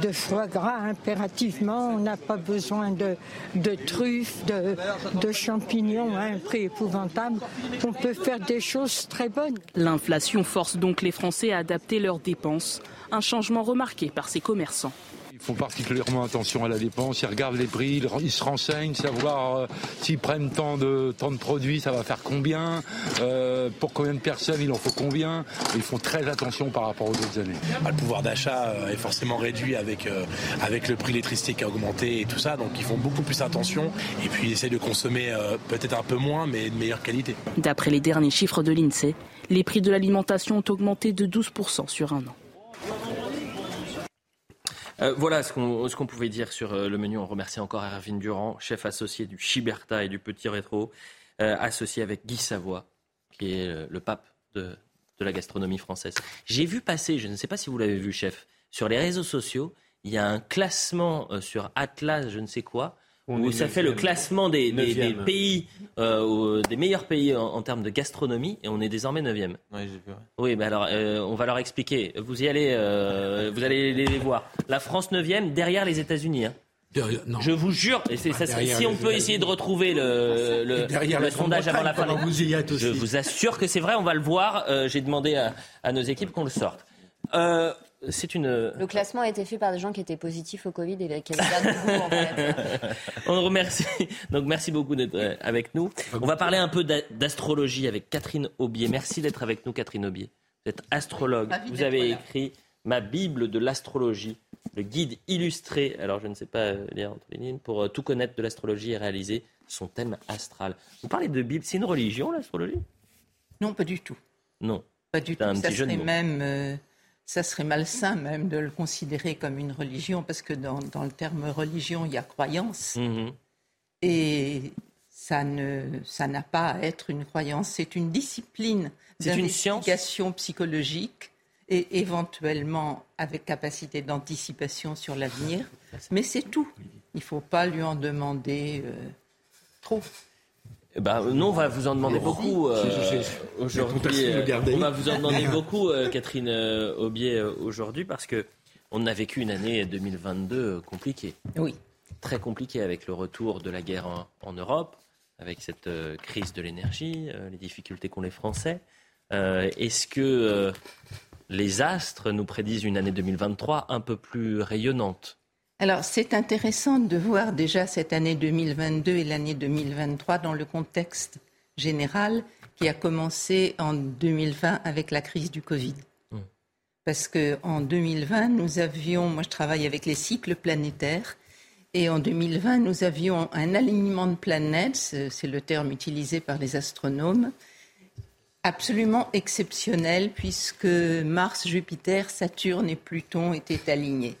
de foie gras impérativement, on n'a pas besoin de, de truffes, de, de champignons à un prix épouvantable. On peut faire des choses très bonnes. L'inflation force donc les Français à adapter leurs dépenses, un changement remarqué par ces commerçants. Ils font particulièrement attention à la dépense, ils regardent les prix, ils se renseignent, savoir euh, s'ils prennent tant de, tant de produits, ça va faire combien, euh, pour combien de personnes il en faut combien. Ils font très attention par rapport aux autres années. Ah, le pouvoir d'achat euh, est forcément réduit avec, avec le prix de l'électricité qui a augmenté et tout ça, donc ils font beaucoup plus attention et puis ils essaient de consommer peut-être un peu moins mais de meilleure qualité. D'après les derniers chiffres de l'INSEE, les prix de l'alimentation ont augmenté de 12% sur un an. Euh, voilà ce qu'on pouvait dire sur euh, le menu. On remercie encore Erwin Durand, chef associé du Chiberta et du Petit Rétro, euh, associé avec Guy Savoie, qui est le pape de la gastronomie française. J'ai vu passer, je ne sais pas si vous l'avez vu, chef, sur les réseaux sociaux, il y a un classement sur Atlas, je ne sais quoi, où ça fait le classement des, pays, euh, des meilleurs pays en, termes de gastronomie, et on est désormais 9e. Oui, vu, oui mais alors, euh, on va leur expliquer. Vous y allez, euh, vous allez les, voir. La France 9e, derrière les États-Unis. Hein. Je vous jure, et ça, si on peut essayer de retrouver le, le, sondage avant la fin, vous y êtes aussi. je vous assure que c'est vrai, on va le voir. J'ai demandé à, à, nos équipes qu'on le sorte. Euh, c'est une. Le classement a été fait par des gens qui étaient positifs au Covid et qui avaient goût, en fait. On remercie. Donc merci beaucoup d'être euh, avec nous. On va parler un peu d'astrologie avec Catherine Aubier. Merci d'être avec nous, Catherine Aubier. Vous êtes astrologue. Vous avez écrit ma Bible de l'astrologie, le guide illustré. Alors je ne sais pas lire entre les lignes pour euh, tout connaître de l'astrologie et réaliser son thème astral. Vous parlez de Bible, c'est une religion l'astrologie? Non, pas du tout. Non. Pas du tout. Un Ça serait même ça serait malsain même de le considérer comme une religion, parce que dans, le terme religion, il y a croyance. Mhm. Et ça ne ça n'a pas à être une croyance, c'est une discipline d'investigation psychologique et éventuellement avec capacité d'anticipation sur l'avenir. Mais c'est tout. Il ne faut pas lui en demander euh, trop. Eh ben, nous, on va vous en demander beaucoup euh, aujourd'hui. On va vous en demander beaucoup, euh, Catherine euh, Aubier, aujourd'hui, parce que on a vécu une année 2022 compliquée. Oui. Très compliquée avec le retour de la guerre en, en Europe, avec cette crise de l'énergie, les difficultés qu'ont les Français. Est-ce que les astres nous prédisent une année 2023 un peu plus rayonnante? Alors, c'est intéressant de voir déjà cette année 2022 et l'année 2023 dans le contexte général qui a commencé en 2020 avec la crise du Covid. Hmm. Parce qu'en 2020, nous avions, moi je travaille avec les cycles planétaires, et en 2020, nous avions un alignement de planètes, c'est le terme utilisé par les astronomes, Absolument exceptionnel puisque Mars, Jupiter, Saturne et Pluton étaient alignés.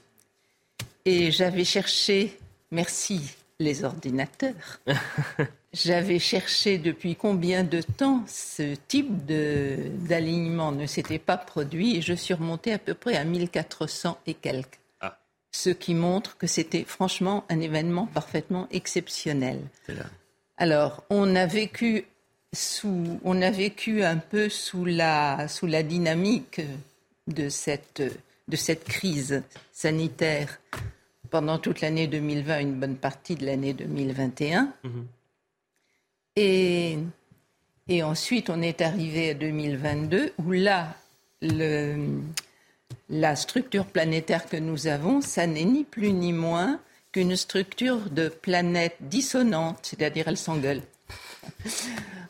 Et j'avais cherché, merci les ordinateurs, j'avais cherché depuis combien de temps ce type d'alignement ne s'était pas produit et je suis remontée à peu près à 1400 et quelques. Ah. Ce qui montre que c'était franchement un événement parfaitement exceptionnel. Alors, on a vécu sous, on a vécu un peu sous la, sous la dynamique de cette, de cette crise sanitaire pendant toute l'année 2020, une bonne partie de l'année 2021. Mhm. Et, et ensuite, on est arrivé à 2022, où là, le, la structure planétaire que nous avons, ça n'est ni plus ni moins qu'une structure de planète dissonante, c'est-à-dire elle s'engueule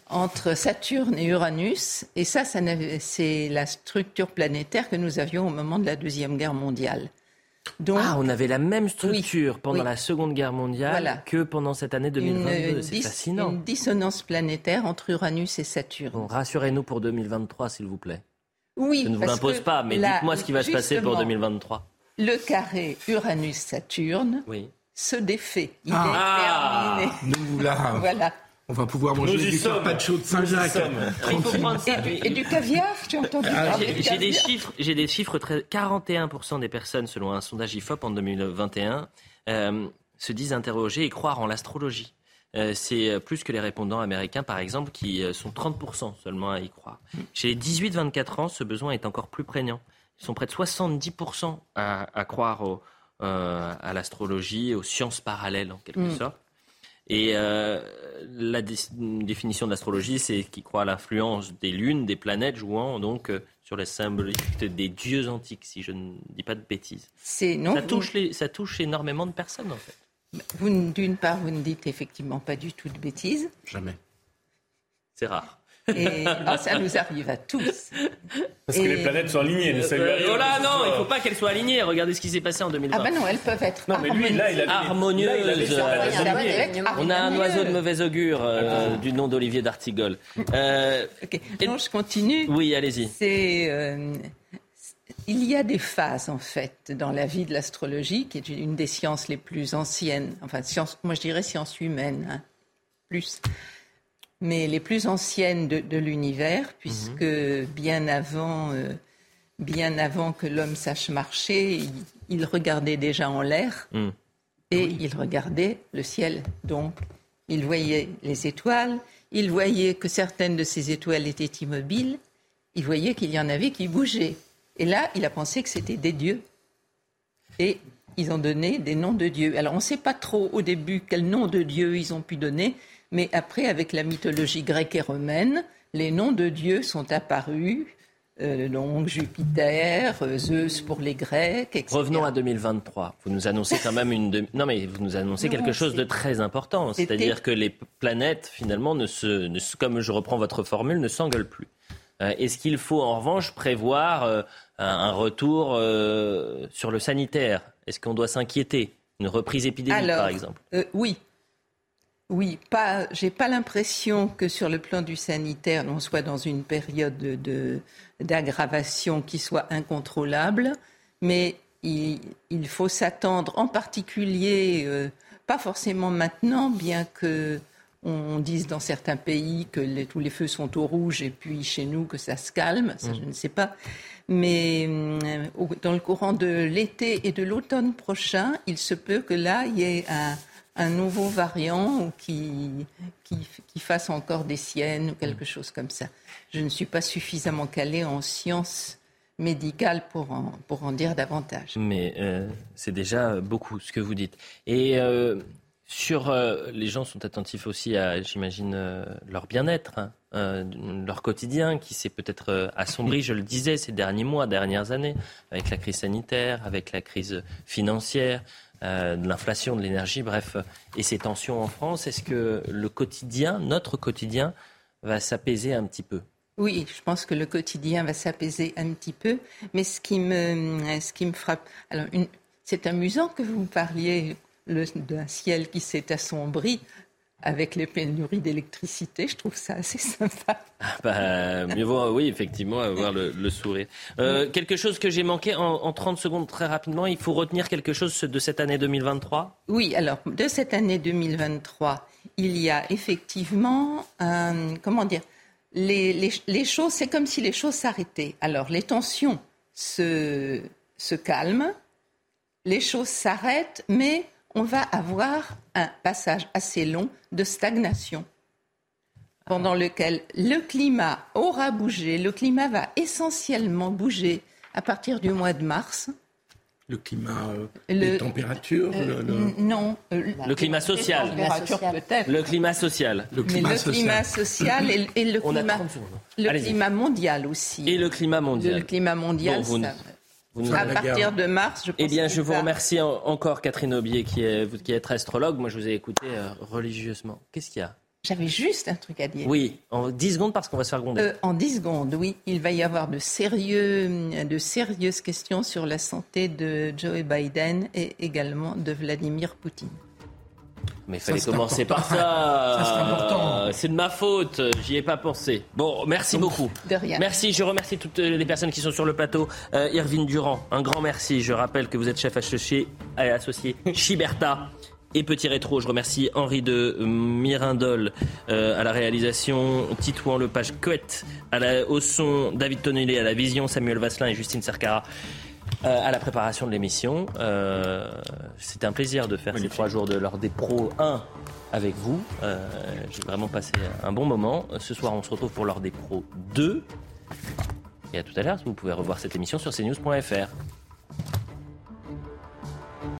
entre Saturne et Uranus. Et ça, c'est la structure planétaire que nous avions au moment de la Deuxième Guerre mondiale. ah, on avait la même structure pendant la Seconde Guerre mondiale que pendant cette année 2022. C'est fascinant. Une dissonance planétaire entre Uranus et Saturne. rassurez-nous pour 2023, s'il vous plaît. Oui. Je ne vous l'impose pas, mais dites-moi ce qui va se passer pour 2023. Le carré Uranus-Saturne se défait. Il ah. est terminé. Nous là. voilà. On va pouvoir manger du carpaccio de Saint-Jacques. Et, du caviar, tu as entendu ah, J'ai des chiffres, j'ai des chiffres très, 41% des personnes, selon un sondage IFOP en 2021, euh, se disent interroger et croire en l'astrologie. Euh, c'est plus que les répondants américains, par exemple, qui euh, sont 30% seulement à y croire. Chez les 18-24 ans, ce besoin est encore plus prégnant. Ils sont près de 70% à, croire à l'astrologie, aux sciences parallèles, en quelque mm. sorte. Et euh, la définition de l'astrologie, c'est qui croit à l'influence des lunes, des planètes, jouant donc euh, sur la symbolique des dieux antiques, si je ne dis pas de bêtises. Non, ça, touche ça touche énormément de personnes, en fait. D'une part, vous ne dites effectivement pas du tout de bêtises. Jamais. C'est rare. Et ça nous arrive à tous. Parce que les planètes sont alignées. Ne euh, oh là, non, il ne faut pas qu'elles soient alignées. Regardez ce qui s'est passé en 2020. Ah ben non, elles peuvent être non, mais lui, là, il a harmonieuses. On a un oiseau de mauvais augure euh, du nom d'Olivier d'Artigol. Euh, Non, je continue. Oui, allez-y. C'est euh, il y a des phases, en fait, dans la vie de l'astrologie, qui est une des sciences les plus anciennes, enfin, science, moi je dirais science humaine, hein, plus mais les plus anciennes de, l'univers, puisque mhm. bien avant, euh, bien avant que l'homme sache marcher, il, regardait déjà en l'air mm. et il regardait le ciel. Donc, il voyait les étoiles, il voyait que certaines de ces étoiles étaient immobiles, il voyait qu'il y en avait qui bougeaient. Et là, il a pensé que c'était des dieux. Et ils ont donné des noms de dieux. Alors, on ne sait pas trop au début quel nom de dieu ils ont pu donner, mais après, avec la mythologie grecque et romaine, les noms de dieux sont apparus. Euh, donc Jupiter, euh, Zeus pour les Grecs, etc. Revenons à 2023. Vous nous annoncez quand même une non mais vous nous annoncez quelque chose de très important, c'est-à-dire que les planètes finalement ne se, comme je reprends votre formule, ne s'engueulent plus. Euh, est-ce qu'il faut en revanche prévoir un, retour sur le sanitaire? Est-ce qu'on doit s'inquiéter? Une reprise épidémique par exemple? Oui, oui, pas, j'ai pas l'impression que sur le plan du sanitaire, on soit dans une période de, d'aggravation qui soit incontrôlable, mais il, faut s'attendre, en particulier, euh, pas forcément maintenant, bien que on dise dans certains pays que tous les feux sont au rouge et puis chez nous que ça se calme, ça je mm. ne sais pas. Mais euh, dans le courant de l'été et de l'automne prochain, il se peut que là, il y ait un, un nouveau variant qui, qui, fasse encore des siennes ou quelque chose comme ça. Je ne suis pas suffisamment calée en sciences médicales pour en, pour en dire davantage. Mais euh, c'est déjà beaucoup ce que vous dites. Et euh, sur euh, les gens sont attentifs aussi à, j'imagine, leur bien-être, hein, leur quotidien qui s'est peut-être assombri, je le disais, ces derniers mois, dernières années, avec la crise sanitaire, avec la crise financière. Euh, de l'inflation, de l'énergie, bref, et ces tensions en France, est-ce que le quotidien, notre quotidien, va s'apaiser un petit peu oui, je pense que le quotidien va s'apaiser un petit peu, mais ce qui me, ce qui me frappe, alors c'est amusant que vous parliez d'un ciel qui s'est assombri. Avec les pénuries d'électricité. Je trouve ça assez sympa. Ah bah, mieux vaut, oui, effectivement, avoir le, sourire. Euh, quelque chose que j'ai manqué en, en, 30 secondes très rapidement, il faut retenir quelque chose de cette année 2023 Oui, alors de cette année 2023, il y a effectivement, comment dire, les, les, choses, c'est comme si les choses s'arrêtaient. Alors les tensions se, se calment, les choses s'arrêtent, mais on va avoir un passage assez long de stagnation pendant lequel le climat aura bougé. Le climat va essentiellement bouger à partir du mois de mars. Le climat, euh, les températures euh, Non. Euh, le climat social. Le climat social. Le climat social. climat social et, le, climat, le climat mondial aussi. Et le climat mondial. Le, climat mondial, à partir de mars, je pense Eh bien, je vous remercie encore, Catherine Aubier, qui est, qui est astrologue. Moi, je vous ai écouté euh, religieusement. Qu'est-ce qu'il y a? J'avais juste un truc à dire. Oui, en 10 secondes, parce qu'on va se faire gronder. Euh, en 10 secondes, oui. Il va y avoir de, sérieux, de sérieuses questions sur la santé de Joe Biden et également de Vladimir Poutine. Mais il fallait commencer par ça. c'est de ma faute. J'y ai pas pensé. Bon, merci beaucoup. De rien. Merci. Je remercie toutes les personnes qui sont sur le plateau. Euh, Irvine Durand, un grand merci. Je rappelle que vous êtes chef associé, associé Chiberta. Et petit rétro, je remercie Henri de Mirindol euh, à la réalisation, Titouan Lepage Couette à la, au son, David Tonnelé à la vision, Samuel Vasselin et Justine Cercara euh, à la préparation de l'émission. Euh, C'était un plaisir de faire ces trois jours de l'heure des pros 1 avec vous. Euh, J'ai vraiment passé un bon moment. Ce soir, on se retrouve pour l'heure des pros 2. Et à tout à l'heure, vous pouvez revoir cette émission sur cnews.fr.